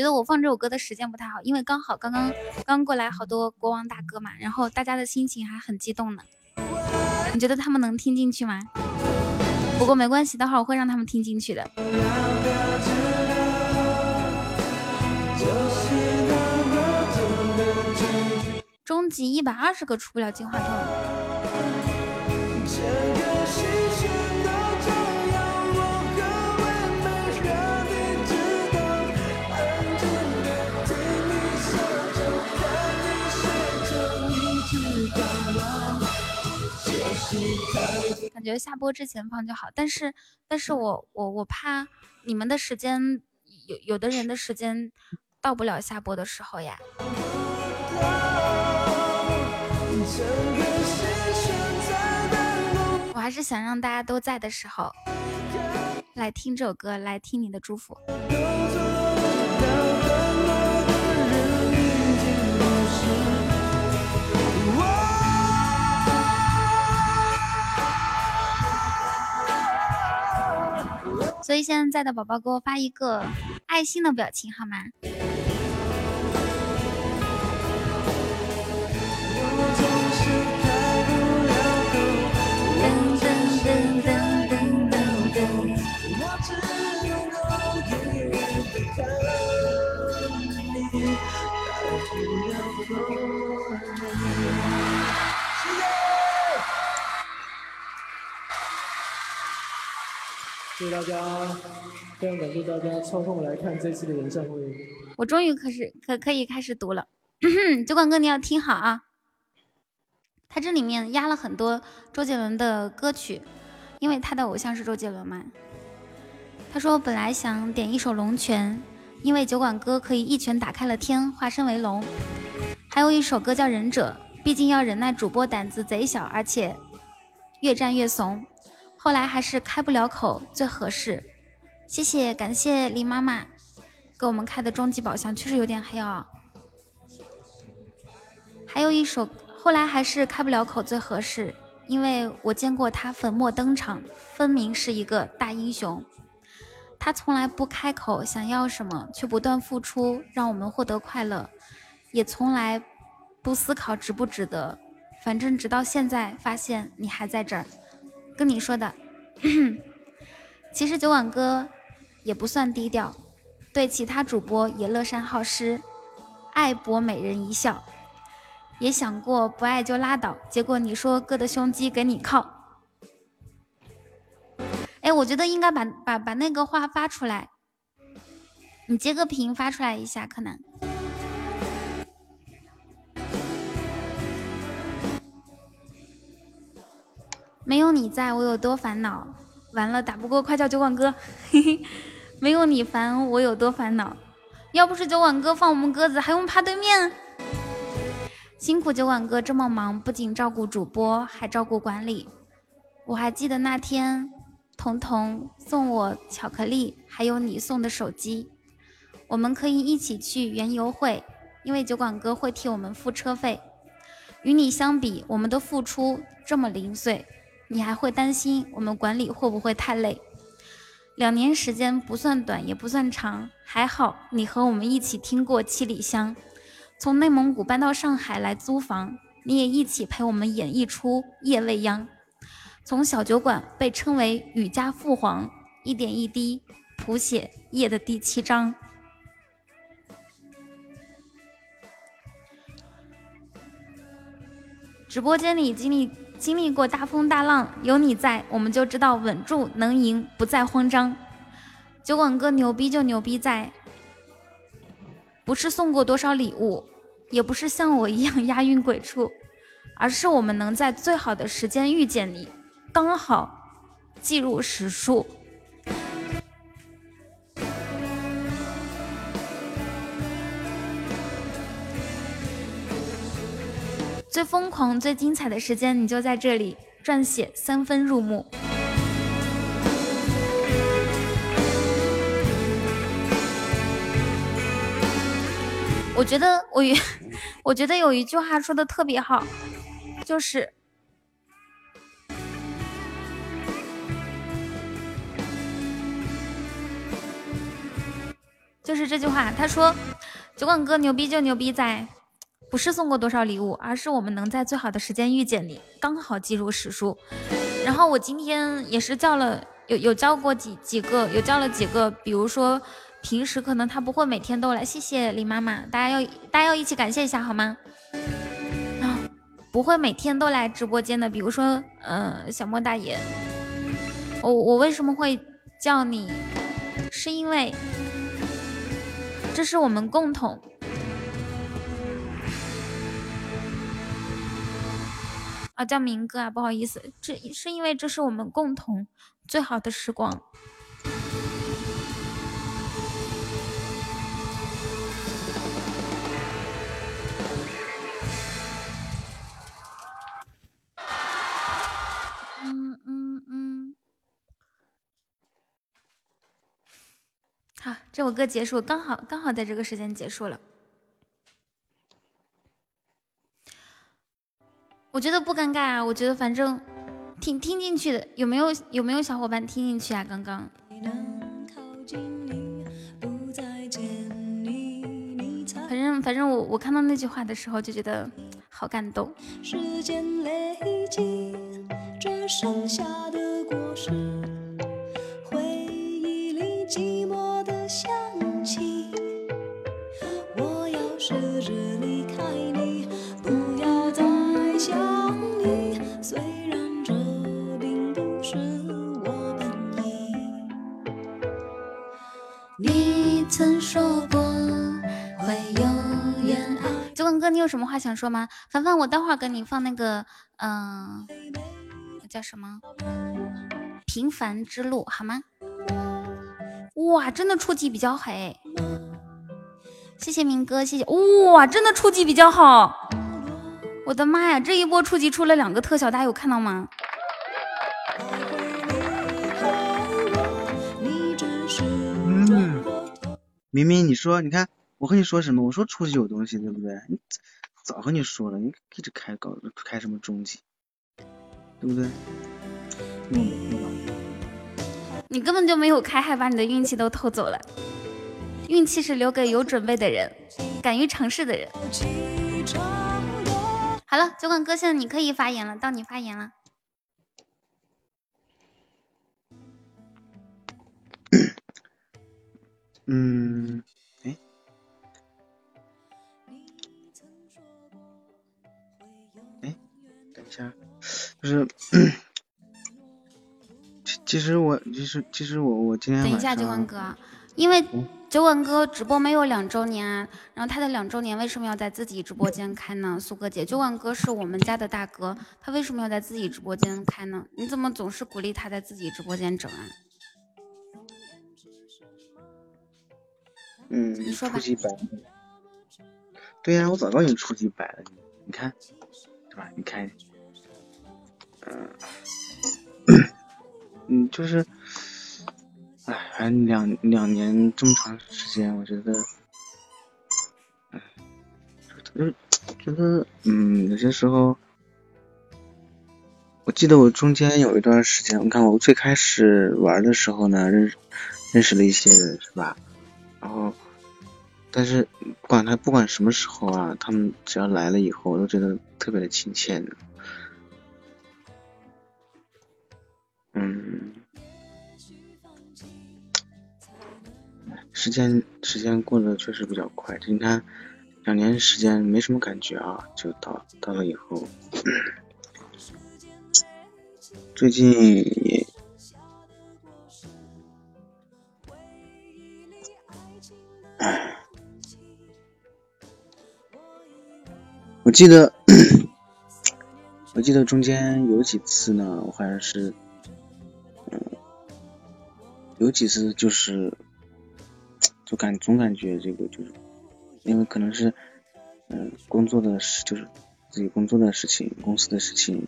我放这首歌的时间不太好，因为刚好刚刚刚过来好多国王大哥嘛，然后大家的心情还很激动呢。你觉得他们能听进去吗？不过没关系，待会儿我会让他们听进去的。终极一百二十个出不了金话筒。感觉下播之前放就好，但是，但是我我我怕你们的时间有有的人的时间到不了下播的时候呀。我还是想让大家都在的时候来听这首歌，来听你的祝福。所以现在的宝宝给我发一个爱心的表情好吗？谢谢大家，非常感谢大家抽空来看这次的演唱会。我终于可是可可以开始读了，酒馆哥你要听好啊！他这里面压了很多周杰伦的歌曲，因为他的偶像是周杰伦嘛。他说本来想点一首《龙泉》，因为酒馆哥可以一拳打开了天，化身为龙。还有一首歌叫《忍者》，毕竟要忍耐主播胆子贼小，而且越战越怂。后来还是开不了口最合适。谢谢，感谢林妈妈给我们开的终极宝箱，确实有点黑啊。还有一首，后来还是开不了口最合适，因为我见过他粉墨登场，分明是一个大英雄。他从来不开口，想要什么却不断付出，让我们获得快乐，也从来不思考值不值得。反正直到现在，发现你还在这儿。跟你说的，其实酒馆哥也不算低调，对其他主播也乐善好施，爱博美人一笑，也想过不爱就拉倒，结果你说哥的胸肌给你靠，哎，我觉得应该把把把那个话发出来，你截个屏发出来一下，可能。没有你在我有多烦恼，完了打不过快叫酒馆哥，嘿嘿，没有你烦我有多烦恼，要不是酒馆哥放我们鸽子，还用怕对面？辛苦酒馆哥这么忙，不仅照顾主播，还照顾管理。我还记得那天，彤彤送我巧克力，还有你送的手机，我们可以一起去园游会，因为酒馆哥会替我们付车费。与你相比，我们的付出这么零碎。你还会担心我们管理会不会太累？两年时间不算短也不算长，还好你和我们一起听过《七里香》，从内蒙古搬到上海来租房，你也一起陪我们演绎出《夜未央》，从小酒馆被称为雨家父皇，一点一滴谱写夜的第七章。直播间里经历。经历过大风大浪，有你在，我们就知道稳住能赢，不再慌张。酒馆哥牛逼就牛逼在，不是送过多少礼物，也不是像我一样押韵鬼畜，而是我们能在最好的时间遇见你，刚好记入史书。最疯狂、最精彩的时间，你就在这里撰写，三分入目。我觉得我，我觉得有一句话说的特别好，就是。就是这句话，他说：“酒馆哥牛逼就牛逼在，不是送过多少礼物，而是我们能在最好的时间遇见你，刚好记入史书。”然后我今天也是叫了，有有叫过几几个，有叫了几个，比如说平时可能他不会每天都来，谢谢李妈妈，大家要大家要一起感谢一下好吗？啊不会每天都来直播间的，比如说呃小莫大爷，我我为什么会叫你？是因为。这是我们共同啊，叫明哥啊，不好意思，这是因为这是我们共同最好的时光。嗯嗯嗯。好，这首歌结束，刚好刚好在这个时间结束了。我觉得不尴尬啊，我觉得反正听听进去的，有没有有没有小伙伴听进去啊？刚刚。反正反正我我看到那句话的时候就觉得好感动。时间累积这剩下的果实回忆里寂寞的香气，我要试着离开你有什么话想说吗？凡凡，我待会儿给你放那个，嗯、叫什么？平凡之路，好吗？哇，真的触及比较好哎！谢谢明哥，谢谢哇，真的触及比较好。我的妈呀，这一波初级出了两个特效，大家有看到吗？嗯，明明你说，你看我和你说什么？我说初级有东西，对不对？你早和你说了，你一直开搞开什么中级，对不对？嗯，你根本就没有开，还把你的运气都偷走了。运气是留给有准备的人，敢于尝试的人。好了，酒馆哥，现在你可以发言了，到你发言了。嗯，哎，哎，等一下，就是，其其实我其实其实我我今天等一下，酒馆哥，因为酒馆哥直播没有两周年啊，然后他的两周年为什么要在自己直播间开呢？苏哥姐，酒馆哥是我们家的大哥，他为什么要在自己直播间开呢？你怎么总是鼓励他在自己直播间整啊？嗯，你说吧对呀、我早告诉你初级百了，你你看，对吧？你看，嗯、嗯，就是，哎，反正两两年这么长时间，我觉得，哎，就是觉得，嗯，有些时候，我记得我中间有一段时间，你看我最开始玩的时候呢，认认识了一些人，是吧？然后，但是不管他不管什么时候啊，他们只要来了以后，我都觉得特别的亲切呢。嗯，时间时间过得确实比较快，你看两年时间没什么感觉啊，就到到了以后，最近唉，我记得，我记得中间有几次呢，我好像是，嗯，有几次就是，就感总感觉这个就是，因为可能是，嗯，工作的事就是自己工作的事情、公司的事情，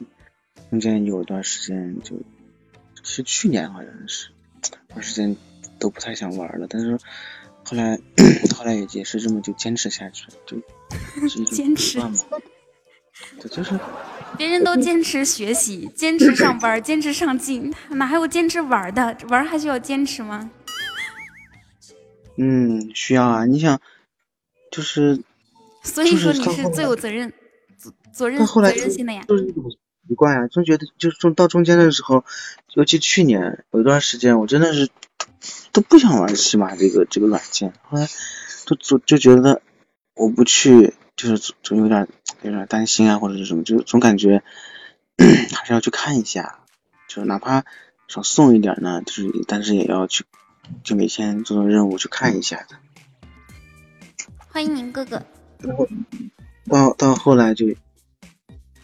中间有一段时间就，是去年好像是，段时间都不太想玩了，但是后来后来也也是这么就坚持下去了，就 坚持嘛，对，就是别人都坚持学习，坚持上班，坚持上进，哪还有坚持玩的？玩还需要坚持吗？嗯，需要啊！你想，就是，所以说你就是最有责任、责责任、责任心的呀。就是一种习惯呀，总觉得就是中到中间的时候，尤其去年有一段时间，我真的是都不想玩喜马这个这个软件，后来就总就觉得我不去，就是总总有点有点担心啊，或者是什么，就总感觉 还是要去看一下，就是哪怕少送一点呢，就是但是也要去，就每天做做任务去看一下的。欢迎您哥哥，到到后来就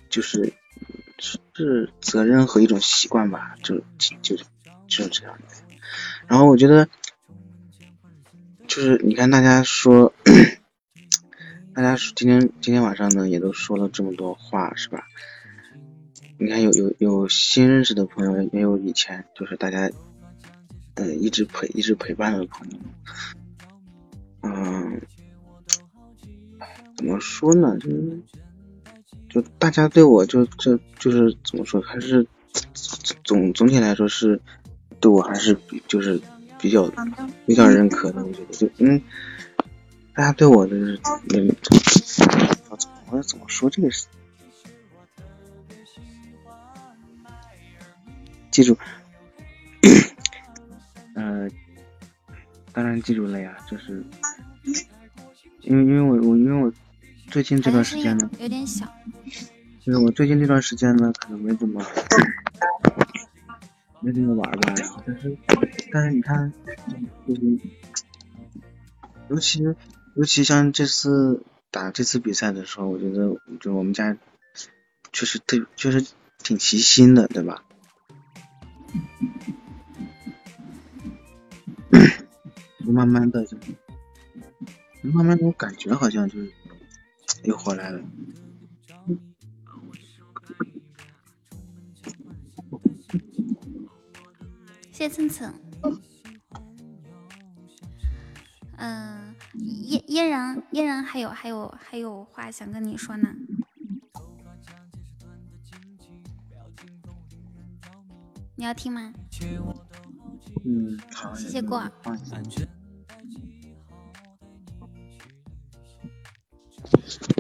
就是是是责任和一种习惯吧，就就就是这样的。然后我觉得就是你看大家说，大家说今天今天晚上呢也都说了这么多话是吧？你看有有有新认识的朋友，也有以前就是大家呃一直陪一直陪伴的朋友，嗯。怎么说呢？就是就大家对我就就就是怎么说，还是总总体来说是对我还是比就是比较比较认可的。我觉得就嗯，大家对我的嗯，我怎么我怎么说这个事？记住，呃，当然记住了呀，就是因为因为我我因为我。最近这段时间呢，有点小。就是我最近这段时间呢，可能没怎么没怎么玩吧，然后但是但是你看，就是尤其尤其像这次打这次比赛的时候，我觉得就我们家确实特确实挺齐心的，对吧？慢慢的就慢慢的，我感觉好像就是。又回来了。谢谢蹭蹭。嗯，嫣嫣然，嫣然还有还有还有话想跟你说呢。你要听吗？好。谢谢过。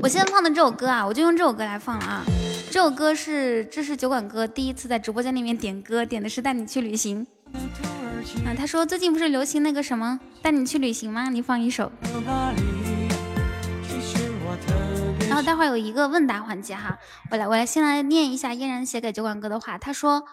我现在放的这首歌啊，我就用这首歌来放了啊。这首歌是这是酒馆哥第一次在直播间里面点歌，点的是带你去旅行。啊，他说最近不是流行那个什么带你去旅行吗？你放一首。然后待会儿有一个问答环节哈，我来我来先来念一下嫣然写给酒馆哥的话，他说。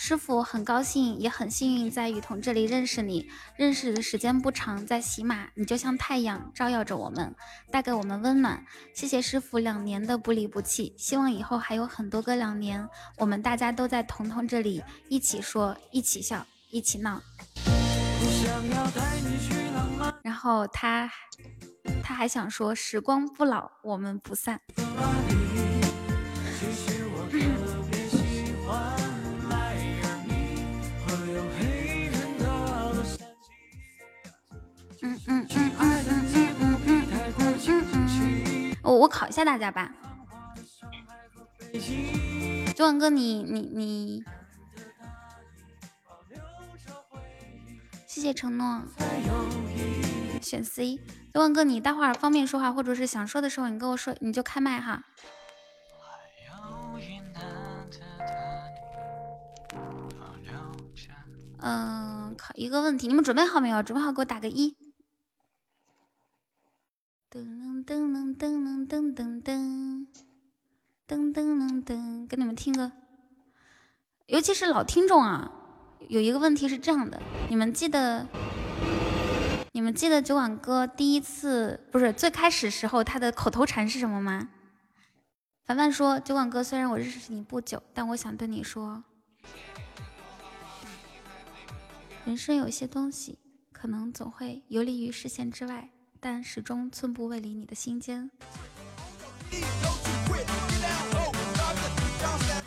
师傅很高兴，也很幸运在雨桐这里认识你。认识的时间不长，在喜马，你就像太阳，照耀着我们，带给我们温暖。谢谢师傅两年的不离不弃，希望以后还有很多个两年，我们大家都在彤彤这里一起说，一起笑，一起闹。然后他他还想说，时光不老，我们不散。其实我我我考一下大家吧。九万哥，你你你，谢谢承诺，选 C。九万哥，你待会儿方便说话或者是想说的时候，你跟我说，你就开麦哈。嗯，考一个问题，你们准备好没有？准备好给我打个一。噔噔噔噔噔噔噔噔噔噔噔噔，给你们听个，尤其是老听众啊，有一个问题是这样的，你们记得，你们记得酒馆哥第一次不是最开始时候他的口头禅是什么吗？凡凡说，酒馆哥虽然我认识你不久，但我想对你说，人生有些东西可能总会游离于视线之外。但始终寸步未离你的心间。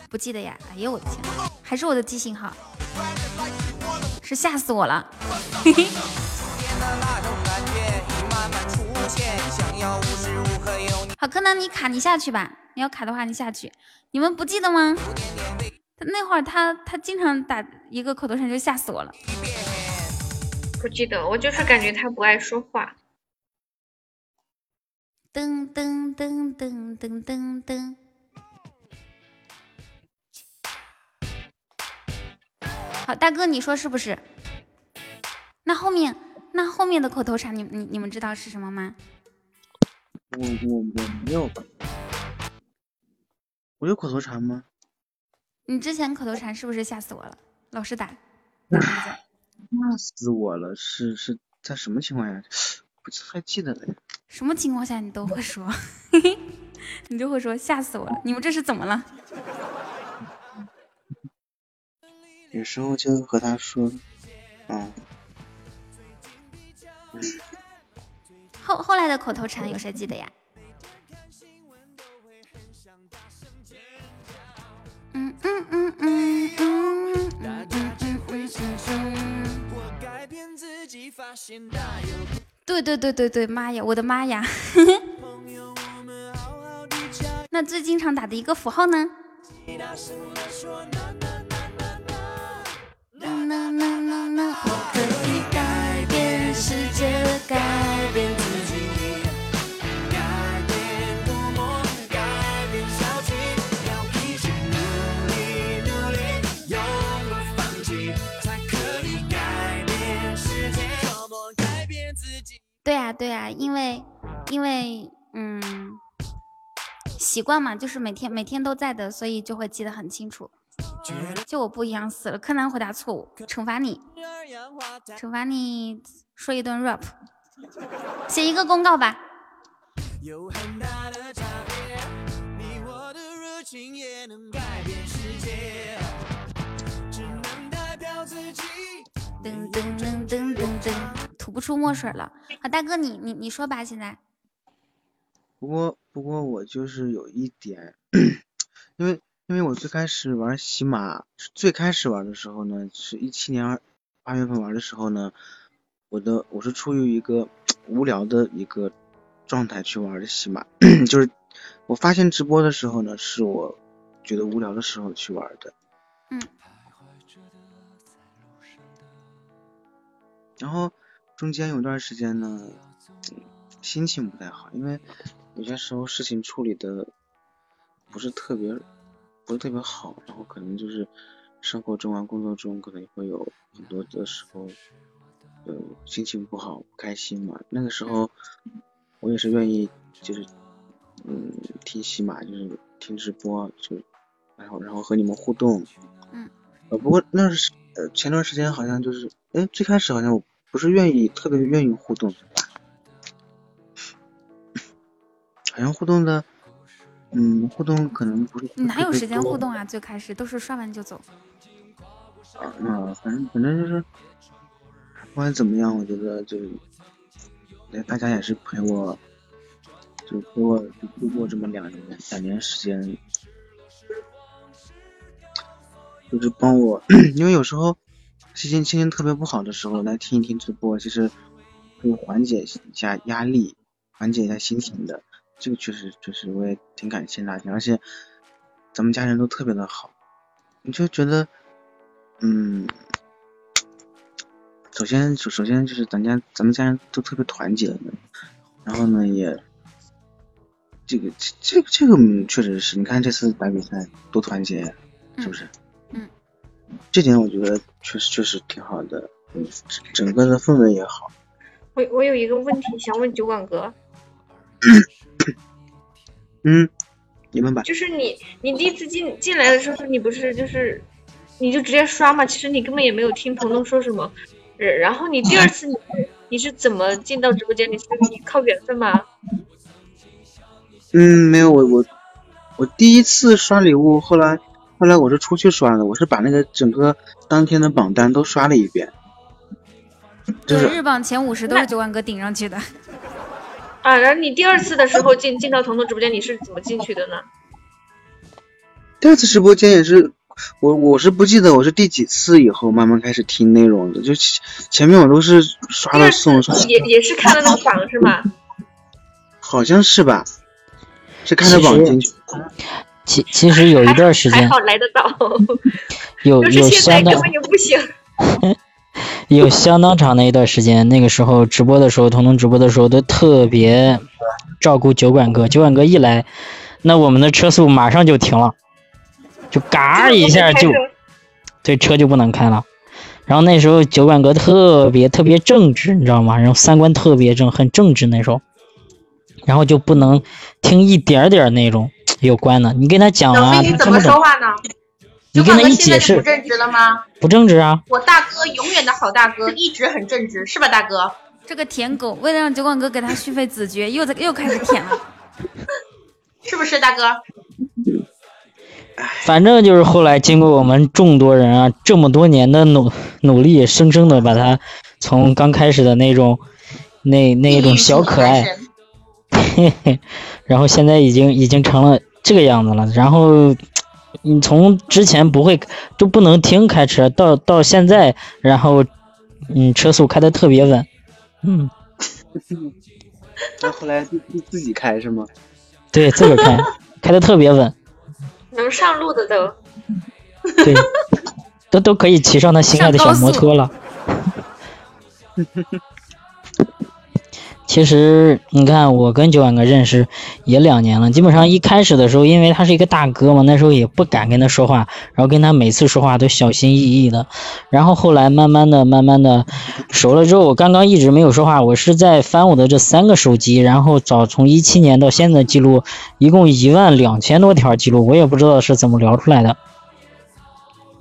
不记得呀？哎呦我的天，还是我的记性好，是吓死我了。嘿嘿。好，柯南，你卡，你下去吧。你要卡的话，你下去。你们不记得吗？那会儿他他经常打一个口头禅，就吓死我了。不记得，我就是感觉他不爱说话。噔噔噔噔噔噔噔。好，大哥，你说是不是？那后面那后面的口头禅，你你你们知道是什么吗？我我我没有吧？我有口头禅吗？你之前口头禅是不是吓死我了？老实打。吓死我了！是是在什么情况下？不太记得了。什么情况下你都会说？你就会说吓死我了！你们这是怎么了？有时候就和他说，嗯。后后来的口头禅有谁记得呀？嗯嗯嗯嗯嗯嗯嗯对对对对对，妈呀，我的妈呀！那最经常打的一个符号呢？对呀对呀，因为因为嗯，习惯嘛，就是每天每天都在的，所以就会记得很清楚。就我不一样死了，柯南回答错误，惩罚你，惩罚你说一顿 rap，写一个公告吧。噔噔噔噔噔噔，吐不出墨水了。啊，大哥，你你你说吧，现在。不过不过我就是有一点，因为因为我最开始玩喜马，最开始玩的时候呢，是一七年二八月份玩的时候呢，我的我是出于一个无聊的一个状态去玩的喜马，就是我发现直播的时候呢，是我觉得无聊的时候去玩的。嗯。然后中间有段时间呢，心情不太好，因为有些时候事情处理的不是特别不是特别好，然后可能就是生活中啊、工作中可能会有很多的时候，呃，心情不好、不开心嘛。那个时候我也是愿意，就是嗯，听喜马，就是听直播，就然后然后和你们互动。嗯。呃，不过那是呃前段时间好像就是，哎，最开始好像我。不是愿意特别愿意互动，好像互动的，嗯，互动可能不是。哪有时间互动啊？最开始都是刷完就走。啊，那反正反正就是，不管怎么样，我觉得就，大家也是陪我，就陪我度过这么两年两年时间，就是帮我，因为有时候。心情心情特别不好的时候来听一听直播，其实可以缓解一下压力，缓解一下心情的。这个确实确实我也挺感谢大家，而且咱们家人都特别的好，你就觉得，嗯，首先首首先就是咱家咱们家人都特别团结的，然后呢也，这个这这这个确实是你看这次打比赛多团结，是不是？嗯这点我觉得确实确实挺好的，嗯，整个的氛围也好。我我有一个问题想问酒馆哥。嗯，你们吧。就是你你第一次进进来的时候，你不是就是你就直接刷嘛？其实你根本也没有听彤彤说什么。然后你第二次你你是怎么进到直播间？你是你靠缘分吗？嗯，没有我我我第一次刷礼物，后来。后来我是出去刷的，我是把那个整个当天的榜单都刷了一遍，就是日榜前五十都是九万哥顶上去的。啊，然后你第二次的时候进进到彤彤直播间，你是怎么进去的呢？第二次直播间也是，我我是不记得我是第几次以后慢慢开始听内容的，就前前面我都是刷了送刷，也也是看了那个榜是吗？好像是吧？是看着榜进去。其其实有一段时间还好来得早，有有相当。有相当长的一段时间，那个时候直播的时候，彤彤直播的时候都特别照顾酒馆哥。酒馆哥一来，那我们的车速马上就停了，就嘎一下就，对车就不能开了。然后那时候酒馆哥特别特别正直，你知道吗？然后三观特别正，很正直那时候，然后就不能听一点点那种有关的。你跟他讲小啊，飞，你怎么他不懂，说话呢？你跟他一解释现在就不，正直了吗？不正直啊。我大哥永远的好大哥，一直很正直，是吧，大哥？这个舔狗为了让酒馆哥给他续费子爵，又在又开始舔了。是不是大哥？反正就是后来经过我们众多人啊这么多年的努努力，生生的把他从刚开始的那种那那种小可爱，嘿嘿，然后现在已经已经成了这个样子了。然后你从之前不会就不能听开车，到到现在，然后嗯车速开的特别稳，嗯，那后来自自自己开是吗？对，自个儿开 开的特别稳，能上路的都。对，都都可以骑上他心爱的小摩托了。其实你看，我跟九万哥认识也两年了，基本上一开始的时候，因为他是一个大哥嘛，那时候也不敢跟他说话，然后跟他每次说话都小心翼翼的。然后后来慢慢的、慢慢的熟了之后，我刚刚一直没有说话，我是在翻我的这三个手机，然后找从一七年到现在的记录，一共一万两千多条记录，我也不知道是怎么聊出来的。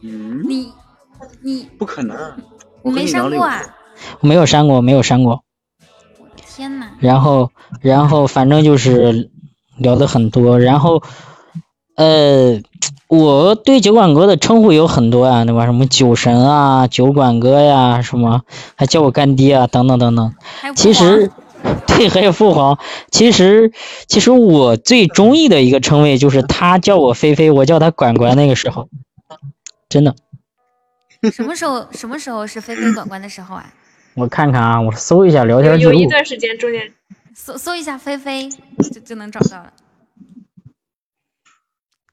嗯，你你不可能，我跟没你聊了有删过啊？我没有删过，没有删过。然后，然后反正就是聊的很多。然后，呃，我对酒馆哥的称呼有很多啊，对吧？什么酒神啊、酒馆哥呀，什么还叫我干爹啊，等等等等。其实，对，还有父皇。其实，其实我最中意的一个称谓就是他叫我菲菲，我叫他管管。那个时候，真的，什么时候什么时候是菲菲管管的时候啊？我看看啊，我搜一下聊天记录有有一。段时间中间搜搜一下菲菲就就能找到了。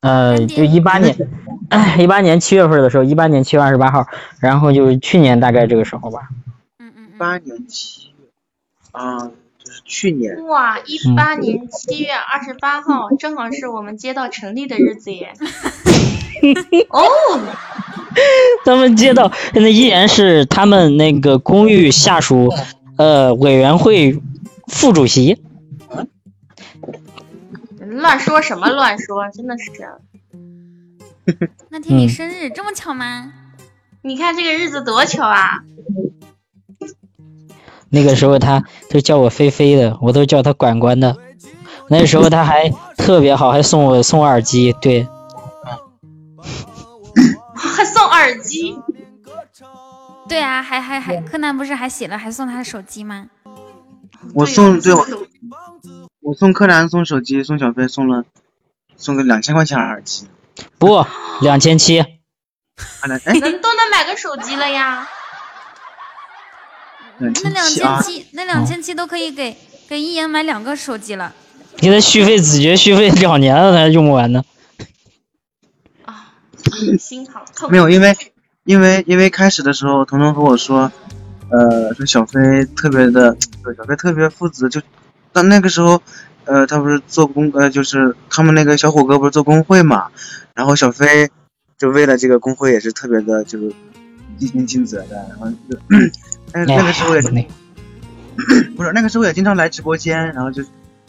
呃，就一八年，一八年七月份的时候，一八年七月二十八号，然后就是去年大概这个时候吧。嗯嗯八年七月啊，就是去年。哇，一八年七月二十八号，正好是我们街道成立的日子耶。哦，他们街道现在依然是他们那个公寓下属呃委员会副主席。乱说什么乱说，真的是。那天你嗯生日，这么巧吗？你看这个日子多巧啊！那个时候他都叫我菲菲的，我都叫他管管的。那时候他还特别好，还送我送我耳机，对，还送耳机，对啊，还还还，柯南不是还写了还送他的手机吗？我送对我，我送柯南送手机，送小飞送了送个两千块钱耳机。不，两千七。啊两哎，能都能买个手机了呀。那两千，七，那两千七都可以给给一言买两个手机了。给他续费子爵续费两年了，他还用不完呢。心好痛。没有，因为因为因为开始的时候，彤彤和我说，呃，说小飞特别的，对小飞特别负责，就但那个时候，呃，他不是做工，呃，就是他们那个小虎哥不是做工会嘛，然后小飞就为了这个工会也是特别的，就是尽心尽责的，然后就，但是那个时候也 不是那个时候也经常来直播间，然后就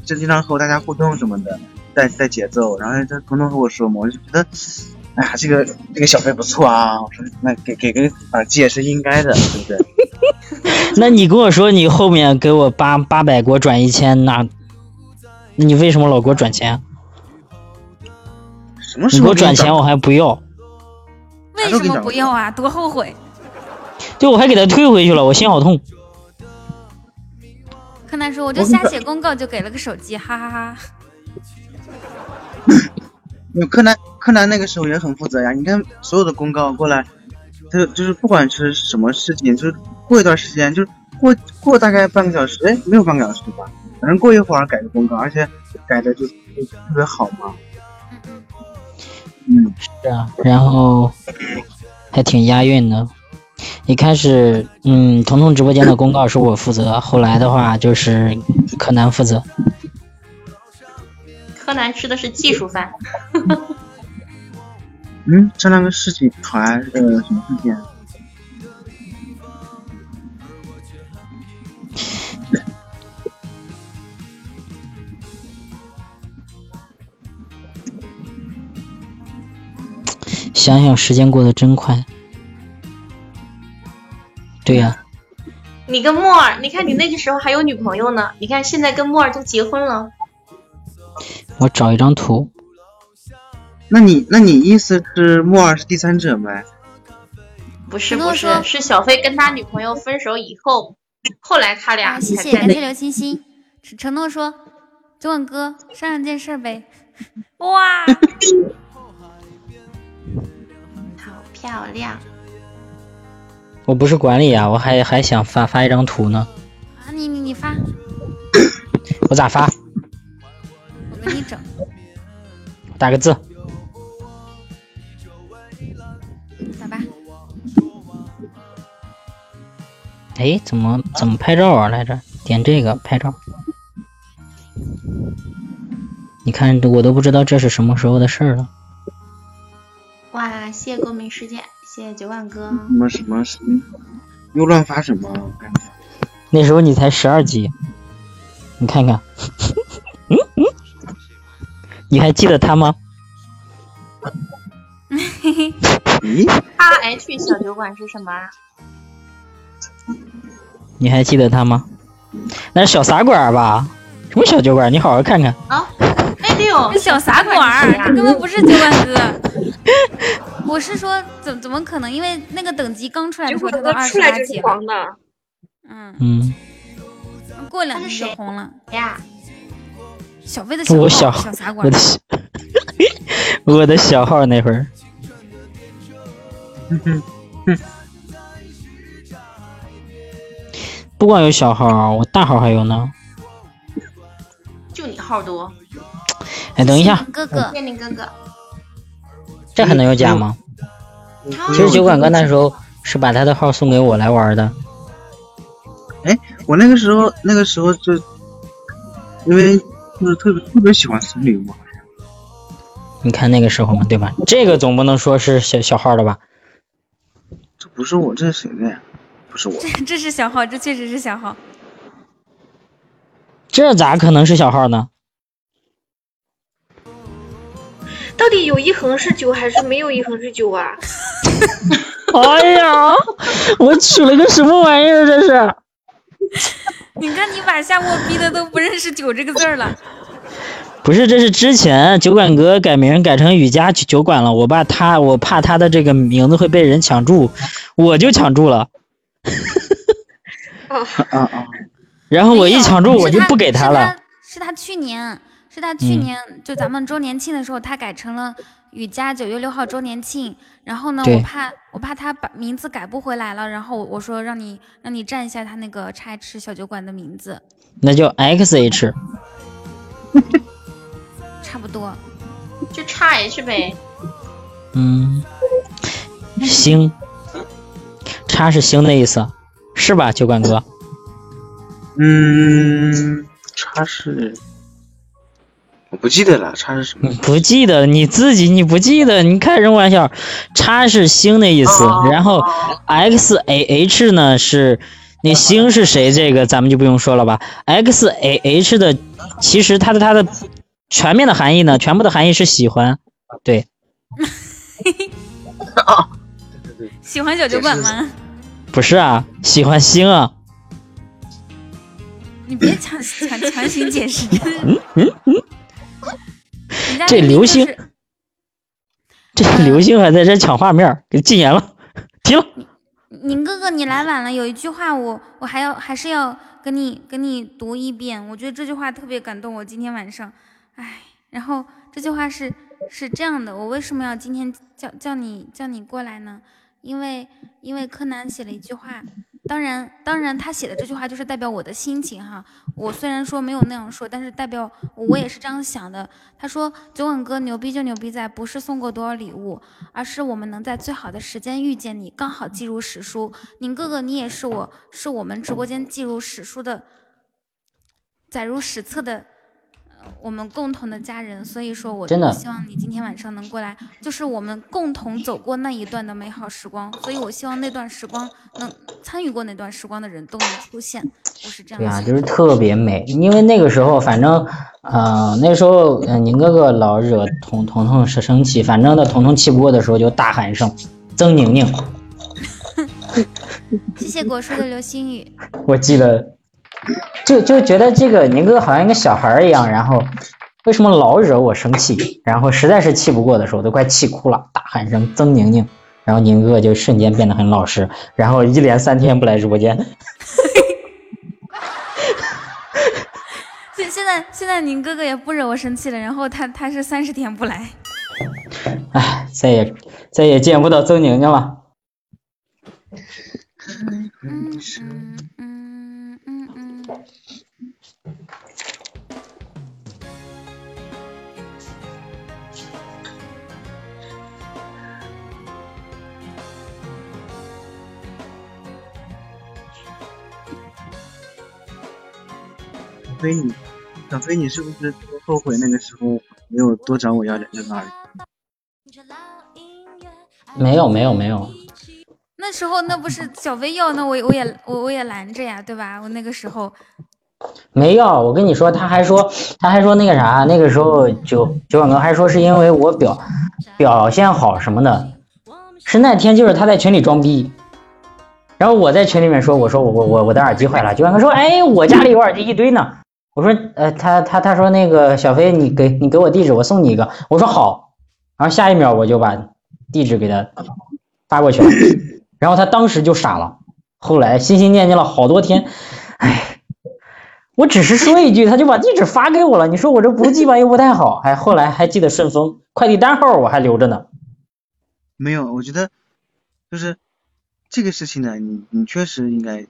就经常和大家互动什么的，带带节奏，然后他彤彤和我说嘛，我就觉得。哎呀，这个这个小费不错啊！我说那给给个耳机也是应该的，对不对？那你跟我说你后面给我八八百给我转一千，那你为什么老给我转钱？什么时候你给我转钱我还不要，为什么不要啊？多后悔！对我还给他退回去了，我心好痛。柯南说我就瞎写公告就给了个手机，哈哈哈。有柯南柯南那个时候也很负责呀，你看所有的公告过来，就就是不管是什么事情，就是过一段时间，就是过过大概半个小时，哎，没有半个小时吧，反正过一会儿改个公告，而且改的就就特别好嘛。嗯，是啊，然后还挺押韵的。一开始，嗯，彤彤直播间的公告是我负责，后来的话就是柯南负责。柯南吃的是技术饭。嗯，这两个事情团呃什么事件？想想时间过得真快。对呀、你跟莫儿，你看你那个时候还有女朋友呢，你看现在跟莫儿都结婚了。我找一张图。那你那你意思是莫尔是第三者呗？不是如果不是，说是小飞跟他女朋友分手以后，后来他俩啊，谢谢感谢刘欣欣，承承诺说，九晚哥商量件事呗。哇，好漂亮。我不是管理啊，我还还想发发一张图呢。啊你你你发，我咋发？我给你整。打个字。哎，怎么怎么拍照啊来着？点这个拍照。你看，我都不知道这是什么时候的事儿了。哇，谢谢光明世界，谢谢九万哥。什么什么什么？又乱发什么？感觉。那时候你才十二级，你看看，嗯嗯，你还记得他吗？咦 R H 小酒馆是什么？啊？你还记得他吗？那是小茶馆儿吧？什么小酒馆？你好好看看。啊，哎六，这 小茶馆儿，这根本不是九万哥。我是说，怎怎么可能？因为那个等级刚出来的时候，他都二十八级了。黄的。嗯，嗯，过两天就红了。呀，小飞的小我号小小茶馆我的小 我的小号那会儿，不光有小号，我大号还有呢。就你号多。哎，等一下，哥哥，谢谢你哥哥。这还能有假吗？其实酒馆哥那时候是把他的号送给我来玩的。哎，我那个时候那个时候就因为就是特别特别喜欢送礼物，你看那个时候嘛，对吧？这个总不能说是小小号的吧？这不是我，这是谁的呀？不是我。这这是小号，这确实是小号。这咋可能是小号呢？到底有一横是九还是没有一横是九啊？哎呀，我取了个什么玩意儿？这是？你看你把夏沫逼的都不认识“九”这个字儿了。不是，这是之前酒馆哥改名改成雨家酒馆了，我怕他，我怕他的这个名字会被人抢注，我就抢注了。啊啊！然后我一抢注，我就不给他了。是他去年，是他去嗯年、就咱们周年庆的时候，他改成了雨佳九月六号周年庆。然后呢，我怕我怕他把名字改不回来了，然后我说让你让你占一下他那个叉 H 小酒馆的名字，那叫 XH，差不多。就叉 H 呗。嗯，星，叉是星的意思，是吧，酒馆哥？嗯，叉是我不记得了，叉是什么？不记得你自己，你不记得？你开什么玩笑？叉是星的意思，然后 X A H 呢是那星是谁？这个咱们就不用说了吧。X A H 的其实它的它的全面的含义呢，全部的含义是喜欢，对，喜欢小酒馆吗？不是啊，喜欢星啊。你别强强强行解释，这流星这流星还在这抢画面，给禁言了，停了。宁哥哥，你来晚了，有一句话我我还要还是要跟你跟你读一遍，我觉得这句话特别感动我今天晚上，哎，然后这句话是是这样的，我为什么要今天叫叫你叫你过来呢？因为因为柯南写了一句话，当然当然他写的这句话就是代表我的心情哈。我虽然说没有那样说，但是代表我也是这样想的。他说九吻哥牛逼就牛逼在不是送过多少礼物，而是我们能在最好的时间遇见你，刚好记入史书。宁哥哥你也是我是我们直播间记入史书的，载入史册的。我们共同的家人，所以说我真的。希望你今天晚上能过来，就是我们共同走过那一段的美好时光，所以我希望那段时光能参与过那段时光的人都能出现，我是这样对呀、就是特别美，因为那个时候反正，呃，那时候呃宁哥哥老惹彤彤彤是生气，反正呢彤彤气不过的时候就大喊一声曾宁宁，谢谢果树的流星雨，我记得，就就觉得这个宁哥好像一个小孩儿一样，然后为什么老惹我生气？然后实在是气不过的时候，都快气哭了，大喊声曾宁宁，然后宁哥哥就瞬间变得很老实，然后一连三天不来直播间。现现在现在宁哥哥也不惹我生气了，然后他他是三十天不来，唉，再也再也见不到曾宁宁了。嗯嗯嗯飞你，小飞你是不是后悔那个时候没有多找我要两个耳机？没有没有没有，那时候那不是小飞要，那我我也我我也拦着呀，对吧？我那个时候没要，我跟你说，他还说，他还说那个啥，那个时候九九广哥还说是因为我表表现好什么的，是那天就是他在群里装逼，然后我在群里面说，我说我我我我的耳机坏了，九广哥说，哎，我家里有耳机一堆呢，我说，呃，他他他说那个小飞，你给你给我地址，我送你一个，我说好，然后下一秒我就把地址给他发过去了，然后他当时就傻了，后来心心念念了好多天，哎。我只是说一句，他就把地址发给我了。你说我这不记吧又不太好，还后来还记得顺丰快递单号我还留着呢。没有，我觉得就是这个事情呢，你你确实应该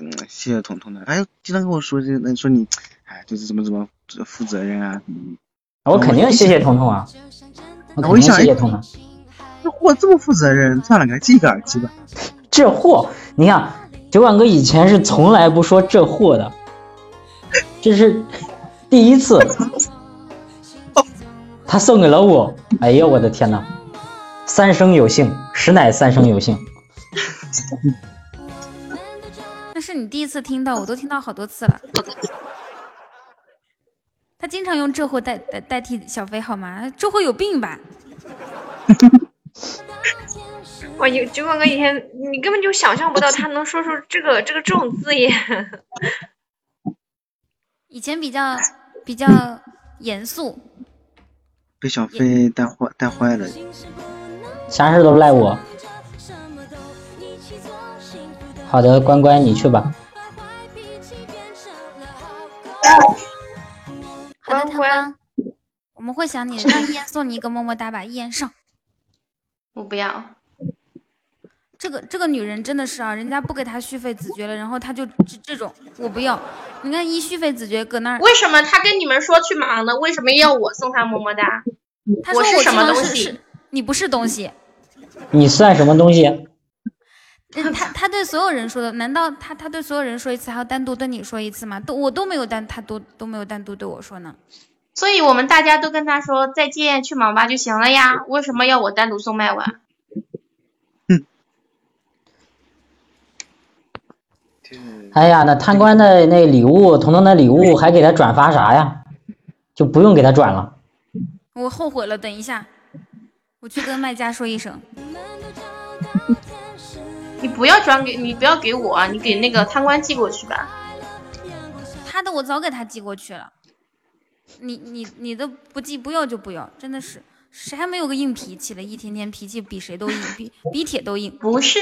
嗯谢谢彤彤的。还有经常跟我说这个，说你哎就是怎么怎么负责任啊。嗯我肯定谢谢彤彤啊，我肯定谢谢彤彤。这货这么负责任，算了，给他寄个耳机吧。这货，你看九管哥以前是从来不说这货的，这是 第一次，他送给了我。哎呀，我的天呐，三生有幸，实乃三生有幸。那是你第一次听到，我都听到好多次了。他经常用这货代代代替小飞好吗？这货有病吧？我，有九广哥以前你根本就想象不到他能说出这个这个这种字眼。以前比较比较严肃，被小飞带坏带坏了。啥事都赖我。好的，关关你去吧。好的，糖糖，我们会想你的，让一言送你一个么么哒吧，一言上。我不要。这个这个女人真的是啊，人家不给她续费子爵了，然后她就这这种，我不要。你看一续费子爵搁那儿，为什么她跟你们说去忙呢？为什么要我送她么么哒？他说我是什么东西？你不是东西。你算什么东西？嗯他他对所有人说的，难道他他对所有人说一次，还要单独对你说一次吗？都我都没有单，他都都没有单独对我说呢。所以我们大家都跟他说再见，去网吧就行了呀。为什么要我单独送麦晚？哎呀，那贪官的那礼物，彤彤的礼物还给他转发啥呀？就不用给他转了。我后悔了，等一下，我去跟卖家说一声。你不要转给，你不要给我，你给那个贪官寄过去吧。他的我早给他寄过去了，你你你的不寄不要就不要，真的是谁还没有个硬脾气的？一天天脾气比谁都硬，比比铁都硬。不是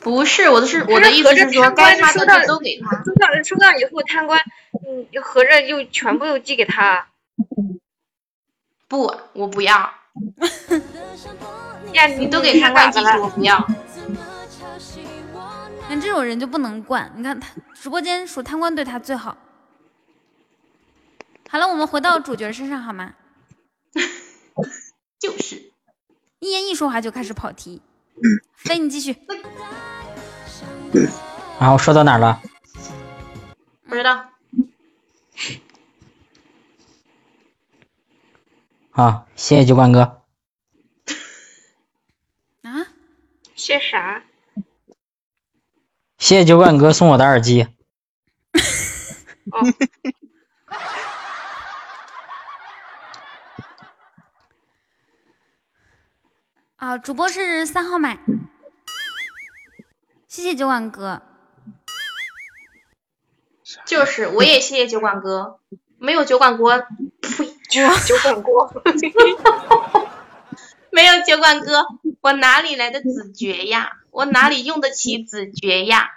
不是，我的是我的意思是说，该他的就都给他。收到收到以后，贪官嗯合着又全部又寄给他。不，我不要。呀，你都给贪官寄去，我不要。像这种人就不能惯。你看他直播间数贪官对他最好。好了，我们回到主角身上好吗？就是，一言一说话就开始跑题。飞，你继续。然后说到哪儿了？不知道。好，谢谢酒馆哥。啊？谢啥？谢谢酒馆哥送我的耳机。哦，啊，主播是三号麦，谢谢酒馆哥。就是，我也谢谢酒馆哥，没有酒馆哥，呸，酒馆哥，没有酒馆哥，我哪里来的子爵呀？我哪里用得起子爵呀？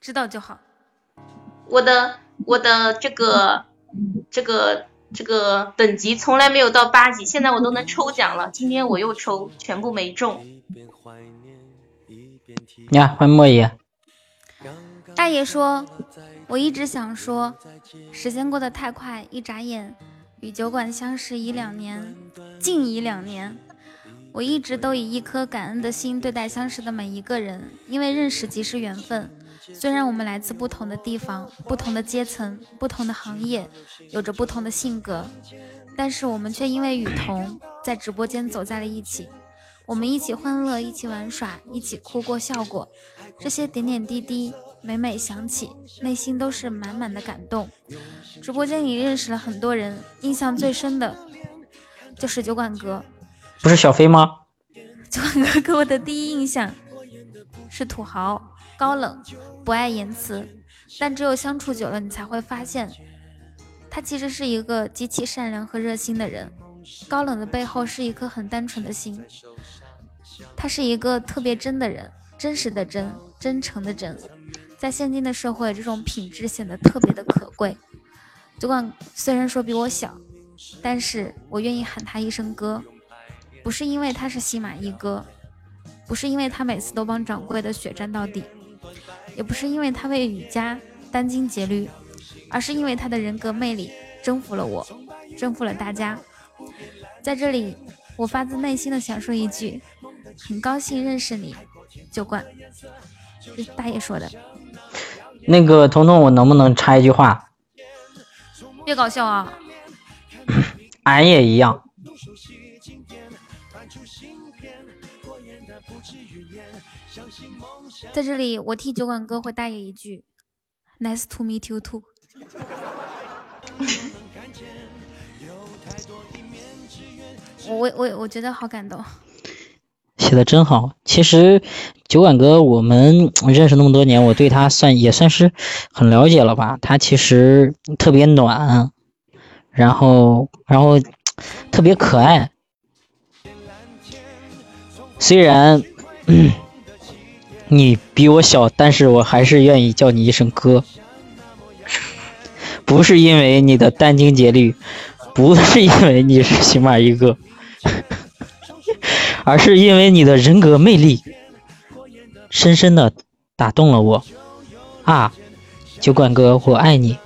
知道就好。我的我的这个这个这个等级从来没有到八级，现在我都能抽奖了。今天我又抽，全部没中。你看，欢迎莫爷。大爷说：“我一直想说，时间过得太快，一眨眼，与酒馆相识已两年，近已两年。我一直都以一颗感恩的心对待相识的每一个人，因为认识即是缘分。虽然我们来自不同的地方、不同的阶层、不同的行业，有着不同的性格，但是我们却因为雨桐在直播间走在了一起。我们一起欢乐，一起玩耍，一起哭过、笑过，这些点点滴滴。”每每想起，内心都是满满的感动。直播间里认识了很多人，印象最深的就是酒馆哥。不是小飞吗？酒馆哥给我的第一印象是土豪、高冷、不爱言辞，但只有相处久了，你才会发现，他其实是一个极其善良和热心的人。高冷的背后是一颗很单纯的心，他是一个特别真的人，真实的真，真诚的真。在现今的社会，这种品质显得特别的可贵。酒馆虽然说比我小，但是我愿意喊他一声哥，不是因为他是西马一哥，不是因为他每次都帮掌柜的血战到底，也不是因为他为雨家殚精竭虑，而是因为他的人格魅力征服了我，征服了大家。在这里，我发自内心的想说一句：很高兴认识你，酒馆。这是大爷说的。那个彤彤，我能不能插一句话？别搞笑啊！俺也一样。在这里，我替酒馆哥回大爷一句：Nice to meet you too。我我我觉得好感动。写的真好。其实酒馆哥，我们 认识那么多年，我对他算也算是很了解了吧。他其实特别暖，然后然后 特别可爱。虽然、你比我小，但是我还是愿意叫你一声哥。不是因为你的殚精竭虑，不是因为你是起码一个。而是因为你的人格魅力，深深的打动了我。啊，酒馆哥，我爱你。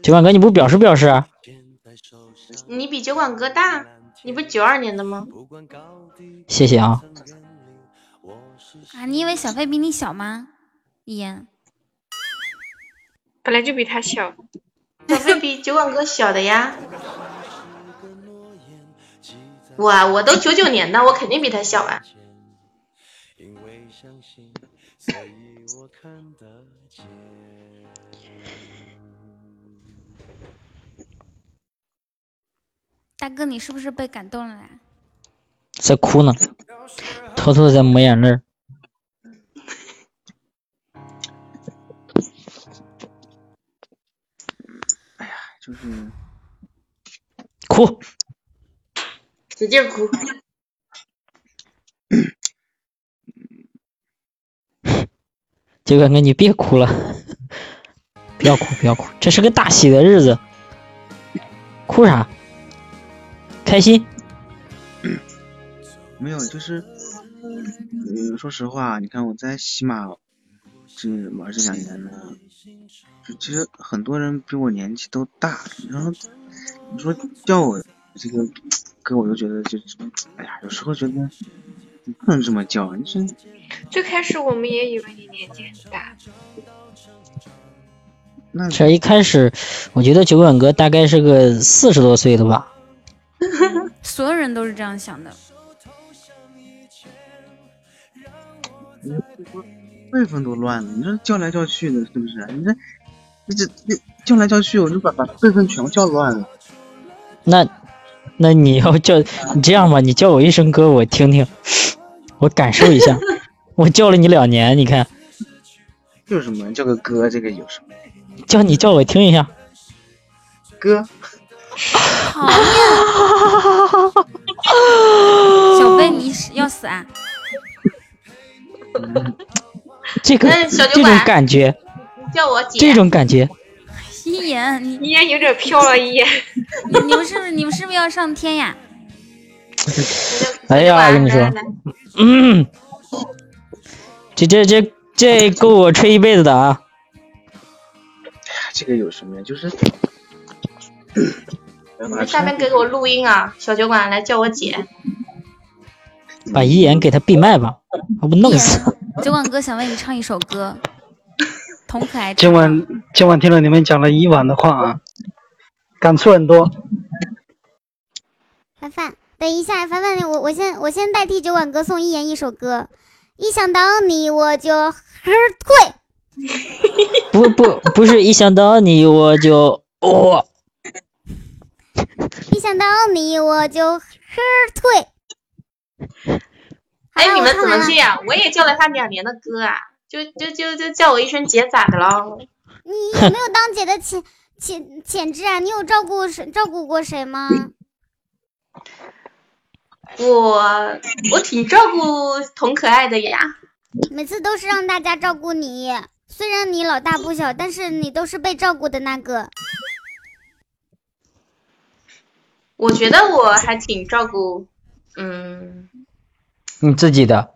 酒馆哥，你不表示表示？啊你比酒馆哥大，你不是九二年的吗？谢谢啊。啊，你以为小飞比你小吗？一言。本来就比他小，小飞比酒馆哥小的呀。我啊，我都九九年的，我肯定比他小啊。大哥，你是不是被感动了啦？在哭呢，偷偷的在抹眼泪。就是哭，使劲哭。杰哥哥，你别哭了，不要哭，不要哭，这是个大喜的日子，哭啥？开心。没有，就是，嗯，说实话，你看我在喜马这玩这两年呢，就其实很多人比我年纪都大，然后你说叫我这个哥，我就觉得就，哎呀，有时候觉得你不能这么叫，你说最开始我们也以为你年纪很大，那这一开始，我觉得酒馆哥大概是个四十多岁的吧。所有人都是这样想的。辈分都乱了，你这叫来叫去的，是不是？你这，你这这叫来叫去，我就把把辈分全叫乱了。那，那你要叫你这样吧，你叫我一声哥，我听听，我感受一下。我叫了你两年，你看，有什么叫个哥？这个有什么？叫你叫我听一下，哥。讨厌！小贝，你是要死啊？这个这种感觉，叫我姐。这种感觉，一言，你一言有点飘了，一言。你你们是不是你们是不是要上天呀？哎呀，我跟你说，嗯，这这这这够我吹一辈子的啊！这个有什么呀？就是，你们下面给我录音啊，小酒馆来叫我姐。把一言给他闭麦吧，我不弄死。酒馆哥想为你唱一首歌，童可爱。今晚今晚听了你们讲了一晚的话啊，感触很多。凡凡，等一下，凡凡，我我先我先代替酒馆哥送一言一首歌。一想到你，我就呵退。不不不是一想到你我就哦，一想到你，我就呵退。哎，你们怎么这样？我也叫了他两年的哥啊，就就就就叫我一声姐咋的了？你有没有当姐的潜潜潜质啊？你有照顾谁照顾过谁吗？我我挺照顾童可爱的呀。每次都是让大家照顾你，虽然你老大不小，但是你都是被照顾的那个。我觉得我还挺照顾，嗯，你自己的，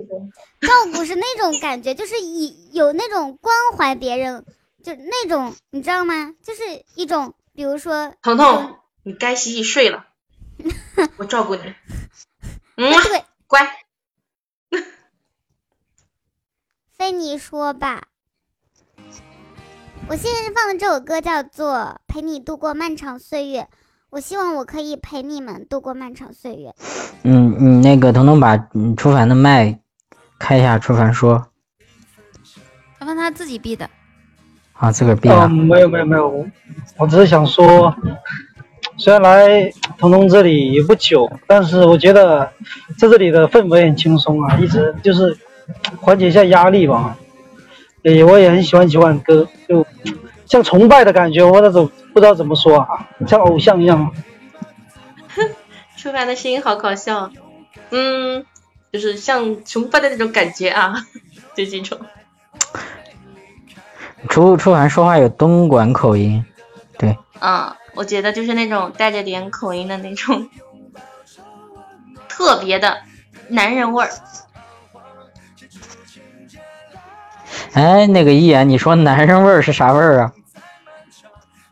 照顾是那种感觉，就是以有那种关怀别人，就那种你知道吗？就是一种，比如说彤彤，你该洗洗睡了，我照顾你。嗯，乖。非你说吧。我现在放的这首歌叫做《陪你度过漫长岁月》，我希望我可以陪你们度过漫长岁月。嗯嗯，那个彤彤把嗯初凡的麦开一下，初凡说凡凡他自己闭的。啊，自个儿闭的嗯，。没有没有没有，我只是想说，虽然来彤彤这里也不久，但是我觉得在这里的氛围很轻松啊，一直就是缓解一下压力吧。也我也很喜欢酒馆歌，就像崇拜的感觉，我那种不知道怎么说啊，像偶像一样。初凡的声音好搞笑，嗯，就是像崇拜的那种感觉啊，就这种。初初凡说话有东莞口音，对，嗯，我觉得就是那种带着点口音的那种，特别的男人味儿。哎，那个一言，你说男人味儿是啥味儿啊？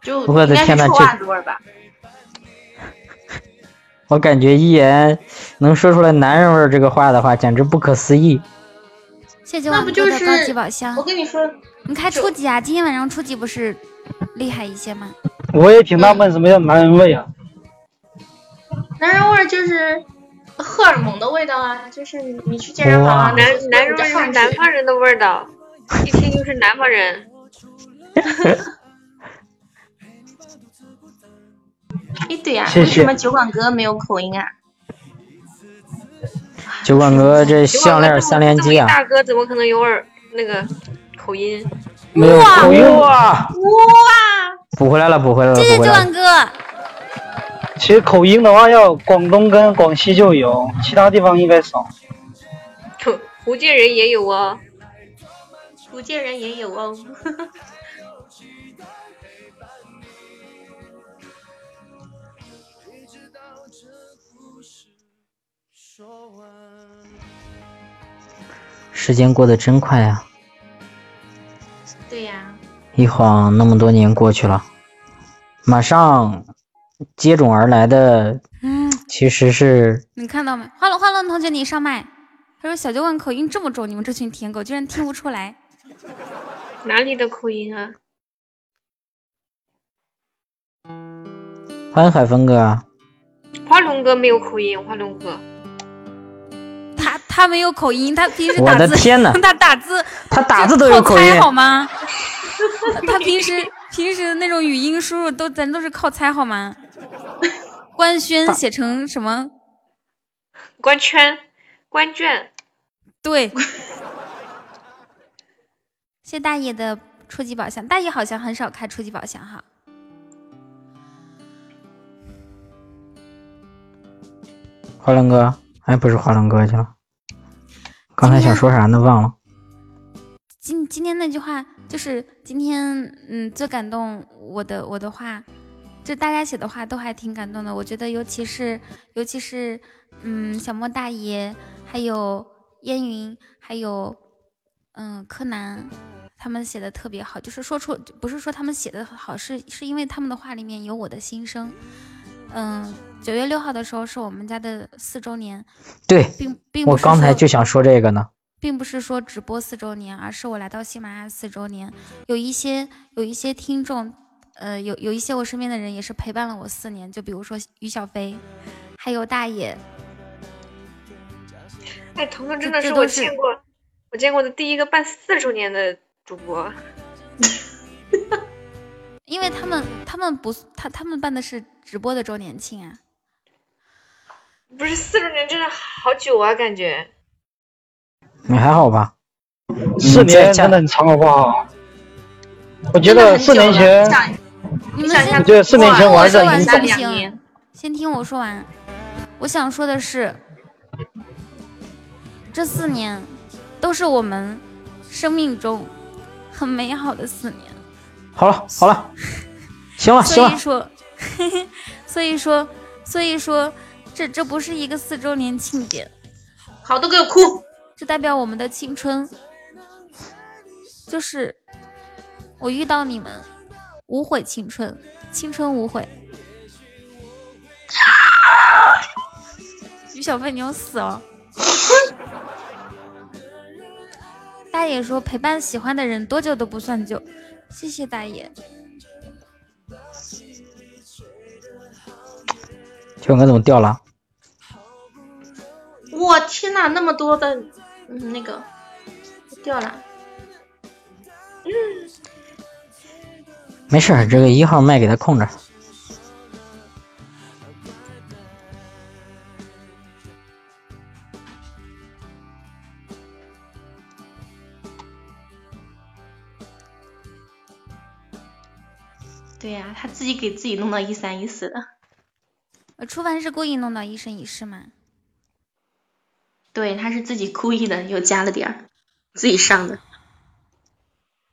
就我的天呐这袜子味儿吧？我感觉一言能说出来男人味儿这个话的话，简直不可思议。谢谢酒那馆哥的不就是高级宝箱。我跟你说，你开初级啊？今天晚上初级不是厉害一些吗？我也挺纳闷，什么叫男人味啊？男人味儿就是荷尔蒙的味道啊，就是你你去健身房啊，男男人味是南方人的味道，一听就是南方人。哎，对呀、谢谢为什么酒馆哥没有口音啊？酒馆哥这项链三连击啊，大哥怎么可能有耳那个口音？没有口音哇！补回来了，补回来了，谢谢。酒馆哥。其实口音的话，要广东跟广西就有，其他地方应该少。福建人也有哦。福建人也有哦。时间过得真快呀、对呀、一晃那么多年过去了，马上接踵而来的嗯，其实是你看到没？花龙花龙同学，你上麦。他说小酒馆口音这么重，你们这群舔狗居然听不出来。哪里的口音啊？欢迎海峰哥啊，花龙哥没有口音，花龙哥。他他没有口音，他平时打字，的天呐他打字，他打字都有口音靠猜好吗？他 他平时平时那种语音输入都咱都是靠猜好吗？官宣写成什么？官圈，官卷。对。谢大爷的初级宝箱，大爷好像很少开初级宝箱哈。华龙哥，哎，不是华龙哥去了，刚才想说啥呢？忘了。今今天那句话就是今天，嗯，最感动我的我的话，就大家写的话都还挺感动的。我觉得尤其是尤其是，嗯，小莫大爷，还有烟云，还有嗯柯南，他们写的特别好。就是说出不是说他们写的好，是是因为他们的话里面有我的心声。嗯，九月六号的时候是我们家的四周年，对并并，不我是说刚才就想说这个呢。并不是说直播四周年，而是我来到喜马拉雅四周年。有一些有一些听众，呃，有有一些我身边的人也是陪伴了我四年，就比如说于小飞，还有大爷。哎，彤彤真的是我见过我见过的第一个办四周年的主播。因为他们他们不他他们办的是直播的周年庆啊。不是四周年，真的好久啊，感觉。你还好吧？四年真的很长，好不好？我觉得四年前，你们先我觉得四年前我还是听我说完很影响行不行？先听我说完。我想说的是，这四年都是我们生命中很美好的四年。好了好了，行了行了，所以说，所以说，所以说，这这不是一个四周年庆典。好，都给我哭！这代表我们的青春，就是我遇到你们，无悔青春，青春无悔。于小飞，你要死了！大爷说陪伴喜欢的人多久都不算久，谢谢大爷。小哥怎么掉了？我天呐，那么多的，嗯，那个掉了。嗯，没事儿，这个一号麦给他空着。对呀、他自己给自己弄到一三一四的。呃，初凡是故意弄到一生一世吗？对，他是自己故意的，又加了点儿，自己上的。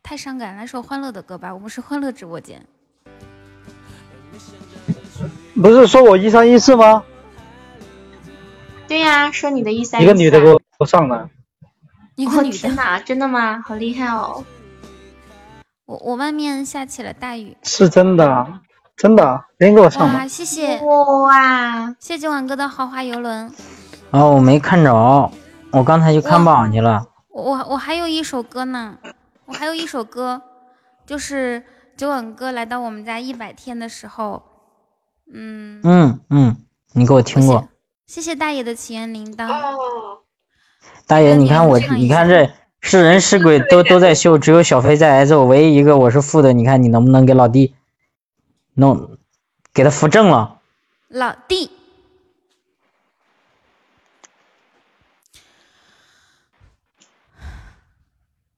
太伤感，来首欢乐的歌吧，我们是欢乐直播间。不是说我一三一四吗？对呀、说你的一三一四。一个女的给我我上了，哦一个女的真的吗？好厉害哦！我我外面下起了大雨，是真的，真的，别人给我上哇，的。谢谢哇，谢谢九晚哥的豪华游轮。哦，我没看着，我刚才去看榜去了。我我我还有一首歌呢，我还有一首歌，就是九稳哥来到我们家一百天的时候，嗯，嗯嗯，你给我听过。谢谢大爷的祈愿铃铛。哦，大爷，你看我，你看这是人是鬼都都在秀，只有小飞在挨揍，唯一一个我是负的。你看你能不能给老弟弄给他扶正了？老弟，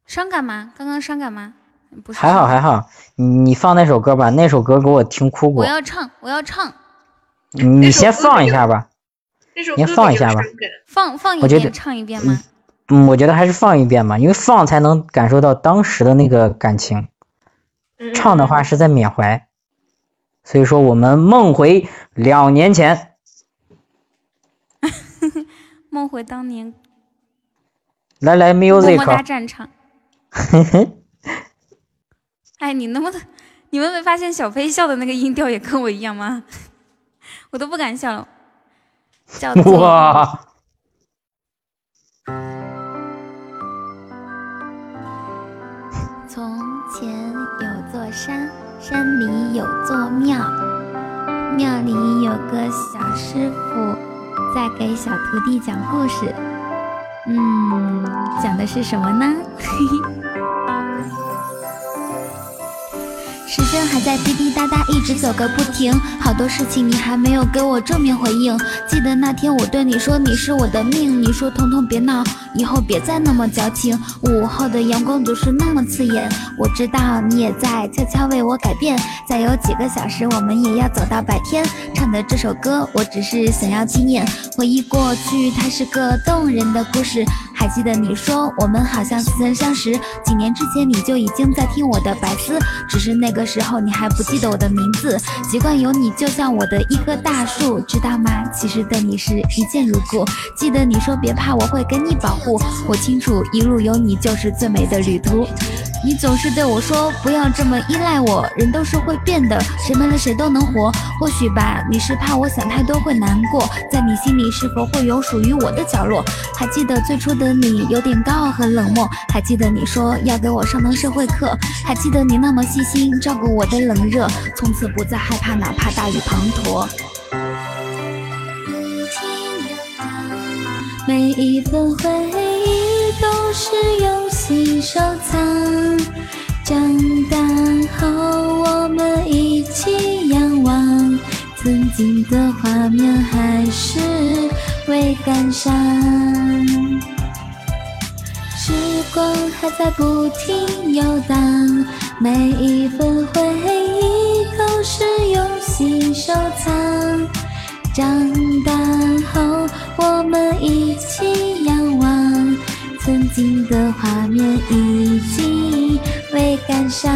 伤感吗？刚刚伤感吗？不是，还好还好，你你放那首歌吧，那首歌给我听哭过我。要唱，我要唱，你你先放一下吧，那首您放一下吧放放一我觉得遍，唱一遍吗？嗯，我觉得还是放一遍吧，因为放才能感受到当时的那个感情，唱的话是在缅怀。所以说，我们梦回两年前，梦回当年来来么么哒 music，战场。哎，你能不能，你们没发现小飞笑的那个音调也跟我一样吗？我都不敢笑了。叫做哇，从前有座山，山里有座庙，庙里有个小师傅在给小徒弟讲故事。嗯，讲的是什么呢？嘿 嘿时间还在滴滴答答一直走个不停，好多事情你还没有给我正面回应。记得那天我对你说你是我的命，你说彤彤别闹，以后别再那么矫情。午后的阳光总是那么刺眼，我知道你也在悄悄为我改变。再有几个小时，我们也要走到白天。唱的这首歌，我只是想要纪念，回忆过去，它是个动人的故事。还记得你说我们好像似曾相识，几年之前你就已经在听我的白丝，只是那个时候你还不记得我的名字。习惯有你就像我的一棵大树，知道吗？其实对你是一见如故。记得你说别怕，我会给你保护。我清楚一路有你就是最美的旅途。你总是对我说不要这么依赖我，人都是会变的，谁没了谁都能活。或许吧，你是怕我想太多会难过，在你心里是否会有属于我的角落？还记得最初的你有点高傲和冷漠，还记得你说要给我上堂社会课，还记得你那么细心照顾我的冷热，从此不再害怕哪怕大雨滂沱。每一份回忆都是用心收藏。长大后，我们一起仰望曾经的画面，还是会感伤。时光还在不停游荡，每一份回忆都是用心收藏。长大后，我们一起仰望曾经的画面，已经未感伤。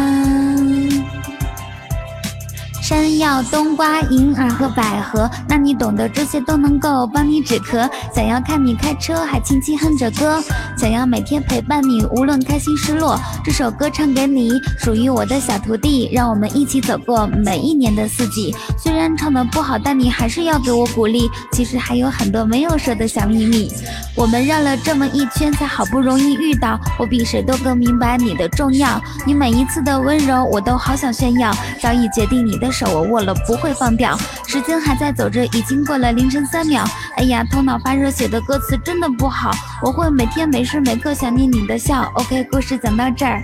山药、冬瓜、银耳和百合，那你懂得这些都能够帮你止咳。想要看你开车，还轻轻哼着歌，想要每天陪伴你，无论开心失落。这首歌唱给你，属于我的小徒弟，让我们一起走过每一年的四季。虽然唱的不好，但你还是要给我鼓励。其实还有很多没有说的小秘密，我们绕了这么一圈，才好不容易遇到。我比谁都更明白你的重要，你每一次的温柔，我都好想炫耀。早已决定你的，我握了不会放掉。时间还在走着，已经过了凌晨三秒。哎呀，头脑发热，写的歌词真的不好。我会每天每时每刻想念你的笑。OK，故事讲到这儿，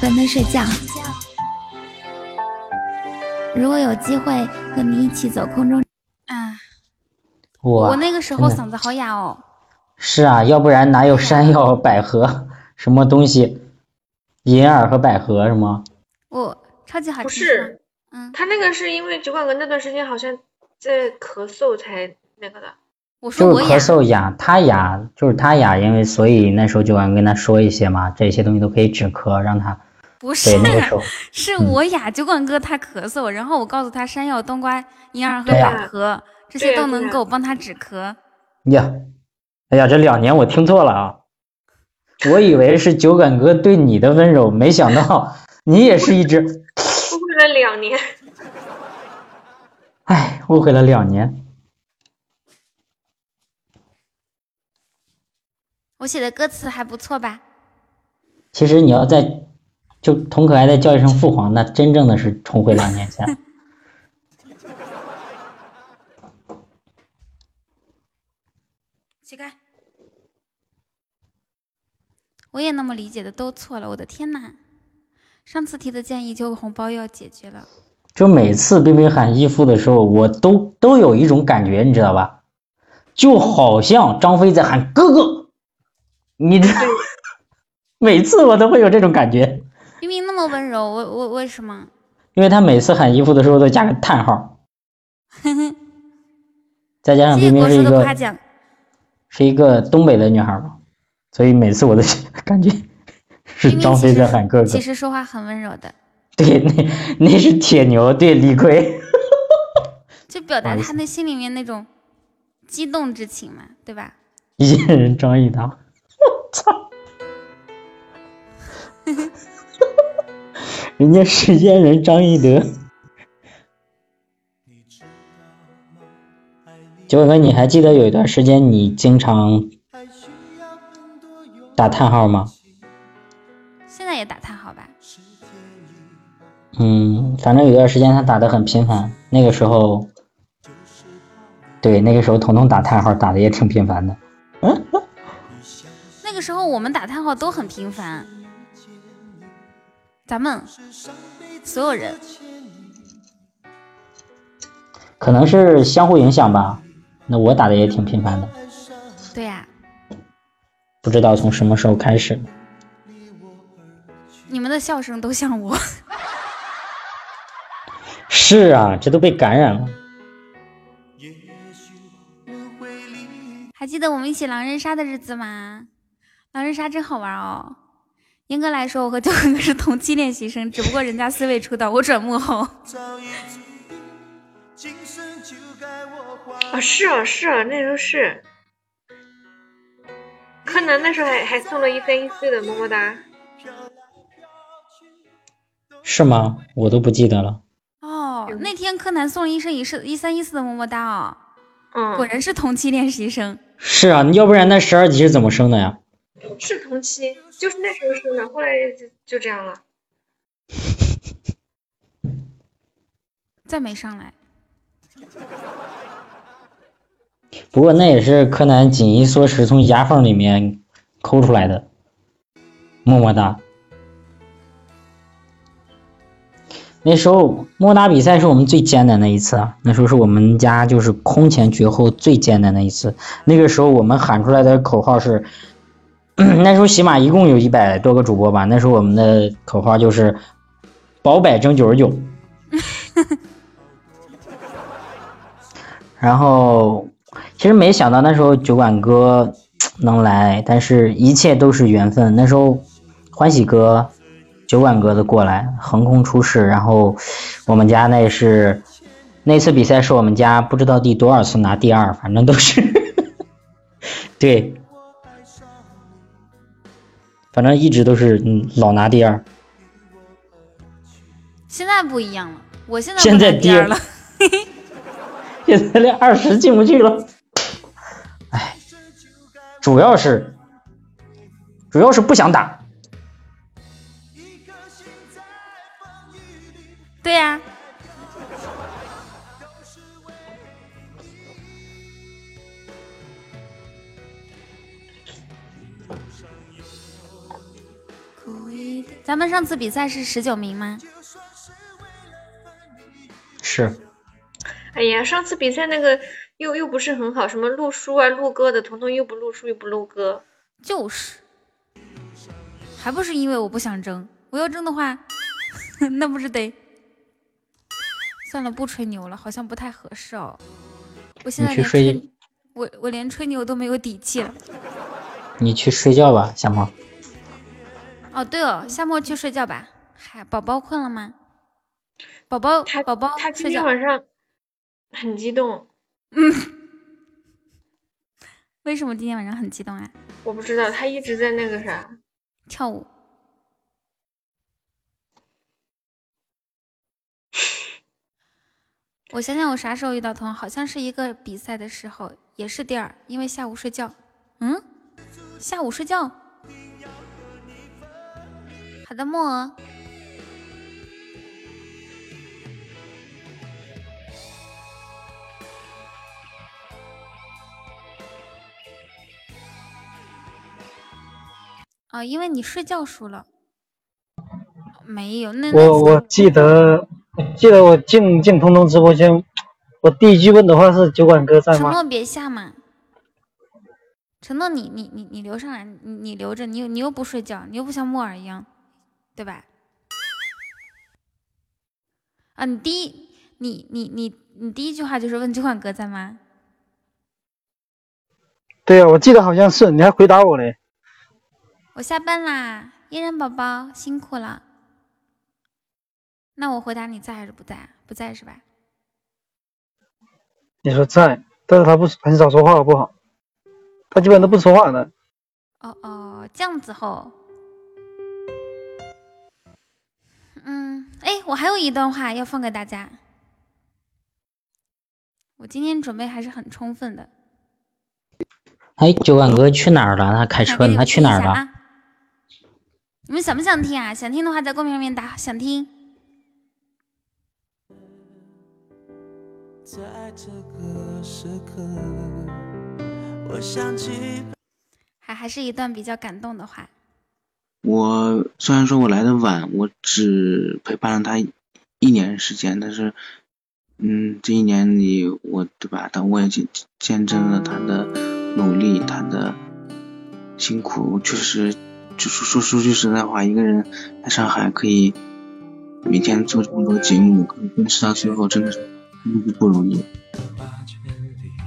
关灯睡觉。如果有机会和你一起走空中，啊，我，我那个时候嗓子好哑哦。是啊，要不然哪有山药、百合什么东西？银耳和百合是吗？我超级好吃。不是，嗯，他那个是因为酒馆哥那段时间好像在咳嗽才那个的。我就是咳嗽哑，他哑就是他哑，因为所以那时候就想跟他说一些嘛，这些东西都可以止咳，让他不是对那个是我哑，酒馆哥他咳嗽，然后我告诉他山药、冬瓜、银耳和百合这些都能够帮他止咳。呀，哎呀，这两年我听错了啊，我以为是酒馆哥对你的温柔，没想到 你也是一只，两年。哎，误会了两年。我写的歌词还不错吧？其实你要在就童可爱再叫一声父皇，那真正的是重回两年前。起开！我也那么理解的，都错了。我的天呐！上次提的建议就红包要解决了。就每次冰冰喊义父的时候，我都都有一种感觉，你知道吧？就好像张飞在喊哥哥，你这 每次我都会有这种感觉，冰冰那么温柔，我我为什么？因为他每次喊义父的时候都加个叹号，哼哼，再加上冰冰是一个夸奖。是一个东北的女孩嘛，所以每次我都 感觉是张飞在喊哥哥其。实说话很温柔的，对，那那是铁牛，对李逵。就表达他那心里面那种激动之情嘛，对吧？一见人张一达，我操！人家世间人张翼德。九哥，你还记得有一段时间你经常打叹号吗？也打叹号吧？嗯，反正有段时间他打的很频繁，那个时候，对，那个时候彤彤打叹号打的也挺频繁的。嗯那个时候我们打叹号都很频繁，咱们所有人可能是相互影响吧。那我打的也挺频繁的，对呀、不知道从什么时候开始。你们的笑声都像我。是啊，这都被感染了。还记得我们一起狼人杀的日子吗？狼人杀真好玩哦。严格来说，我和九哥哥是同期练习生，只不过人家四位出道，我转幕后。啊，是啊是啊，那时候是。柯南那时候还还送了一三一四的么么哒。是吗？我都不记得了。哦，那天柯南送了一生一世一三一四的么么哒哦。嗯，果然是同期练习生。是啊，要不然那十二级是怎么升的呀？是同期，就是那时候生的，后来就就这样了。再没上来。不过那也是柯南紧衣缩食从牙缝里面抠出来的，么么哒。那时候摸打比赛是我们最艰难的一次，那时候是我们家就是空前绝后最艰难的一次。那个时候我们喊出来的口号是，那时候起码一共有一百多个主播吧，那时候我们的口号就是保百争九十九。然后其实没想到那时候酒馆哥能来，但是一切都是缘分。那时候欢喜哥、酒馆哥的过来，横空出世，然后我们家那是那次比赛是我们家不知道第多少次拿第二，反正都是 对，反正一直都是嗯老拿第二。现在不一样了，我现在现在第二了。现在连二十进不去了。哎，主要是主要是不想打。对呀、咱们上次比赛是十九名吗？是，哎呀，上次比赛那个又又不是很好，什么录书啊、录歌的，彤彤又不录书又不录歌。就是，还不是因为我不想争，我要争的话，那不是得算了，不吹牛了，好像不太合适哦。我现在去睡吹，我我连吹牛都没有底气了。你去睡觉吧，夏沫。哦，对哦，夏沫去睡觉吧。嗨，宝宝困了吗？宝宝，宝宝他今睡觉。天晚上很激动，嗯，为什么今天晚上很激动啊？我不知道，他一直在那个啥跳舞。我想想，我啥时候遇到彤？好像是一个比赛的时候，也是第二，因为下午睡觉。嗯，下午睡觉。好的，莫啊。哦，因为你睡觉输了。没有，那那我我记得记得我进进彤彤直播间，我第一句问的话是酒馆哥在吗？承诺别下嘛。承诺你你你你留上来，你你留着，你又你又不睡觉，你又不像木耳一样，对吧？啊，你第一你你你你第一句话就是问酒馆哥在吗？对呀、我记得好像是，你还回答我嘞。我下班啦，嫣然宝宝辛苦了。那我回答你在还是不在？不在是吧？你说在，但是他不很少说话，好不好？他基本都不说话的。哦哦，这样子吼。嗯，哎，我还有一段话要放给大家。我今天准备还是很充分的。哎，酒馆哥去哪儿了？他开车呢，他去哪儿了？你们想不想听啊？想听的话，在公屏上面打想听。在这个时刻，我想起。还还是一段比较感动的话。我虽然说我来的晚，我只陪伴了他一年时间，但是，嗯，这一年里，我对吧？但我也见见证了他的努力，他的辛苦。确实，就是说说句实在话，一个人在上海可以每天做这么多节目，可以坚持到最后，真的是不容易。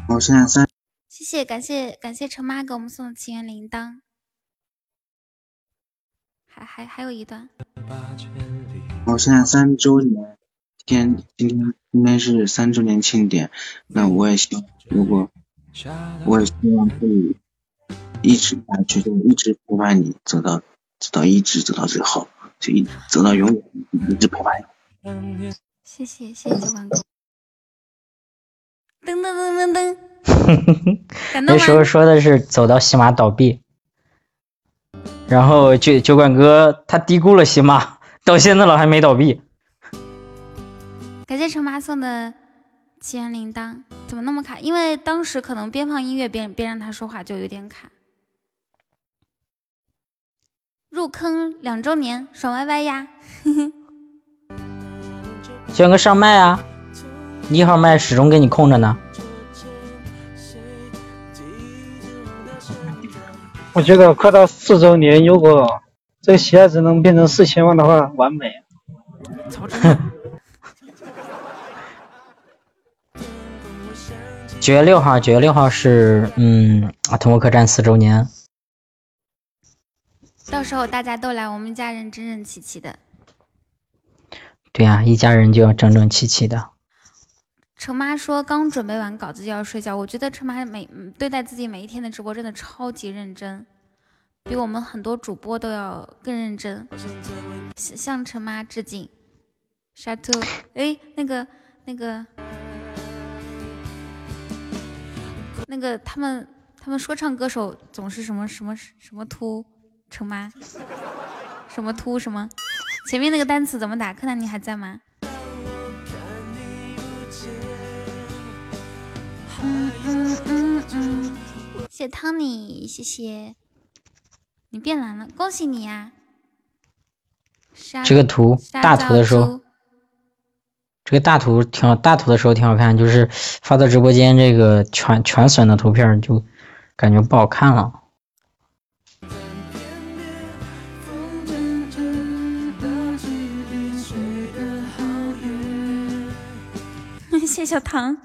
我现在三。谢谢，感谢感谢陈妈给我们送的祈愿铃铛。还还还有一段。我现在三周年，天今天今天是三周年庆典，那我也希望，如果我也希望可以一直下去，就一直陪伴你，走到走到一直走到最后，就一走到永远，一直陪伴你。谢谢谢谢九万哥。噔噔噔噔噔。那时候说的是走到喜马倒闭。然后酒酒馆哥他低估了喜马，到现在了还没倒闭。感谢陈妈送的七元铃铛，怎么那么卡？因为当时可能边放音乐边边让他说话就有点卡。入坑两周年，爽歪歪呀！酒馆哥上麦啊，一号麦始终给你空着呢。我觉得快到四周年，如果这个喜爱值能变成四千万的话，完美。九月六号，九月六号是嗯啊，通过客栈四周年。到时候大家都来，我们一家人整整齐齐的。对呀，一家人就要整整齐齐的。陈妈说刚准备完稿子就要睡觉，我觉得陈妈每对待自己每一天的直播真的超级认真，比我们很多主播都要更认真。向陈妈致敬。沙兔，哎，那个那个那个他们他们说唱歌手总是什么什么什么秃陈妈，什么秃什么？前面那个单词怎么打？柯南你还在吗？嗯嗯嗯嗯，谢谢汤尼，谢谢你变蓝了，恭喜你呀！这个图大图的时候，这个大图挺好，大图的时候挺好看，就是发到直播间这个全全损的图片就感觉不好看了。谢小唐。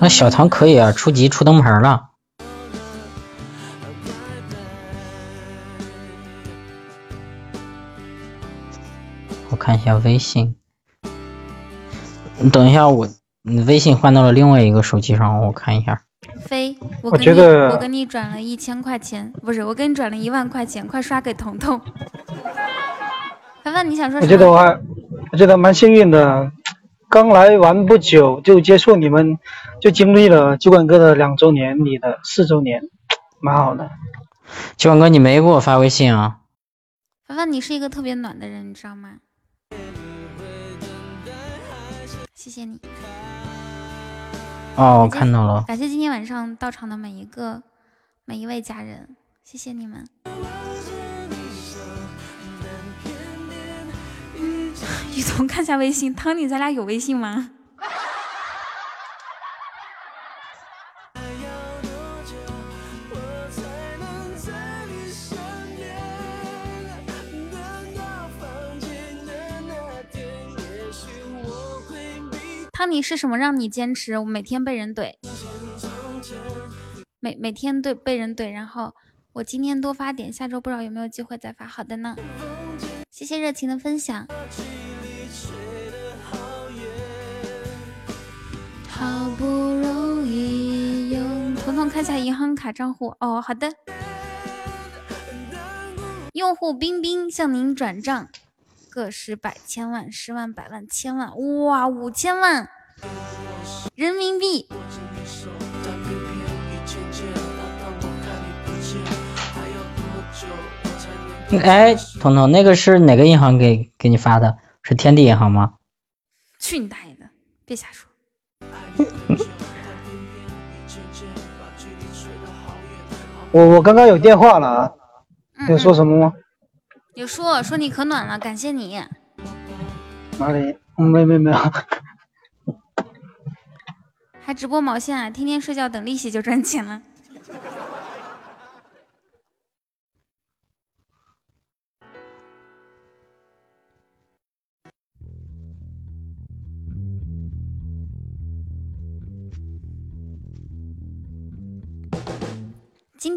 那小唐可以啊，初级出灯牌了。我看一下微信，你等一下，我你微信换到了另外一个手机上，我看一下。飞，我觉得我给你转了一千块钱，不是，我给你转了一万块钱，快刷给彤彤。凡凡，你想说什么？我觉得我还，我觉得蛮幸运的。刚来玩不久就接触你们，就经历了酒馆哥的两周年，你的四周年，蛮好的。酒馆哥，你没给我发微信啊？凡凡，你是一个特别暖的人，你知道吗？谢谢你。哦，我看到了。感谢今天晚上到场的每一个每一位家人，谢谢你们。雨桐看下微信，汤尼，咱俩有微信吗？汤尼是什么让你坚持？我每天被人怼，每每天对被人怼，然后我今天多发点，下周不知道有没有机会再发。好的呢，谢谢热情的分享。好不容易用彤彤开下银行卡账户哦，好的。用户冰冰向您转账，个十百千万十万百万千万，哇，五千万人民币。哎，彤彤，那个是哪个银行给给你发的？是天地银行吗？去你大爷的！别瞎说。我我刚刚有电话了啊，有说什么吗？有说说你可暖了，感谢你。哪里？没没没有。还直播毛线啊？天天睡觉等利息就赚钱了。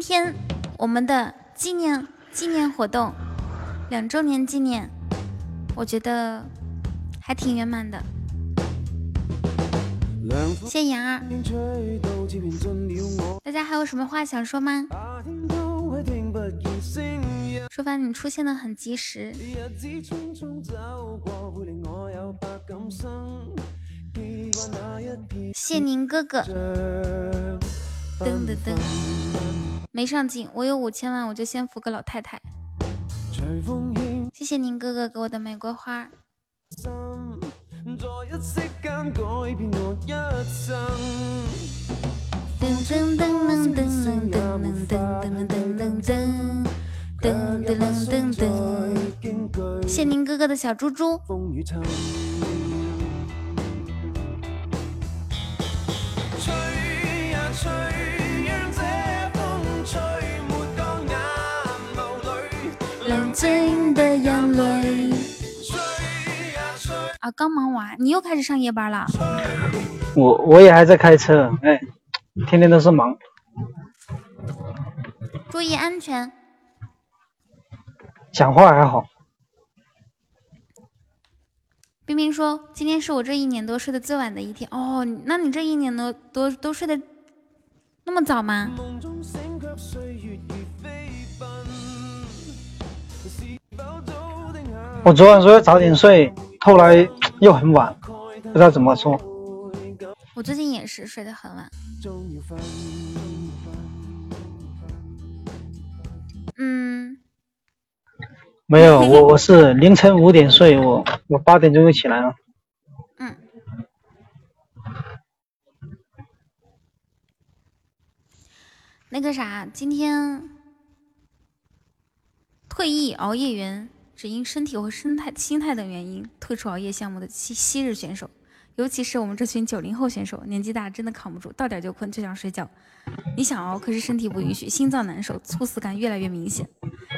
天我们的纪念纪念活动，两周年纪念，我觉得还挺圆满的。谢谢杨儿，大家还有什么话想说吗？说凡，你出现的很及时。谢宁哥哥。噔噔噔，没上镜，我有五千万，我就先扶个老太太。谢谢宁哥哥给我的玫瑰花，谢谢宁哥哥的小猪猪。啊，刚忙完，你又开始上夜班了？我我也还在开车，哎，天天都是忙。注意安全。讲话还好。冰冰说：“今天是我这一年多睡得最晚的一天。”哦，那你这一年多都都睡得那么早吗？我昨晚说要早点睡，后来又很晚，不知道怎么说。我最近也是睡得很晚。嗯，没有，我我是凌晨五点睡，我我八点钟就起来了。嗯。那个啥，今天退役熬夜员。只因身体或生态、心态等原因退出熬夜项目的昔昔日选手，尤其是我们这群九零后选手，年纪大真的扛不住，到点就困，就想睡觉。你想熬，可是身体不允许，心脏难受，猝死感越来越明显。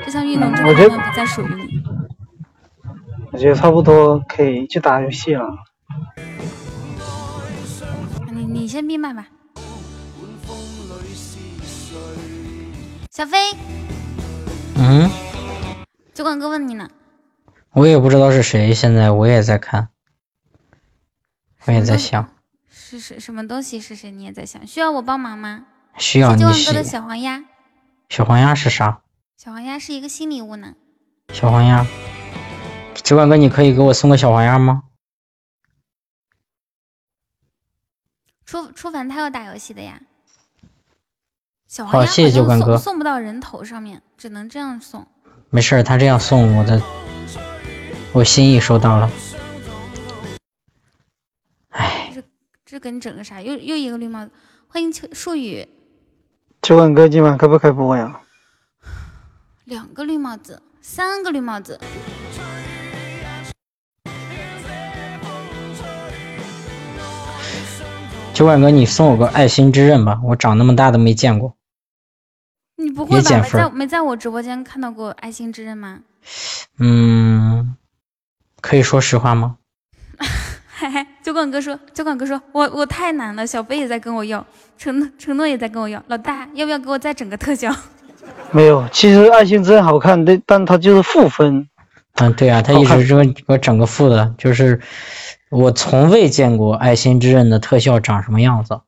这项运动真的不再属于你。我觉得差不多可以去打游戏了。你你先闭麦吧。小飞。嗯。酒馆哥问你呢，我也不知道是谁，现在我也在看，我也在想，是谁？什么东西是谁？你也在想，需要我帮忙吗？需要你。酒馆哥的小黄鸭，小黄鸭是啥？小黄鸭是一个新礼物呢。小黄鸭，酒馆哥，你可以给我送个小黄鸭吗？初初凡他要打游戏的呀。小黄鸭好，谢谢酒馆哥。送不到人头上面，只能这样送。没事，他这样送我的，我心意收到了。哎，这这给你整个啥？又又一个绿帽子，欢迎秋树雨。秋晚哥今晚开不开播呀？两个绿帽子，三个绿帽子。秋晚哥，你送我个爱心之刃吧，我长那么大都没见过。你不会吧？没在没在我直播间看到过爱心之刃吗？嗯，可以说实话吗？嗨嗨，酒馆哥说，酒馆哥说我我太难了，小飞也在跟我要，承诺承诺也在跟我要，老大要不要给我再整个特效？没有，其实爱心真好看，但但它就是负分。嗯，对啊，他一直说给我整个负的，就是我从未见过爱心之刃的特效长什么样子。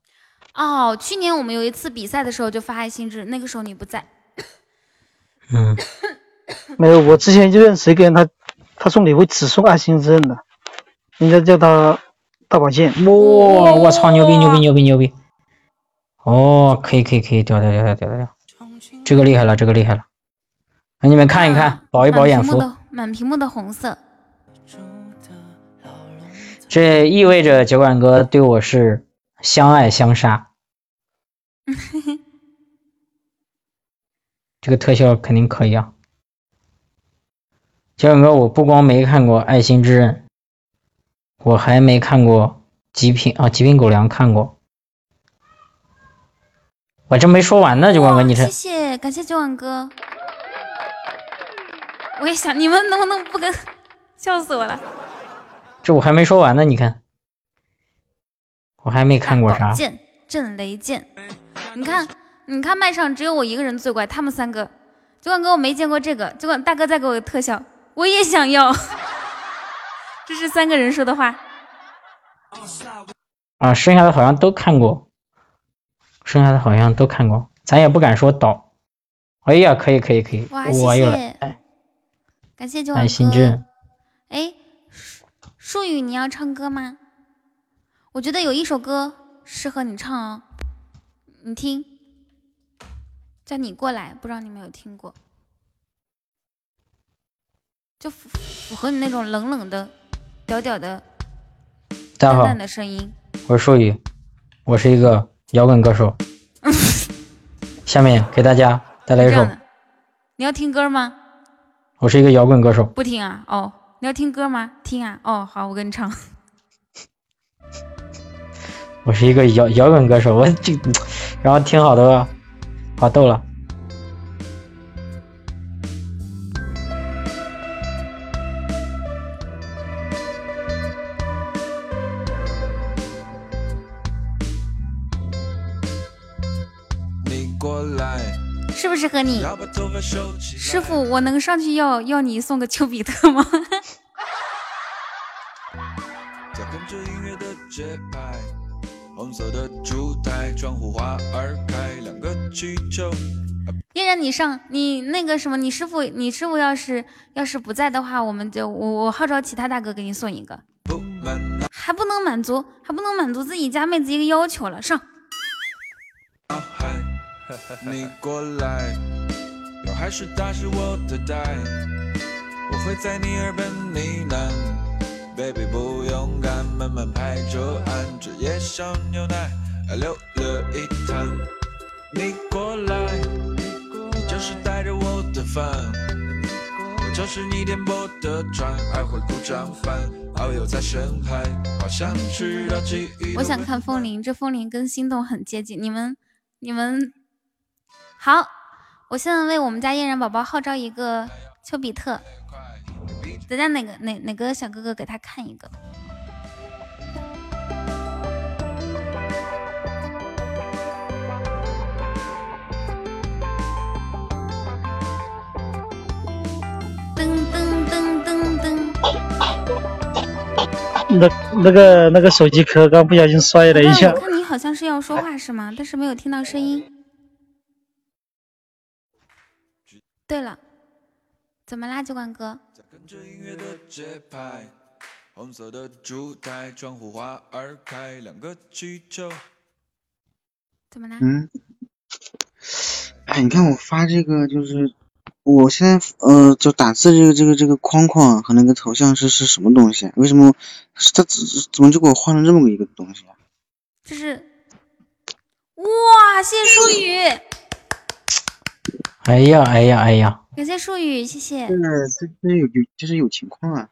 哦，去年我们有一次比赛的时候就发爱心之，那个时候你不在。嗯，没有，我之前就认识一个人，他他送礼物只送爱心之刃的，人家叫他大宝剑。哇，我操，牛逼牛逼牛逼牛逼！哦，可以可以可以，屌屌屌屌屌屌，这个厉害了，这个厉害了。让你们看一看，饱一饱眼福。满屏幕的满屏幕的红色，这意味着酒馆哥对我是相爱相杀。这个特效肯定可以啊！小勇哥，我不光没看过《爱心之刃》，我还没看过《极品》啊，《极品狗粮》看过。我这没说完呢，九万哥，你这谢谢感谢九万哥。我也想，你们能不能不跟？笑死我了！这我还没说完呢，你看，我还没看过啥。剑震雷剑，你看，你看麦上只有我一个人最乖，他们三个。酒馆哥，我没见过这个。酒馆大哥再给我个特效，我也想要。这是三个人说的话。啊，剩下的好像都看过，剩下的好像都看过，咱也不敢说倒。哎呀，可以可以可以，哇，又来，谢，感谢九碗爱心之哥。刃。哎，树树语，你要唱歌吗？我觉得有一首歌适合你唱哦，你听，叫你过来，不知道你有没有听过，就符符合你那种冷冷的、屌屌的、淡淡，的声音。我是舒宇，我是一个摇滚歌手。下面给大家带来一首你要听歌吗？我是一个摇滚歌手。不听啊？哦，你要听歌吗？听啊！哦，好，我给你唱。我是一个摇摇滚歌手，我 这，然后听好多，好逗了。你过来，适不是和你？师傅，我能上去要要你送个丘比特吗？红色的烛台，窗户花儿开，两个气球。依然你上，你那个什么，你师傅，你师傅要是要是不在的话，我们就我我号召其他大哥给你送一个，还不能满足，还不能满足自己家妹子一个要求了，上。你过来，要还是打湿我的带，我会在你耳边呢喃，baby 不勇敢，慢慢拍着岸，这夜小牛奶还流了一滩。你过来，你就是带着我的饭，我就是你颠簸的船，爱会故障翻，遨游在深海，好像知道记忆。我想看风铃，这风铃跟心动很接近，你们你们好，我现在为我们家嫣然宝宝号召一个丘比特，咱家哪个哪哪个小哥哥给他看一个。噔噔噔噔噔，那那个那个手机壳刚不小心摔了一下哎我，看你好像是要说话是吗？但是没有听到声音。对了，怎么啦，酒馆哥？跟着音乐的节拍，红色的烛台，窗户花儿开，两个气球。怎么啦？嗯，哎，你看我发这个就是，我现在呃就打字这个这个这个框框和那个头像是是什么东西啊？为什么是他怎怎么就给我换了这么个一个东西啊？这是哇，谢谢舒宇，哎呀哎呀哎呀！感谢树宇，谢谢。这这这有有就是有情况啊。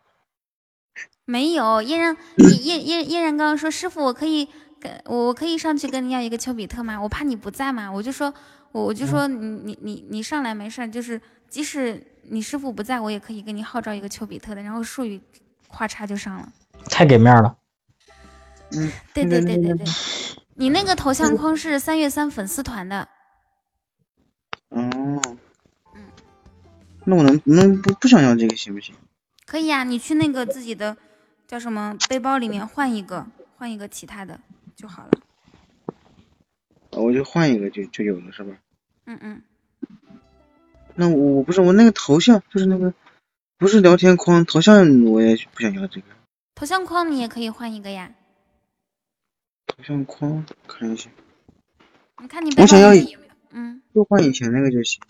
没有，嫣然，嫣嫣嫣嫣然刚刚说，师傅，我可以跟我可以上去跟你要一个丘比特吗？我怕你不在嘛，我就说，我我就说你你你你上来没事儿，就是即使你师傅不在，我也可以给你号召一个丘比特的。然后术语咔嚓就上了，太给面了。嗯，对对对对对，你那个头像框是三月三粉丝团的，哦，那我能能不不想要这个行不行？可以啊，你去那个自己的叫什么背包里面换一个，换一个其他的就好了。我就换一个就就有了是吧？嗯嗯，那我我不是我那个头像就是那个不是聊天框头像，我也不想要这个头像框你也可以换一个呀。头像框，看一下，你看你背包我想要里有没有？嗯，就换以前那个就行。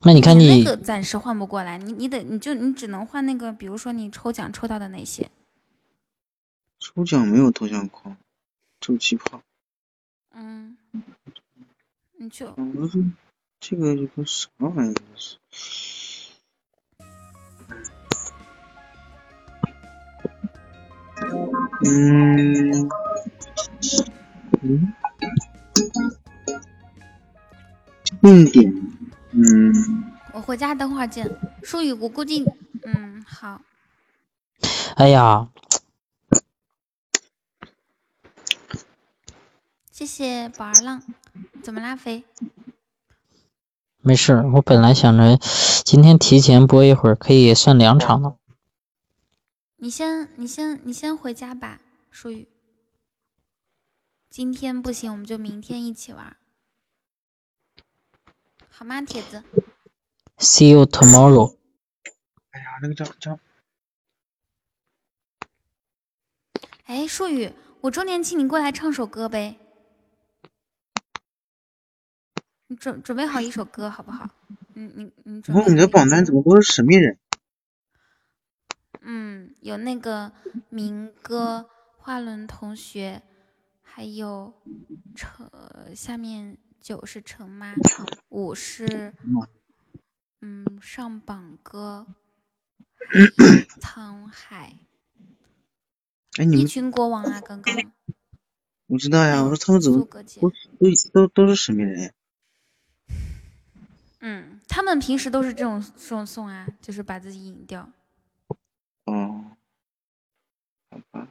那你看你那个暂时换不过来，你你得你就你只能换那个，比如说你抽奖抽到的那些。抽奖没有头像框，只有气泡。嗯，你就嗯，我说这个有个啥玩意儿？是嗯嗯，定点，嗯，我回家等会儿见。舒雨，我估计，嗯，好，哎呀，谢谢宝儿浪。怎么啦，飞？没事儿，我本来想着今天提前播一会儿，可以算两场的。你先，你先，你先回家吧，舒雨。今天不行，我们就明天一起玩，好吗，铁子？See you tomorrow。哎呀，那个叫叫哎，舒雨，我周年庆，你过来唱首歌呗。你准准备好一首歌好不好？你你你的榜单怎么都是神秘人？嗯，有那个明哥、花轮同学，还有陈，下面九是陈妈，五是嗯上榜哥，沧海，哎，你们一群国王啊，刚刚 我知道呀，我说他们怎么都都都都是神秘人呀？嗯，他们平时都是这种这种送啊，就是把自己引掉。哦，好吧，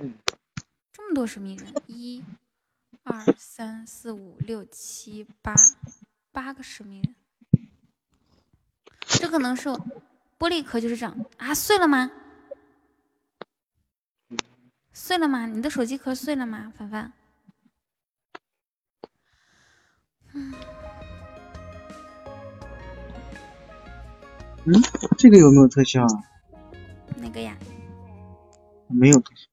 嗯，这么多神秘人，一、二、三、四、五、六、七、八，八个神秘人。这可能是玻璃壳，就是这样啊？碎了吗？碎了吗？你的手机壳碎了吗？凡凡，嗯，嗯这个有没有特效啊？哪个呀？没有特效。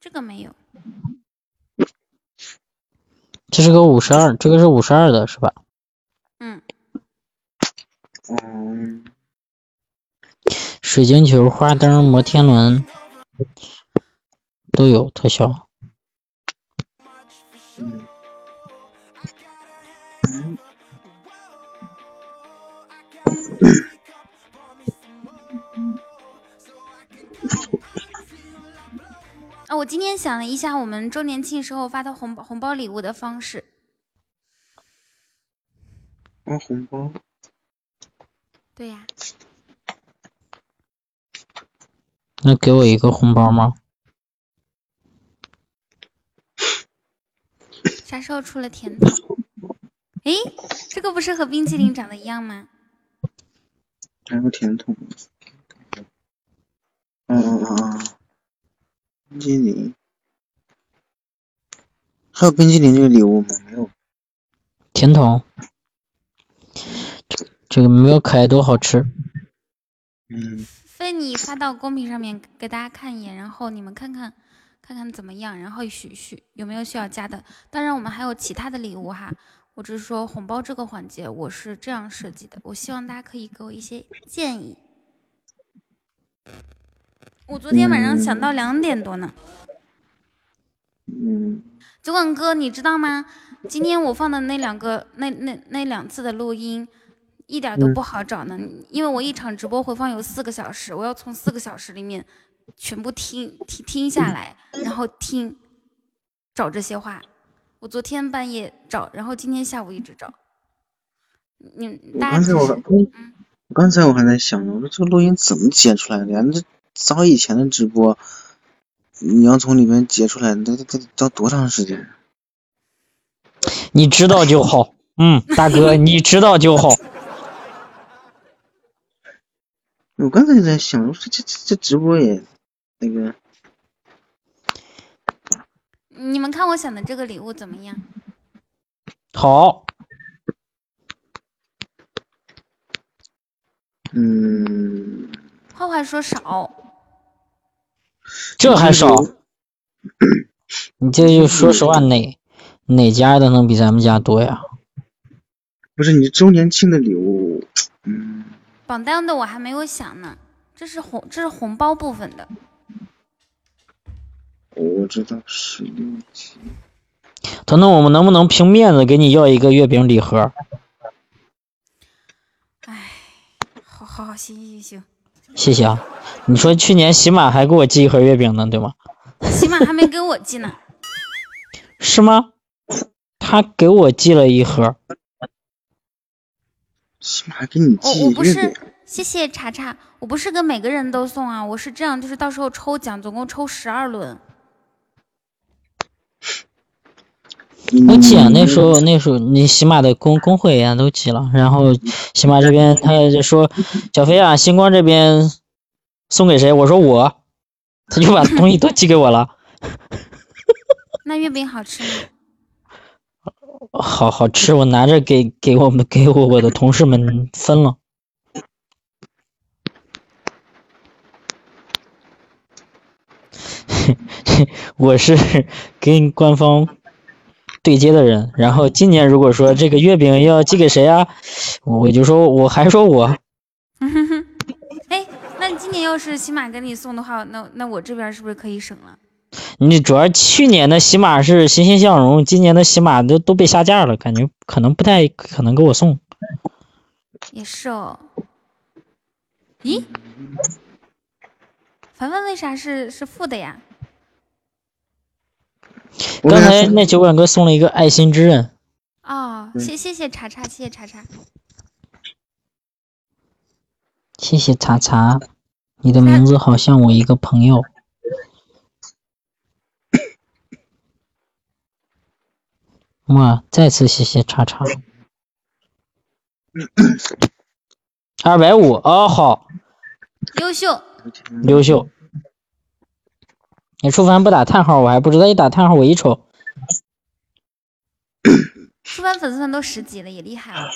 这个没有。这是个五十二，这个是五十二的是吧？嗯，嗯，水晶球、花灯、摩天轮都有特效。我今天想了一下，我们周年庆时候发的红包红包礼物的方式。发红包，对呀、那给我一个红包吗？啥时候出了甜筒？诶，这个不是和冰淇淋长得一样吗？还有甜筒。嗯嗯嗯嗯，冰激凌，还有冰激凌这个礼物吗？没有。甜筒，这个没有可爱多好吃。嗯，非你发到公屏上面给大家看一眼，然后你们看看看看怎么样，然后许许有没有需要加的。当然，我们还有其他的礼物哈。我只是说红包这个环节我是这样设计的，我希望大家可以给我一些建议。我昨天晚上想到两点多呢。嗯，酒馆哥，你知道吗？今天我放的那两个那那那两次的录音，一点都不好找呢，因为我一场直播回放有四个小时，我要从四个小时里面全部听听听下来，然后听找这些话。我昨天半夜找，然后今天下午一直找。你大家但是我刚才我还在想呢，我说这个录音怎么截出来的呀？这早以前的直播，你要从里面截出来，那得得要多长时间？你知道就好。嗯，大哥，你知道就好。我刚才就在想，我说这这这直播也那个，你们看我想的这个礼物怎么样？好，嗯，坏坏说少，这还少？你这就说实话，哪哪家的能比咱们家多呀？不是你周年庆的礼物，嗯，榜单的我还没有想呢，这是红这是红包部分的。我知道十六级。彤彤，我们能不能凭面子给你要一个月饼礼盒？哎好好好，行行行，谢谢啊！你说去年喜马还给我寄一盒月饼呢，对吗？喜马还没给我寄呢。是吗？他给我寄了一盒。喜马还给你我哦我不是，谢谢查查，我不是给每个人都送啊，我是这样，就是到时候抽奖，总共抽十二轮。我寄啊，那时候那时候你喜马的工工会呀都寄了，然后喜马这边他就说小飞啊，星光这边送给谁？我说我，他就把东西都寄给我了，那月饼好吃吗？好好吃，我拿着给给我们给我我的同事们分了。我是跟官方对接的人，然后今年如果说这个月饼要寄给谁啊，我就说我还说我，哎，那你今年要是喜马给你送的话，那那我这边是不是可以省了？你主要去年的喜马是欣欣向荣，今年的喜马都都被下架了，感觉可能不太可能给我送。也是哦。咦，凡凡为啥是是负的呀？刚才那酒馆哥送了一个爱心之刃，哦，谢谢谢查查，谢谢查查。谢谢茶茶，你的名字好像我一个朋友。哇，再次谢谢茶茶，二百五哦，好，优秀，优秀。你出凡不打叹号，我还不知道，一打叹号我一瞅，出凡粉丝团都十级了，也厉害了。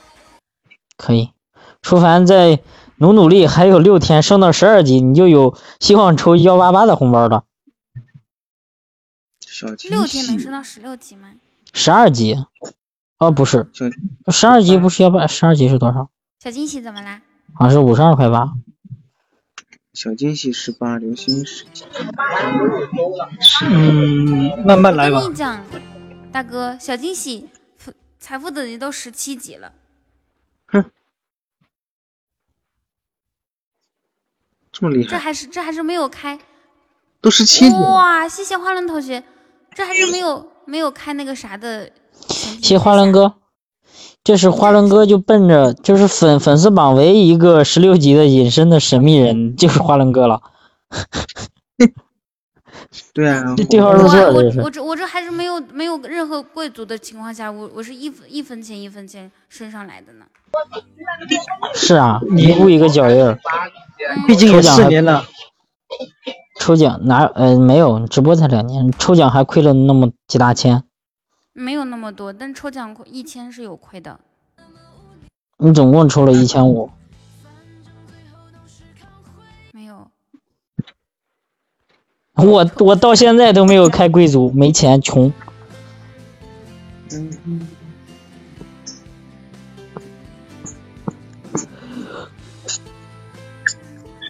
可以。出凡再努努力，还有六天升到十二级，你就有希望抽幺八八的红包了。六天能升到十六级吗？十二级？哦，不是，十二级不是幺八，十二级是多少？小惊喜怎么啦？好像是五十二块八。小惊喜十八，流星十七。嗯，慢慢来吧我。跟你讲，大哥，小惊喜财富等级都十七级了。哼这么厉害，这还是这还是没有开都十七级。哇！谢谢花轮同学，这还是没有没有开那个啥的。谢谢花轮哥，这是花轮哥就奔着就是粉粉丝榜唯一一个十六级的隐身的神秘人，就是花轮哥了。对啊，这对号入座这是我这我这还是没有没有任何贵族的情况下，我我是一分一分钱一分钱升上来的呢。是啊，一步一个脚印儿。毕竟也抽奖还四年了，抽奖哪呃没有，直播才两年，抽奖还亏了那么几大千。没有那么多，但抽奖亏一千是有亏的。你总共抽了一千五，没有，我我到现在都没有开贵族，没钱，穷。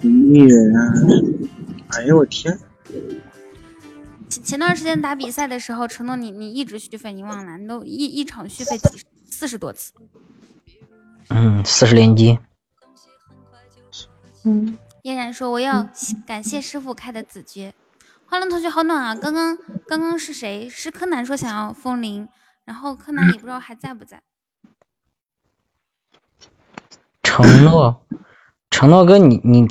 神秘人啊！哎呦我天！前前段时间打比赛的时候，承诺你你一直续费，你忘了？你都一一场续费几十四十多次。嗯，四十连击。嗯，嫣然说我要感谢师傅开的子爵。花轮同学好暖啊！刚刚刚刚是谁？是柯南说想要风铃，然后柯南也不知道还在不在。承诺，承诺哥，你你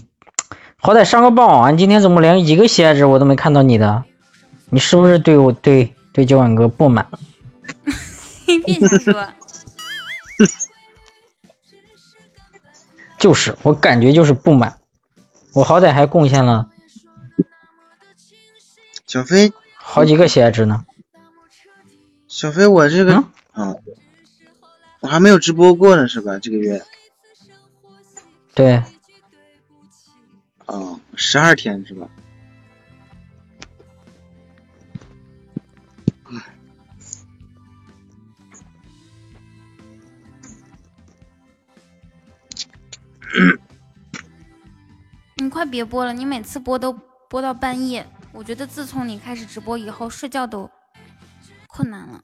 好歹上个榜啊！你今天怎么连一个喜爱值我都没看到你的？你是不是对我对对酒馆哥不满？别瞎说。就是，我感觉就是不满。我好歹还贡献了小飞好几个喜爱值呢。小飞，我这个啊，我还没有直播过呢，是吧？这个月对，哦，十二天是吧？你快别播了，你每次播都播到半夜。我觉得自从你开始直播以后，睡觉都困难了。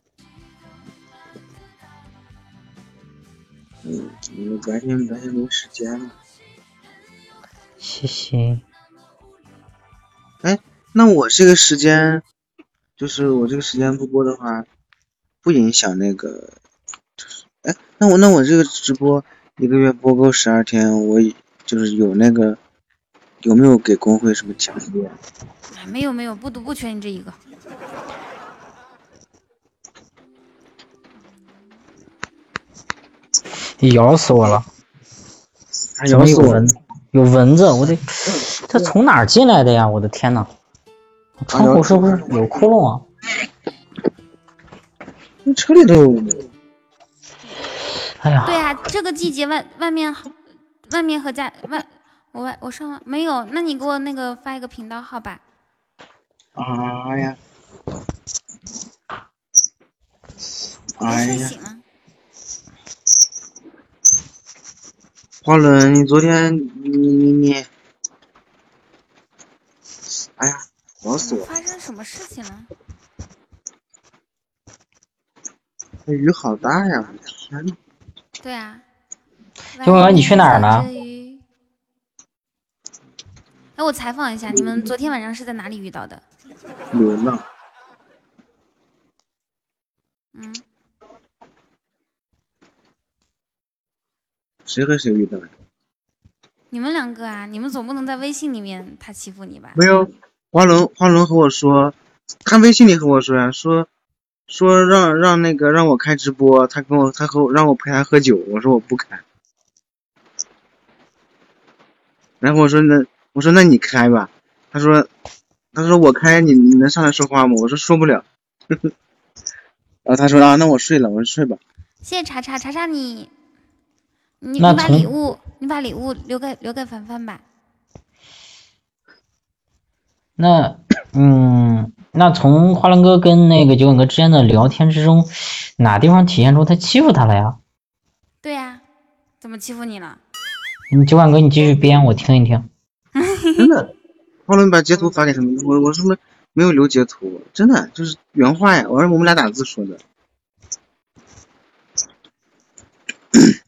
嗯，你们白天白天没时间了。谢谢。哎，那我这个时间，就是我这个时间不播的话，不影响那个，就是哎，那我那我这个直播一个月播够十二天，我就是有那个有没有给工会什么奖励？哎没有没有，不读不缺你这一个。咬死我了！咬死我了蚊子？有蚊子！我得，它从哪儿进来的呀？我的天呐！窗户是不是有窟窿啊？那车里都有。哎呀，对啊，这个季节外外面外面和家外我外我上没有，那你给我那个发一个频道号吧。哎呀，哎呀，睡醒了。花轮，你昨天你你你，哎呀，咬死我！发生什么事情了？这雨好大呀！我的天呐，对啊。九哥，你去哪儿呢？哎，我采访一下，你们昨天晚上是在哪里遇到的？流浪。嗯，谁和谁遇到的？你们两个啊，你们总不能在微信里面他欺负你吧？没有，花轮花轮和我说，他微信里和我说呀，说说让让那个让我开直播，他跟我他和我让我陪他喝酒，我说我不开。然后我说那我说那你开吧，他说他说我开你你能上来说话吗？我说说不了。然后他说啊那我睡了，我说睡吧。谢谢查查查查你，你你把礼物你把礼物留给留给凡凡吧。那嗯，那从花轮哥跟那个酒馆哥之间的聊天之中，哪地方体现出他欺负他了呀？对呀、怎么欺负你了？你九管哥，你继续编，我听一听。真的，花轮把截图发给他们，我我是不是没有留截图？真的就是原话呀，我说我们俩打字说的。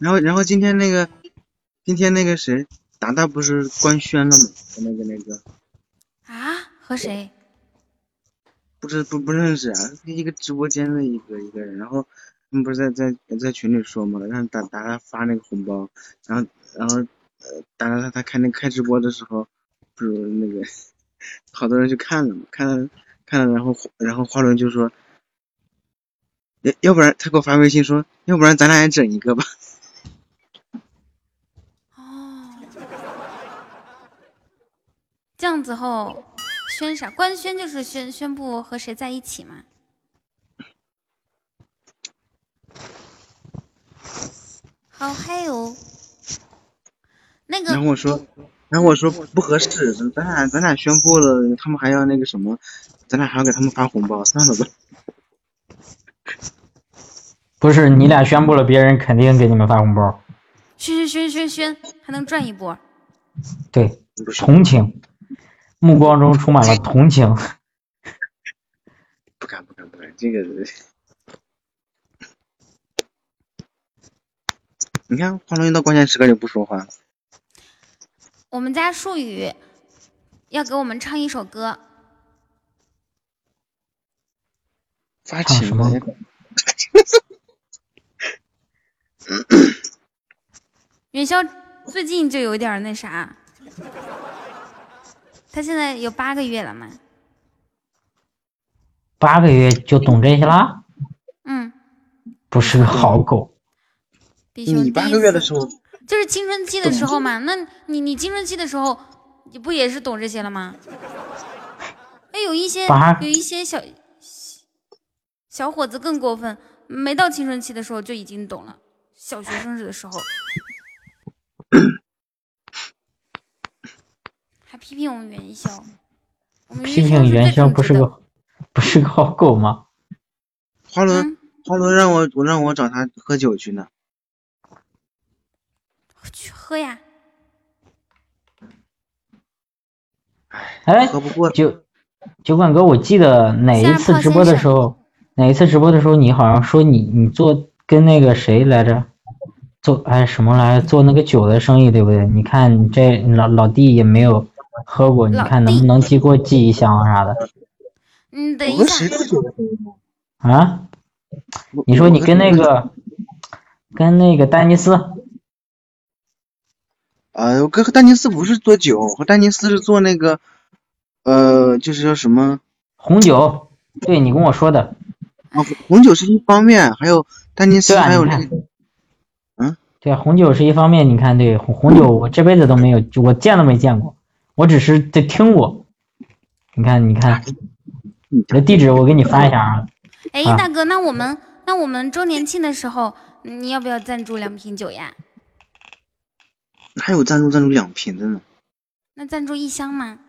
然后，然后今天那个，今天那个谁，达达不是官宣了吗？和那个那个，啊？和谁？不知不不认识啊，一个直播间的一个一个人，然后他们不是在在在群里说嘛，让达达达发那个红包，然后然后呃达达他他开那开直播的时候，不是那个好多人去看了嘛，看了看了，然后然后花轮就说，要要不然他给我发微信说，要不然咱俩也整一个吧。这样子后宣啥？官宣就是宣宣布和谁在一起嘛。好嗨哦！那个然后我说，然后我说不合适，咱俩咱俩宣布了，他们还要那个什么，咱俩还要给他们发红包，算了吧。不是你俩宣布了，别人肯定给你们发红包。宣宣宣宣宣，还能赚一波。对，同情，目光中充满了同情。不敢不敢不敢，这个，你看花轮一到关键时刻就不说话了。我们家术语要给我们唱一首歌，发情什么？元宵最近就有点那啥，他现在有八个月了嘛？八个月就懂这些啦？嗯，不是个好狗。比熊你八个月的时候，就是青春期的时候嘛。那你你青春期的时候，你不也是懂这些了吗？哎，有一些有一些小小伙子更过分，没到青春期的时候就已经懂了，小学生的时候。批评我们元宵，我们批评元宵不是个不是个好狗吗？花轮花轮让我我让我找他喝酒去呢。去喝呀。哎，酒酒馆哥，我记得哪一次直播的时候，哪一次直播的时候，你好像说你你做跟那个谁来着，做哎什么来着做那个酒的生意，对不对？你看你这老老弟也没有喝过，你看能不能寄给我寄一箱啊啥的。啊？你说你跟那个跟那个丹尼斯，呃，我跟丹尼斯不是做酒，和丹尼斯是做那个，呃，就是叫什么？红酒，对你跟我说的，啊，红酒是一方面，还有丹尼斯对啊还有你看那个，嗯，对啊，红酒是一方面，你看对红红酒我这辈子都没有，我见都没见过，我只是在听过。你看，你看，你的地址我给你发一下啊。哎，啊大哥，那我们那我们周年庆的时候，你要不要赞助两瓶酒呀？还有赞助赞助两瓶的呢，那赞助一箱吗？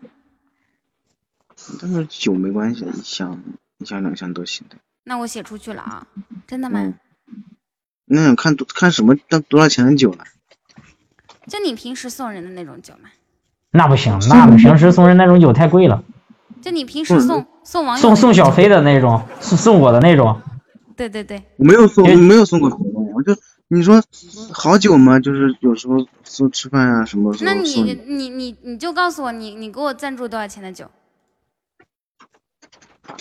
但是酒没关系，一箱一箱两箱都行的。那我写出去了啊，真的吗？嗯，那想看多看什么多多少钱的酒了？就你平时送人的那种酒嘛，那不行，那平时送人那种酒太贵了，就你平时送送网友送送小飞的那种，送送我的那种，对对对，我没有送，我没有送过别人，我就你说好酒嘛，就是有时候送吃饭啊什么时那你。你你你就告诉我，你你给我赞助多少钱的酒？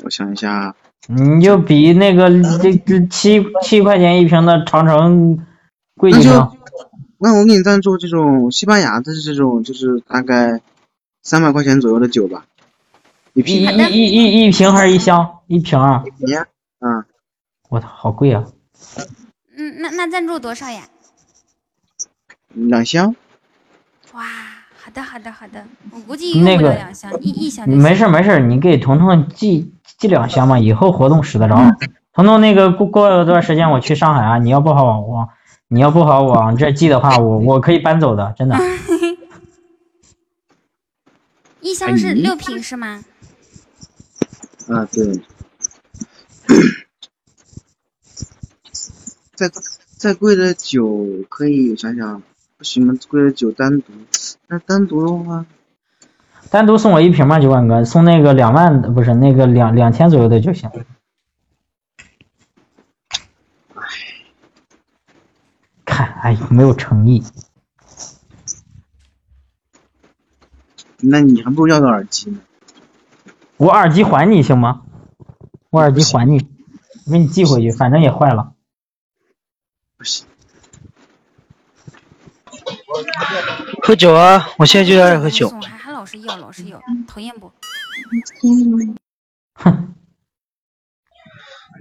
我想一下，你就比那个这这七七块钱一瓶的长城贵几那就瓶。那我给你赞助这种西班牙的这种，就是大概三百块钱左右的酒吧，一一瓶。一一一一瓶还是一箱？一瓶啊！一瓶。嗯。我操，好贵啊！嗯，那那赞助多少呀？两箱。哇，好的好的好的，我估计用那个不了两箱，一一箱就行。没事没事，你给彤彤寄寄两箱嘛，以后活动使得着。彤彤，那个过过了段时间我去上海啊，你要不好往往你要不好往这寄的话，我我可以搬走的，真的。一箱是六瓶是吗？啊，对。再再贵的酒可以想想，不行吗？贵的酒单独，那单独的话，单独送我一瓶嘛，酒馆哥，送那个两万的不是那个两两千左右的就行。看，哎，没有诚意。那你还不如要个耳机呢。我耳机还你行吗？我耳机还你，我给你寄回去，反正也坏了。不行。喝酒啊！我现在就爱喝酒。送还还老是要老是要，讨厌不？哼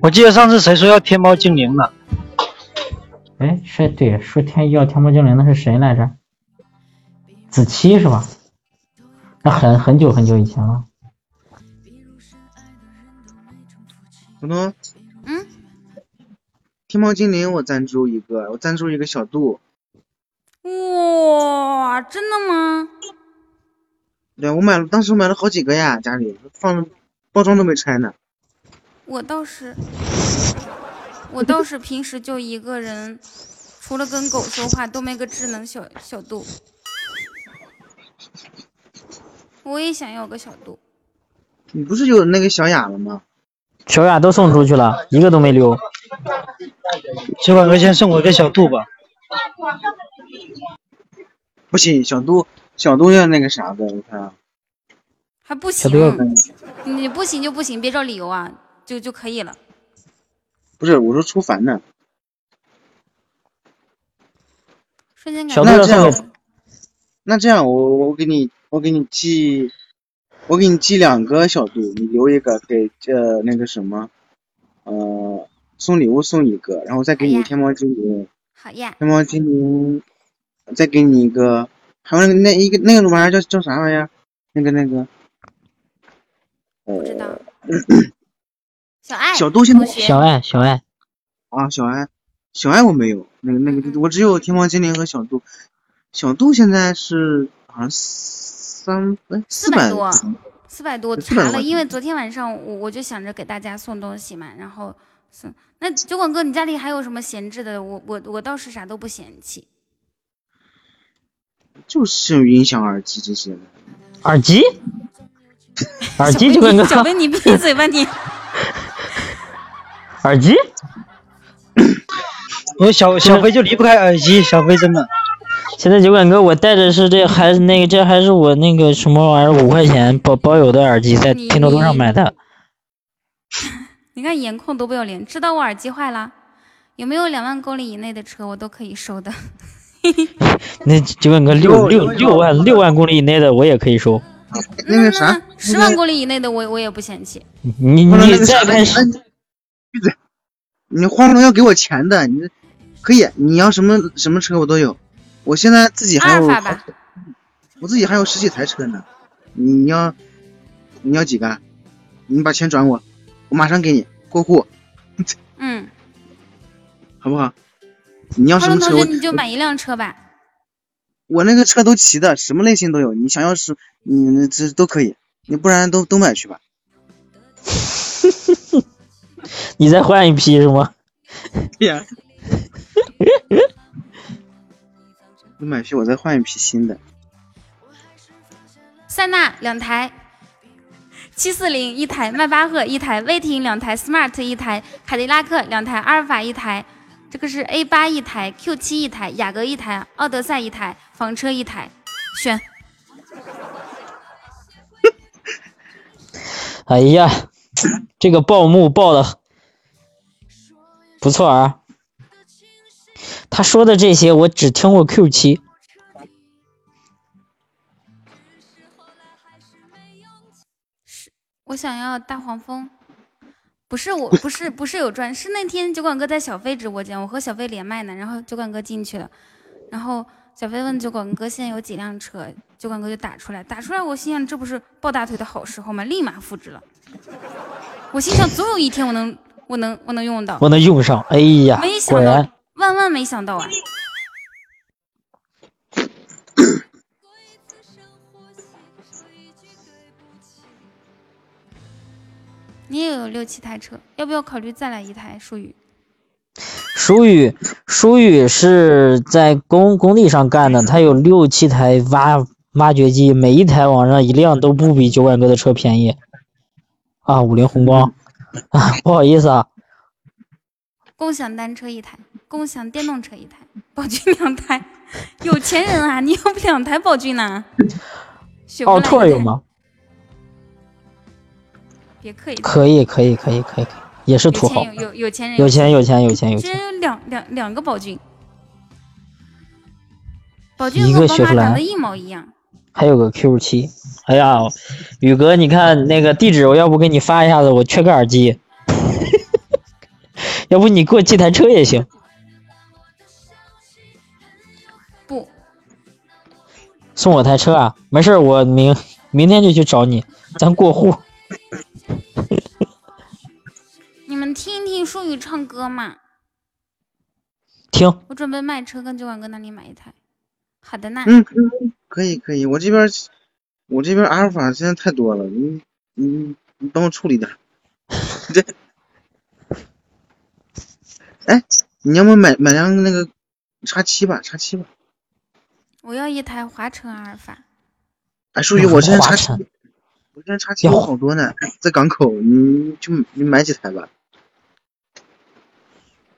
我记得上次谁说要天猫精灵呢？哎，是对，说天要天猫精灵的是谁来着？子期是吧？那很很久很久以前了。彤彤，嗯，天猫精灵我赞助一个，我赞助一个小度。哇，真的吗？对，我买了，当时买了好几个呀，家里放包装都没拆呢。我倒是，我倒是平时就一个人，除了跟狗说话都没个智能小小度。我也想要个小度。你不是有那个小雅了吗？小雅都送出去了，一个都没留。酒馆哥先送我一个小度吧。不行，小度小度要那个啥的，我看啊。还不行小度要，你不行就不行，别找理由啊，就就可以了。不是，我说出凡呢。瞬间感小觉度要送给那这样，我我给你，我给你寄，我给你寄两个小度，你留一个给呃那个什么，呃送礼物送一个，然后再给你天猫精灵，好呀，天猫精灵，再给你一个，还有那个那一个那个玩意儿叫叫啥玩意儿？那个那个，呃，不知道。小爱，小度现在小爱小爱，啊，小爱，小爱我没有，那个那个我只有天猫精灵和小度，小度现在是好像三哎四百多，四百多400查了，因为昨天晚上我我就想着给大家送东西嘛，然后送。那酒馆哥，你家里还有什么闲置的？我我我倒是啥都不嫌弃。就是音响、耳机这些的。耳机，耳机酒馆哥，小飞，你闭嘴吧你！耳机，我小小飞就离不开耳机，小飞真的。现在酒馆哥，我带的是这还是那个这还是我那个什么玩意儿五块钱包包邮的耳机，在拼多多上买的。你看颜控多不要脸，知道我耳机坏了，有没有两万公里以内的车我都可以收的。那酒馆哥六六六万六万公里以内的我也可以收。那个啥，十万公里以内的我我也不嫌弃。你你再开始，闭嘴！你花龙要给我钱的，你可以，你要什么什么车我都有。我现在自己还有我自己还有十几台车呢。你要你要几个？你把钱转我，我马上给你过户，嗯，好不好？你要什么车？你就买一辆车吧。我那个车都齐的，什么类型都有。你想要是你这都可以，你不然都都买去吧。你再换一批是吗？对呀，都买批，我再换一批新的。塞纳两台，七四零一台，迈巴赫一台，威霆两台，smart 一台，凯迪拉克两台，阿尔法一台，这个是 A 八一台，Q 七一台，雅阁一台，奥德赛一台，房车一台，选。哎呀，这个报幕报的不错啊。他说的这些我只听过 Q 七，我想要大黄蜂，不是我，不是不是有专，是那天酒馆哥在小飞直播间，我和小飞连麦呢，然后酒馆哥进去了，然后小飞问酒馆哥现在有几辆车，酒馆哥就打出来，打出来，我心想这不是抱大腿的好时候吗？立马复制了，我心想总有一天我能我能我能用到，我能用上。哎呀没，想到果然，万万没想到啊！你也有六七台车，要不要考虑再来一台舒宇？舒宇，舒宇是在工工地上干的，他有六七台挖挖掘机，每一台往上一辆都不比九百哥的车便宜。啊，五菱宏光，啊，不好意思啊，共享单车一台，共享电动车一台，宝骏两台，有钱人啊！你要不两台宝骏呢？奥？拓有吗？别客气，可以，可以，可以，可以，可以也是土豪有钱，有有有钱人，有钱，有钱，有钱，有钱。这两两两个宝骏，宝骏一和宝马长得一模一样。还有个 Q 七，哎呀，宇哥，你看那个地址，我要不给你发一下子，我缺个耳机，要不你给我寄台车也行。不，送我台车啊？没事儿，我明明天就去找你，咱过户。你们听一听舒宇唱歌嘛。听，我准备卖车，跟酒馆哥那里买一台。好的呢。嗯，嗯可以可以，我这边我这边阿尔法现在太多了，你你你帮我处理点儿。这，哎，你要不买买辆那个叉七吧，叉七吧。我要一台华晨阿尔法。哎，淑宇，我现在叉七，我现在叉七有好多呢，在港口，你就你买几台吧。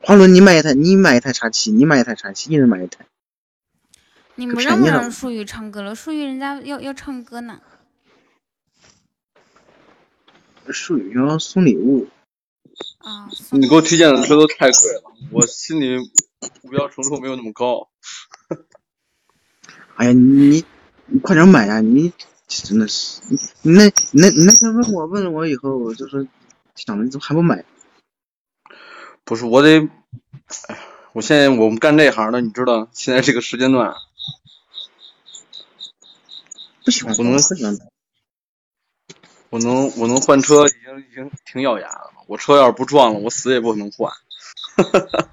花轮，你买一台，你买一台叉七，你买一台叉七，一人买一台。你们让不让淑宇唱歌了？淑宇人家要要唱歌呢。淑宇要送礼物，啊，你给我推荐的车都太贵了，我心里目标承受没有那么高。哎呀，你你快点买呀！你真的是，你你那你那你那天问我问了我以后，我就说想着你怎么还不买？不是我得，哎，我现在我们干这行的，你知道，现在这个时间段不喜欢我能不喜欢我能我能换车已经已经挺咬牙了。我车要是不撞了，我死也不可能换。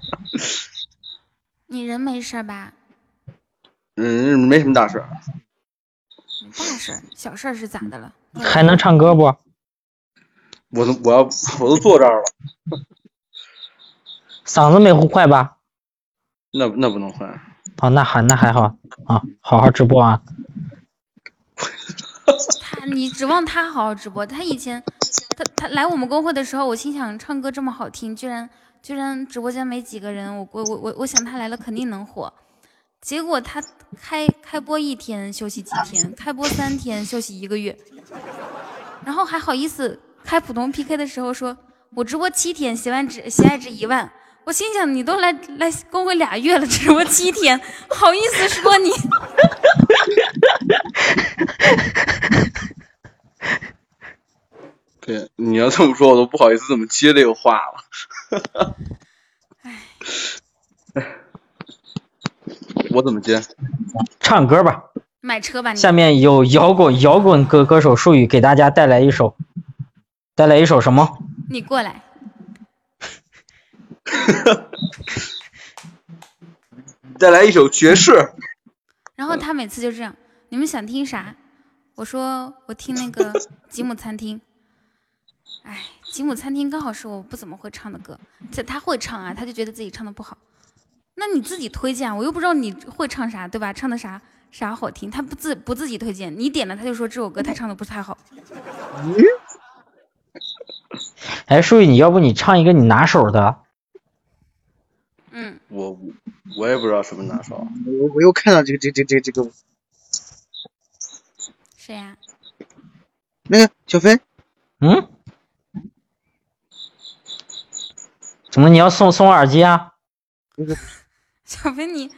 你人没事吧？嗯，没什么大事儿。大事儿，小事儿是咋的了？还能唱歌不？我都我要我都坐这儿了，嗓子没坏吧？那那不能换。哦，那还那还好啊，好好直播啊。他你指望他好好直播？他以前他他来我们公会的时候，我心想唱歌这么好听，居然居然直播间没几个人，我我我我我想他来了肯定能火。结果他开开播一天休息几天，开播三天休息一个月，然后还好意思开普通 PK 的时候说，我直播七天，喜欢值喜爱值一万。我心想你都来来公会俩月了，直播七天，好意思说你？对，你要这么说，我都不好意思怎么接这个话了。我怎么接？唱歌吧。买车吧。下面有摇滚摇滚歌歌手术语给大家带来一首，带来一首什么？你过来。带来一首爵士。然后他每次就这样，你们想听啥？我说我听那个吉姆餐厅。哎，吉姆餐厅刚好是我不怎么会唱的歌，这他会唱啊，他就觉得自己唱的不好。那你自己推荐，我又不知道你会唱啥，对吧？唱的啥啥好听，他不自不自己推荐，你点了他就说这首歌他唱的不太好。哎，淑宇，你要不你唱一个你拿手的？嗯，我我也不知道什么拿手。我我又看到这个这这这这个谁呀、那个小飞，嗯？怎么你要送送我耳机啊？小飞你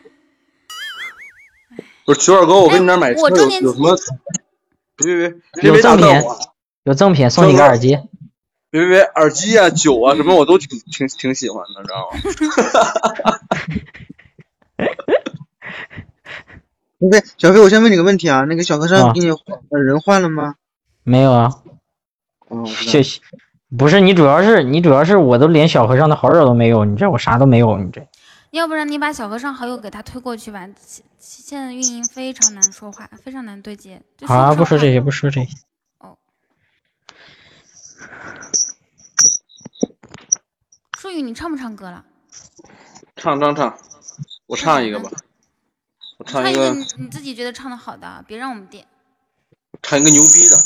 不是曲二哥，我跟你那儿买车有有什么？别别别别有赠品！，有赠品，送你个耳机。别别别，耳机啊、酒啊什么我都挺挺挺喜欢的，知道吗？小飞小飞，我先问你个问题啊，那个小和尚啊给你换呃人换了吗？没有啊。谢谢。不是你，主要是你主要是我都连小和尚的好友都没有，你这我啥都没有，你这要不然你把小和尚好友给他推过去吧。现现在运营非常难说话，非常难对接。好不说这些，不说这些。哦舒宇，你唱不唱歌了？唱唱唱，我唱一个吧，我唱一个你你自己觉得唱的好的，别让我们点。唱一个牛逼的，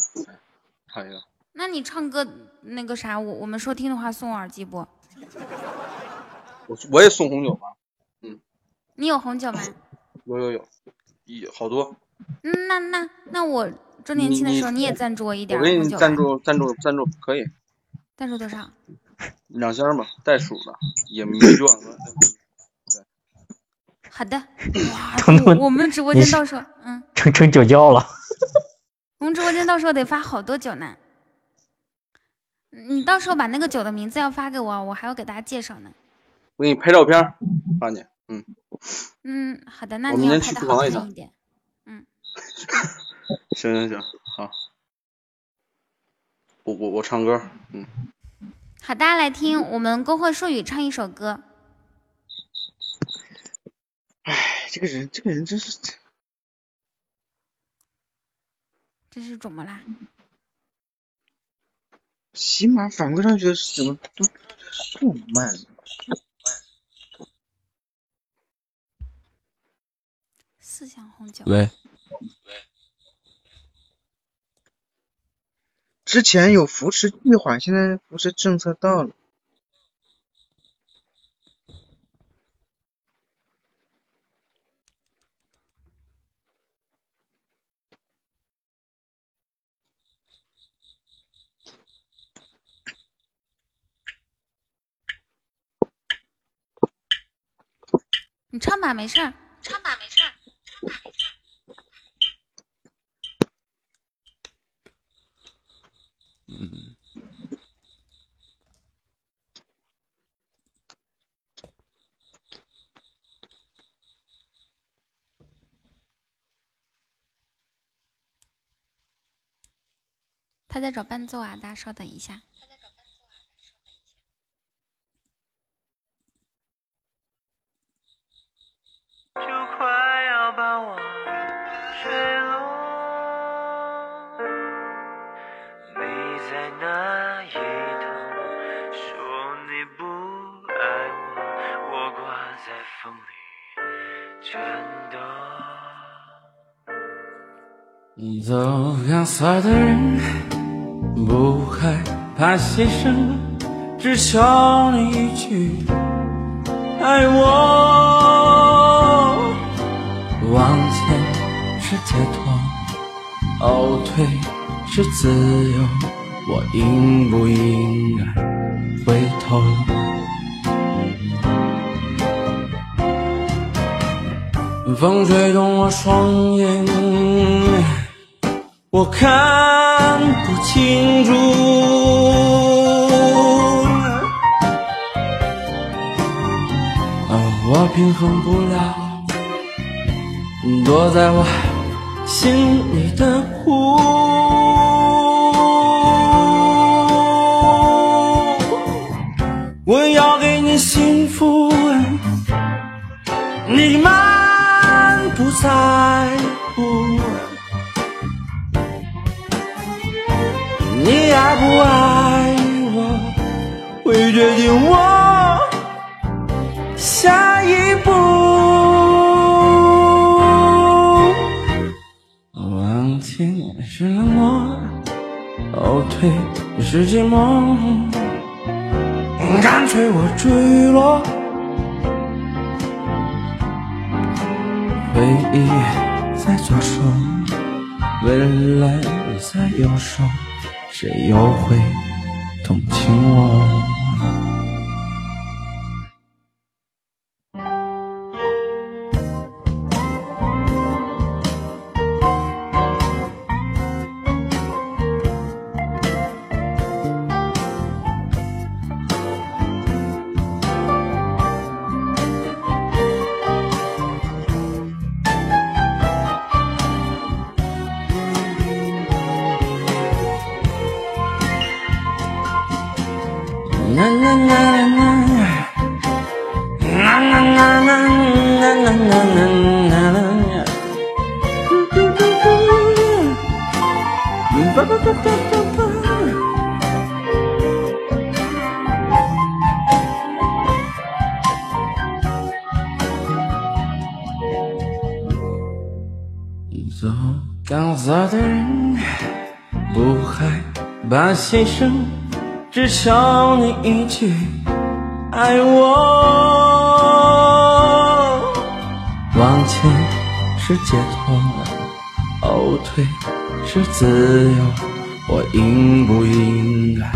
唱一个。那你唱歌那个啥，我我们收听的话送我耳机不？我我也送红酒吧，嗯你有红酒吗？有有有，一好多。嗯，那那那我周年庆的时候你也赞助我一点我给你红酒吧赞助赞助赞助，可以赞助多少？两箱吧，袋鼠的，也没多。好的。彤彤我我们直播间到时候，嗯，成成酒窖了。我们直播间到时候得发好多酒呢。你到时候把那个酒的名字要发给我，我还要给大家介绍呢。我给你拍照片发你。嗯，嗯，好的，那你要拍的好明天去厨房一趟看一点。行行行，好。我我我唱歌，嗯，好，大家来听我们工会术语唱一首歌。哎，这个人这个人真是，这是怎么啦？起码反馈上去的怎么都这么慢？四箱红酒。喂，之前有扶持计划，现在扶持政策到了。唱吧，没事儿。唱吧，没事儿。唱吧，没事儿。嗯。他在找伴奏啊，大家稍等一下。就快要把我坠落。你在哪一头说你不爱我，我挂在风里颤抖。走钢索的人不害怕牺牲，只求你一句爱我。是解脱，后退是自由，我应不应该回头？风吹动我双眼，我看不清楚。啊，我平衡不了。躲在我心里的苦。我要给你幸福，你满不在是寂寞，干脆我坠落。回忆在左手，未来在右手，谁又会同情我？求你一句爱我，往前是解脱，后退是自由，我应不应该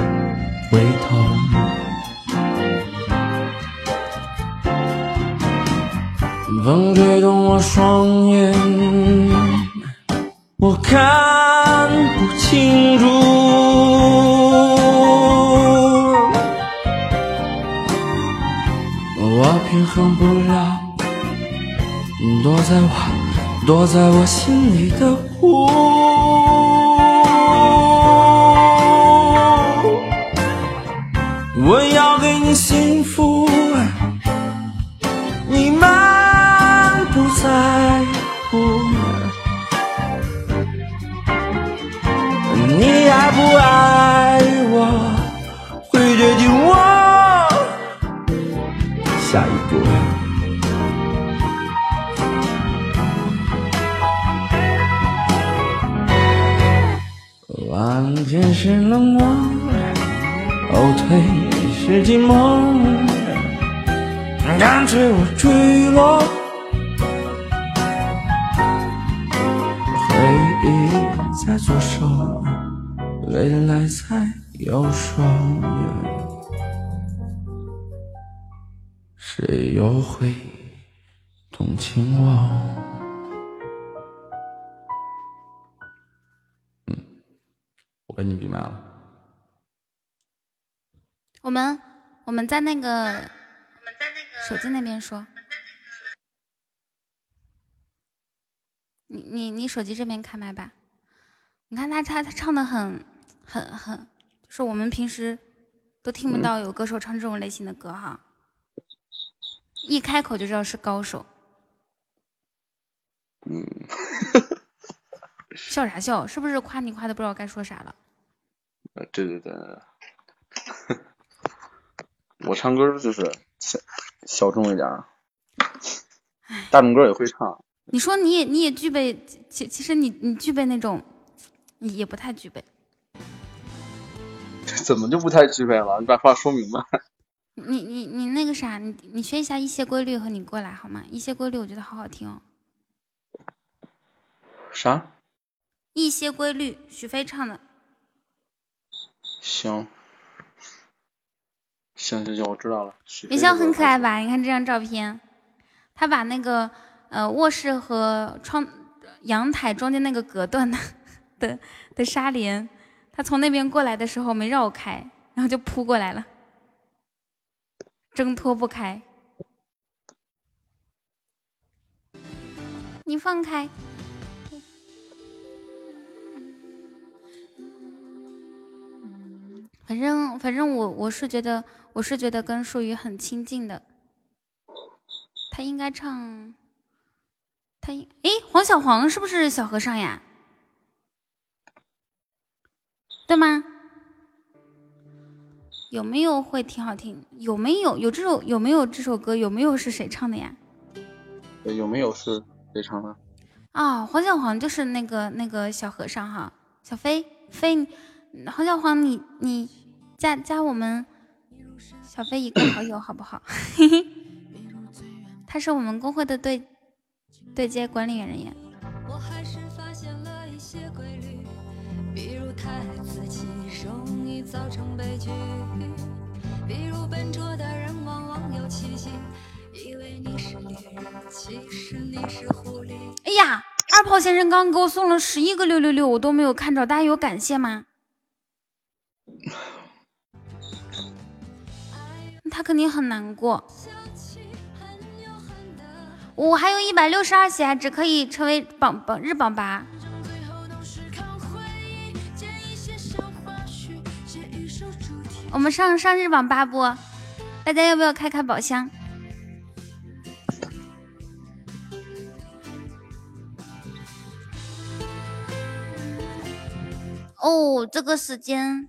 我跟你闭麦了。我们我们在那个手机那边说，你你你手机这边开麦吧。你看他他他唱的很很很，就是我们平时都听不到有歌手唱这种类型的歌哈，一开口就知道是高手。嗯，笑啥笑？是不是夸你夸的不知道该说啥了？呃对对对，我唱歌就是小小众一点儿，大众歌也会唱。你说你也你也具备，其其实你你具备那种，也不太具备。这 怎么就不太具备了？你把话说明白。你你你那个啥，你你学一下一些规律和你过来好吗？一些规律我觉得好好听哦。啥？一些规律，许飞唱的。行，行行行，我知道了。许云霄很可爱吧？你看这张照片，他把那个呃卧室和窗阳台中间那个隔断的的的纱帘，他从那边过来的时候没绕开，然后就扑过来了，挣脱不开。你放开。反正反正我我是觉得我是觉得跟树宇很亲近的，他应该唱，他应诶黄小黄是不是小和尚呀？对吗？有没有会挺好听？有没有有这首有没有这首歌？有没有是谁唱的呀？有没有是谁唱的？啊、黄小黄就是那个那个小和尚哈，小飞飞，你黄小黄你你加加我们小飞一个好友好不好？嘿嘿，他是我们公会的对对接管理员人员。我还是发现了一些规律，比如太爱自己容易造成悲剧，比如笨拙的人往往有奇迹，以为你是猎人，其实你是狐狸。哎呀，二炮先生刚给我送了十一个六六六，我都没有看着，大家有感谢吗？他肯定很难过。我还有一百六十二血，只可以成为榜榜日榜八。我们上上日榜八不？大家要不要开开宝箱？哦，这个时间，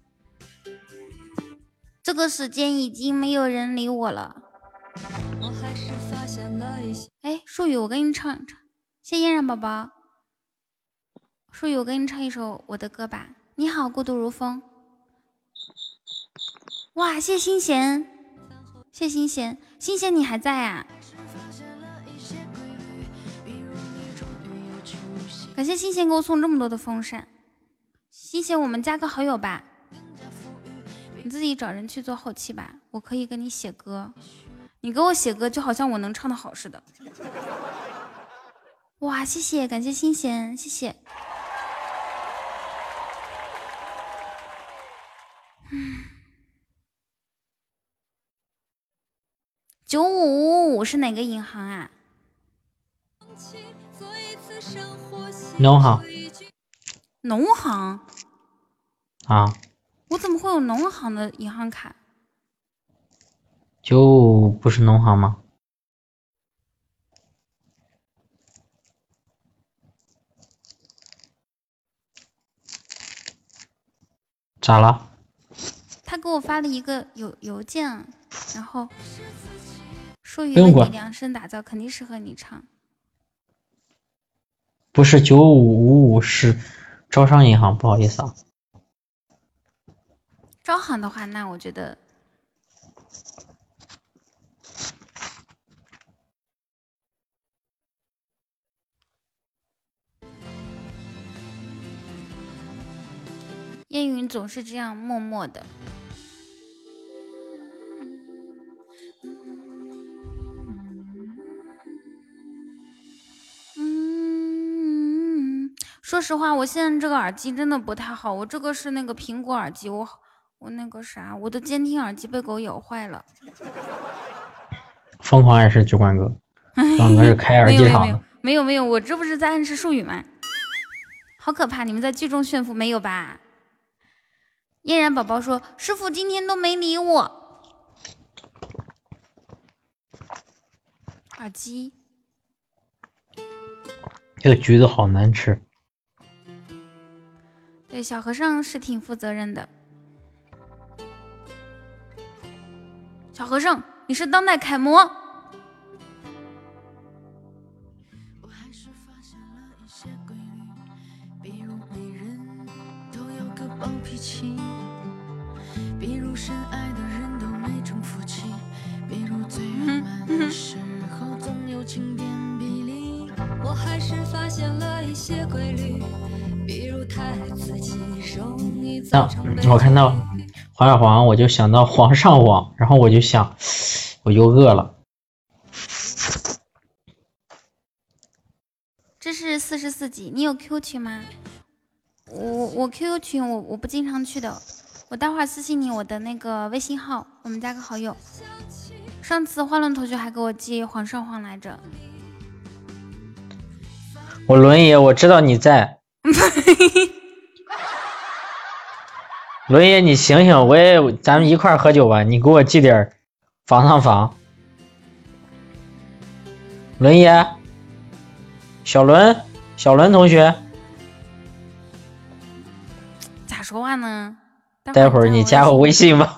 这个时间已经没有人理我了。我还是发现了一些。哎，树宇，我给你唱一唱，谢嫣然宝宝。树宇，我给你唱一首我的歌吧。你好，孤独如风。哇，谢心贤，谢心贤，心贤你还在啊？感谢心贤给我送这么多的风扇。心贤，我们加个好友吧。你自己找人去做后期吧，我可以给你写歌。你给我写歌，就好像我能唱的好似的。哇，谢谢，感谢新贤，谢谢。嗯，九五五五是哪个银行啊？农行农行？啊，我怎么会有农行的银行卡？九五不是农行吗？咋了？他给我发了一个邮邮件，然后说为你量身打造，肯定适合你唱。不是九五五五，是招商银行，不好意思啊。招行的话，那我觉得烟云总是这样默默的。嗯，说实话，我现在这个耳机真的不太好。我这个是那个苹果耳机，我我那个啥，我的监听耳机被狗咬坏了。疯狂暗示酒馆哥，酒馆哥是开耳机厂的。没有没有，我这不是在暗示术语吗？好可怕！你们在剧中炫富没有吧？嫣然宝宝说：“师傅今天都没理我。”耳机。这个橘子好难吃。对，小和尚是挺负责任的。小和尚，你是当代楷模。暴脾气，比如深爱的人都气，比如最圆满的时候总有晴天霹雳。我还是发现了黄小黄，我就想到皇上网，然后我就想，我又饿了。这是四十四级，你有 Q 群吗？我我 QQ 群我我不经常去的，我待会儿私信你我的那个微信号，我们加个好友。上次花轮同学还给我寄皇上皇来着，我轮爷，我知道你在。轮爷，你醒醒，我也咱们一块儿喝酒吧，你给我寄点防烫房。轮爷，小伦，小伦同学，咋说话呢？待会儿你加我微信吧。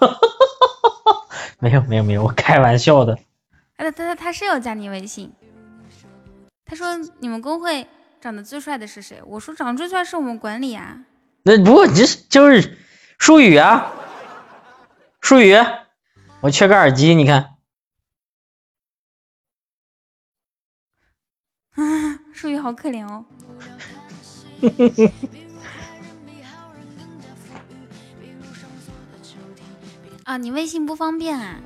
没有没有没有，我开玩笑的。哎，他他他是要加你微信。他说你们公会长得最帅的是谁？我说长得最帅是我们管理啊。那不过这就是术语啊，术语。我缺个耳机，你看。啊，术语好可怜哦。啊，你微信不方便啊？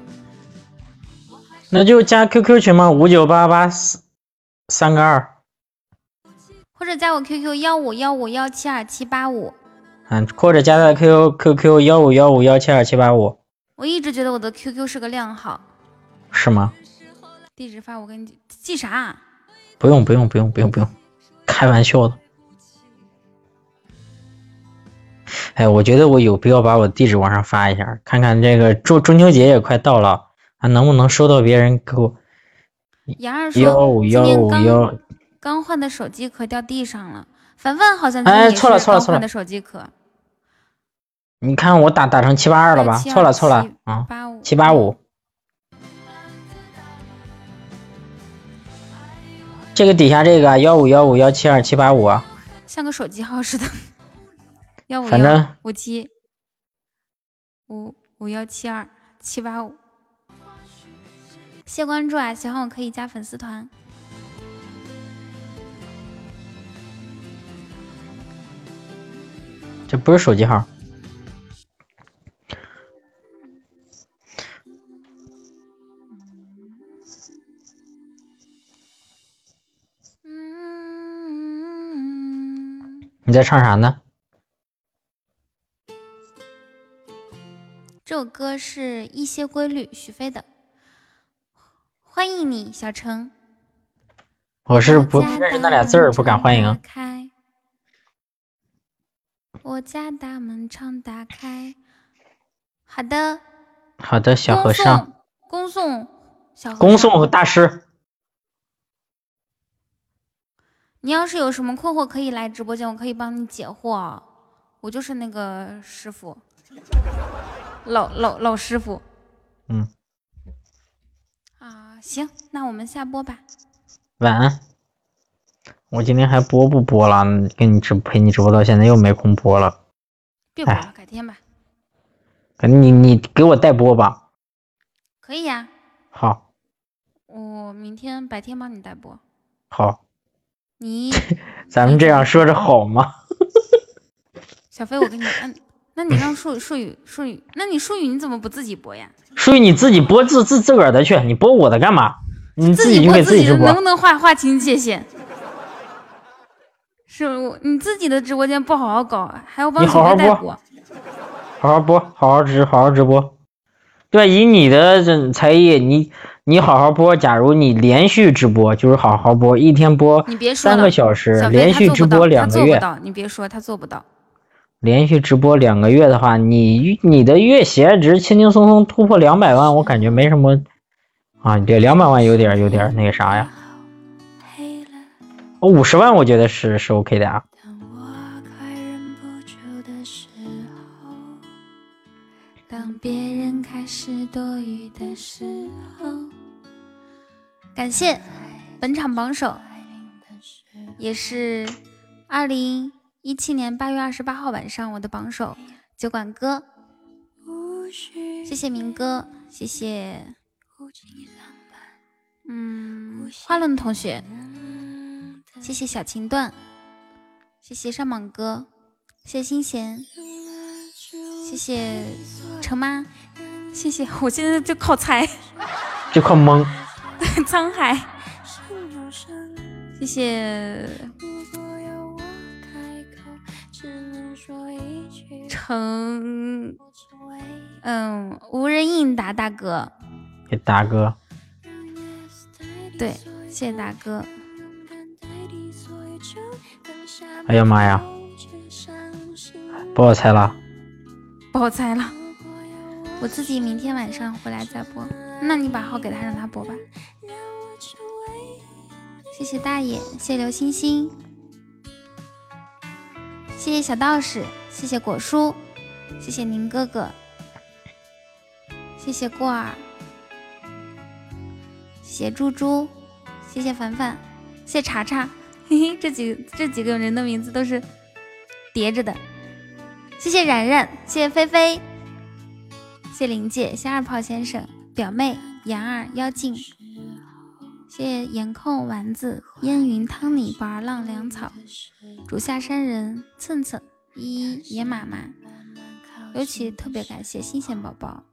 那就加 QQ 群嘛，五九八八四三个二。或者加我 QQ 幺五幺五幺七二七八五。嗯，或者加他 QQ QQ 幺五幺五幺七二七八五。我一直觉得我的 QQ 是个靓号。是吗？地址发我给你记啥？啊不用不用不用不用不用，开玩笑的。哎，我觉得我有必要把我地址往上发一下，看看这个中中秋节也快到了，还能不能收到别人给我杨二幺说五幺今天刚五幺？刚换的手机壳掉地上了。凡凡好像也错了错了错了是刚换的手机壳。你看我打打成七八二了吧？错了错了啊，85七八五。这个底下这个幺五幺五幺七二七八五啊，像个手机号似的。幺五反正幺五七五五幺七二七八五，谢关注啊！喜欢我可以加粉丝团。这不是手机号。你在唱啥呢？这首歌是一些规律，许飞的。欢迎你，小程。我是不认识那俩字儿，不敢欢迎。开，我家大门常打开。好的，好的，小和恭尚，送恭送小和恭尚送大师。你要是有什么困惑，可以来直播间，我可以帮你解惑啊。我就是那个师傅，老老老师傅嗯，啊。行，那我们下播吧。晚安。我今天还播不播了？跟你直陪你直播到现在又没空播了。别播了，哎改天吧。赶紧你你给我代播吧。可以呀、好，我明天白天帮你代播。好，你 咱们这样说着好吗？小飞，我给你嗯，那你让术语术语术语，那你术语你怎么不自己播呀？属于你自己播自自自个儿的去，你播我的干嘛？你自己就播自己能。不能划划清界限？是我你自己的直播间不好好搞，还要帮你好好播小飞代播。好好播，好好直，好好直播。对，以你的这才艺，你你好好播。假如你连续直播，就是好好播，一天播三个小时，连续直播两个月。他做不到，你别说他做不到。连续直播两个月的话，你你的月喜爱值轻轻松松突破两百万，我感觉没什么啊，这两百万有点有点那个啥呀。我五十万我觉得是是 OK 的啊。当别人开始多余的时候，感谢本场榜首，也是二零一七年八月二十八号晚上我的榜首酒馆哥，谢谢明哥，谢谢，嗯，花轮同学，谢谢小琴段，谢谢上榜哥，谢谢心弦，谢谢程妈，谢谢，我现在就靠猜，就靠蒙。沧海，谢谢成，嗯，无人应答大哥，给大哥，对，谢谢大哥。哎呀妈呀，不好猜了。不好猜了，我自己明天晚上回来再播。那你把号给他，让他播吧。谢谢大爷，谢刘星星，谢谢小道士，谢谢果叔，谢谢宁哥哥，谢谢过儿，谢猪猪，谢谢凡凡，谢谢查查，嘿嘿，这几这几个人的名字都是叠着的。谢谢冉冉，谢谢菲菲，谢林姐，谢二炮先生，表妹杨二妖精。谢谢颜控丸子烟云汤里不二浪粮草竹下山人蹭蹭依依野妈妈，尤其特别感谢新鲜宝宝，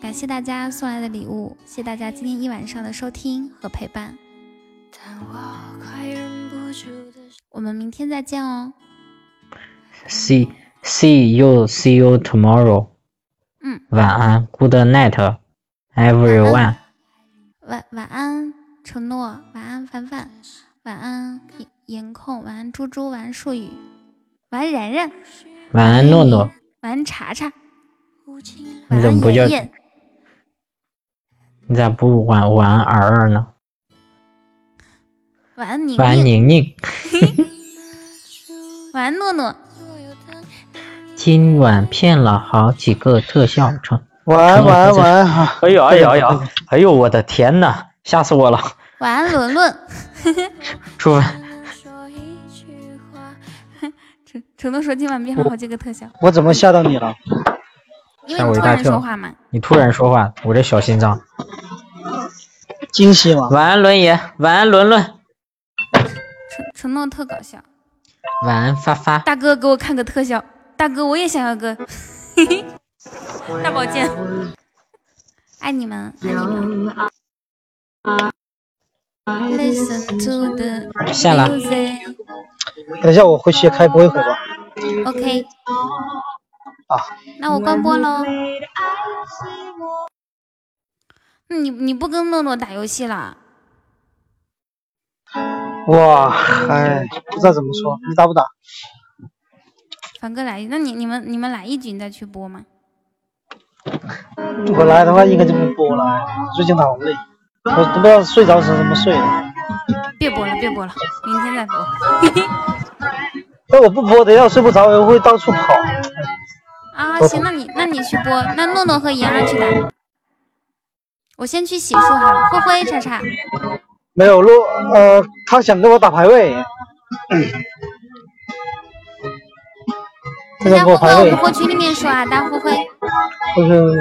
感谢大家送来的礼物，谢大家今天一晚上的收听和陪伴，我们明天再见哦。See see you see you tomorrow。嗯，晚安，Good night everyone。晚晚安，承诺，晚安，凡凡，晚安，颜颜控，晚安，猪猪，晚安，树语，晚安，然然，晚安，诺诺。晚安，查查。你怎么不叫你咋不晚晚安儿儿呢？晚安，宁晚安，宁，宁宁。晚安，诺诺。今晚骗了好几个特效成。晚安晚安晚安哈。哎呦哎呦哎呦哎呦！我的天呐，吓死我了！晚安，伦伦。出门承承诺说今晚变了好几个特效，我怎么吓到你了？因为你突然说话嘛。你突然说话，我这小心脏。惊喜吗？晚安，伦爷。晚安，伦伦。承承诺特搞笑。晚安，发发。大哥，给我看个特效。大哥，我也想要个，嘿嘿，大宝剑。爱你们，爱你们。Listen to the 下了等一下我回去开播一会儿吧。OK，啊，那我关播喽。你你不跟诺诺打游戏了？哇，哎，不知道怎么说，你打不打？凡哥来，那你你们你们来一局，你再去播吗？我来的话应该就不播了，最近好累，我都不知道睡着是怎么睡的。别播了，别播了，明天再播。那我不播，等一下我睡不着，我会到处跑。啊，行，那你那你去播，那诺诺和妍儿去打。我先去洗漱哈，灰灰叉叉。没有录，呃，他想跟我打排位，他大家灰灰，我们。过群里面说啊，大家灰灰。不是不是。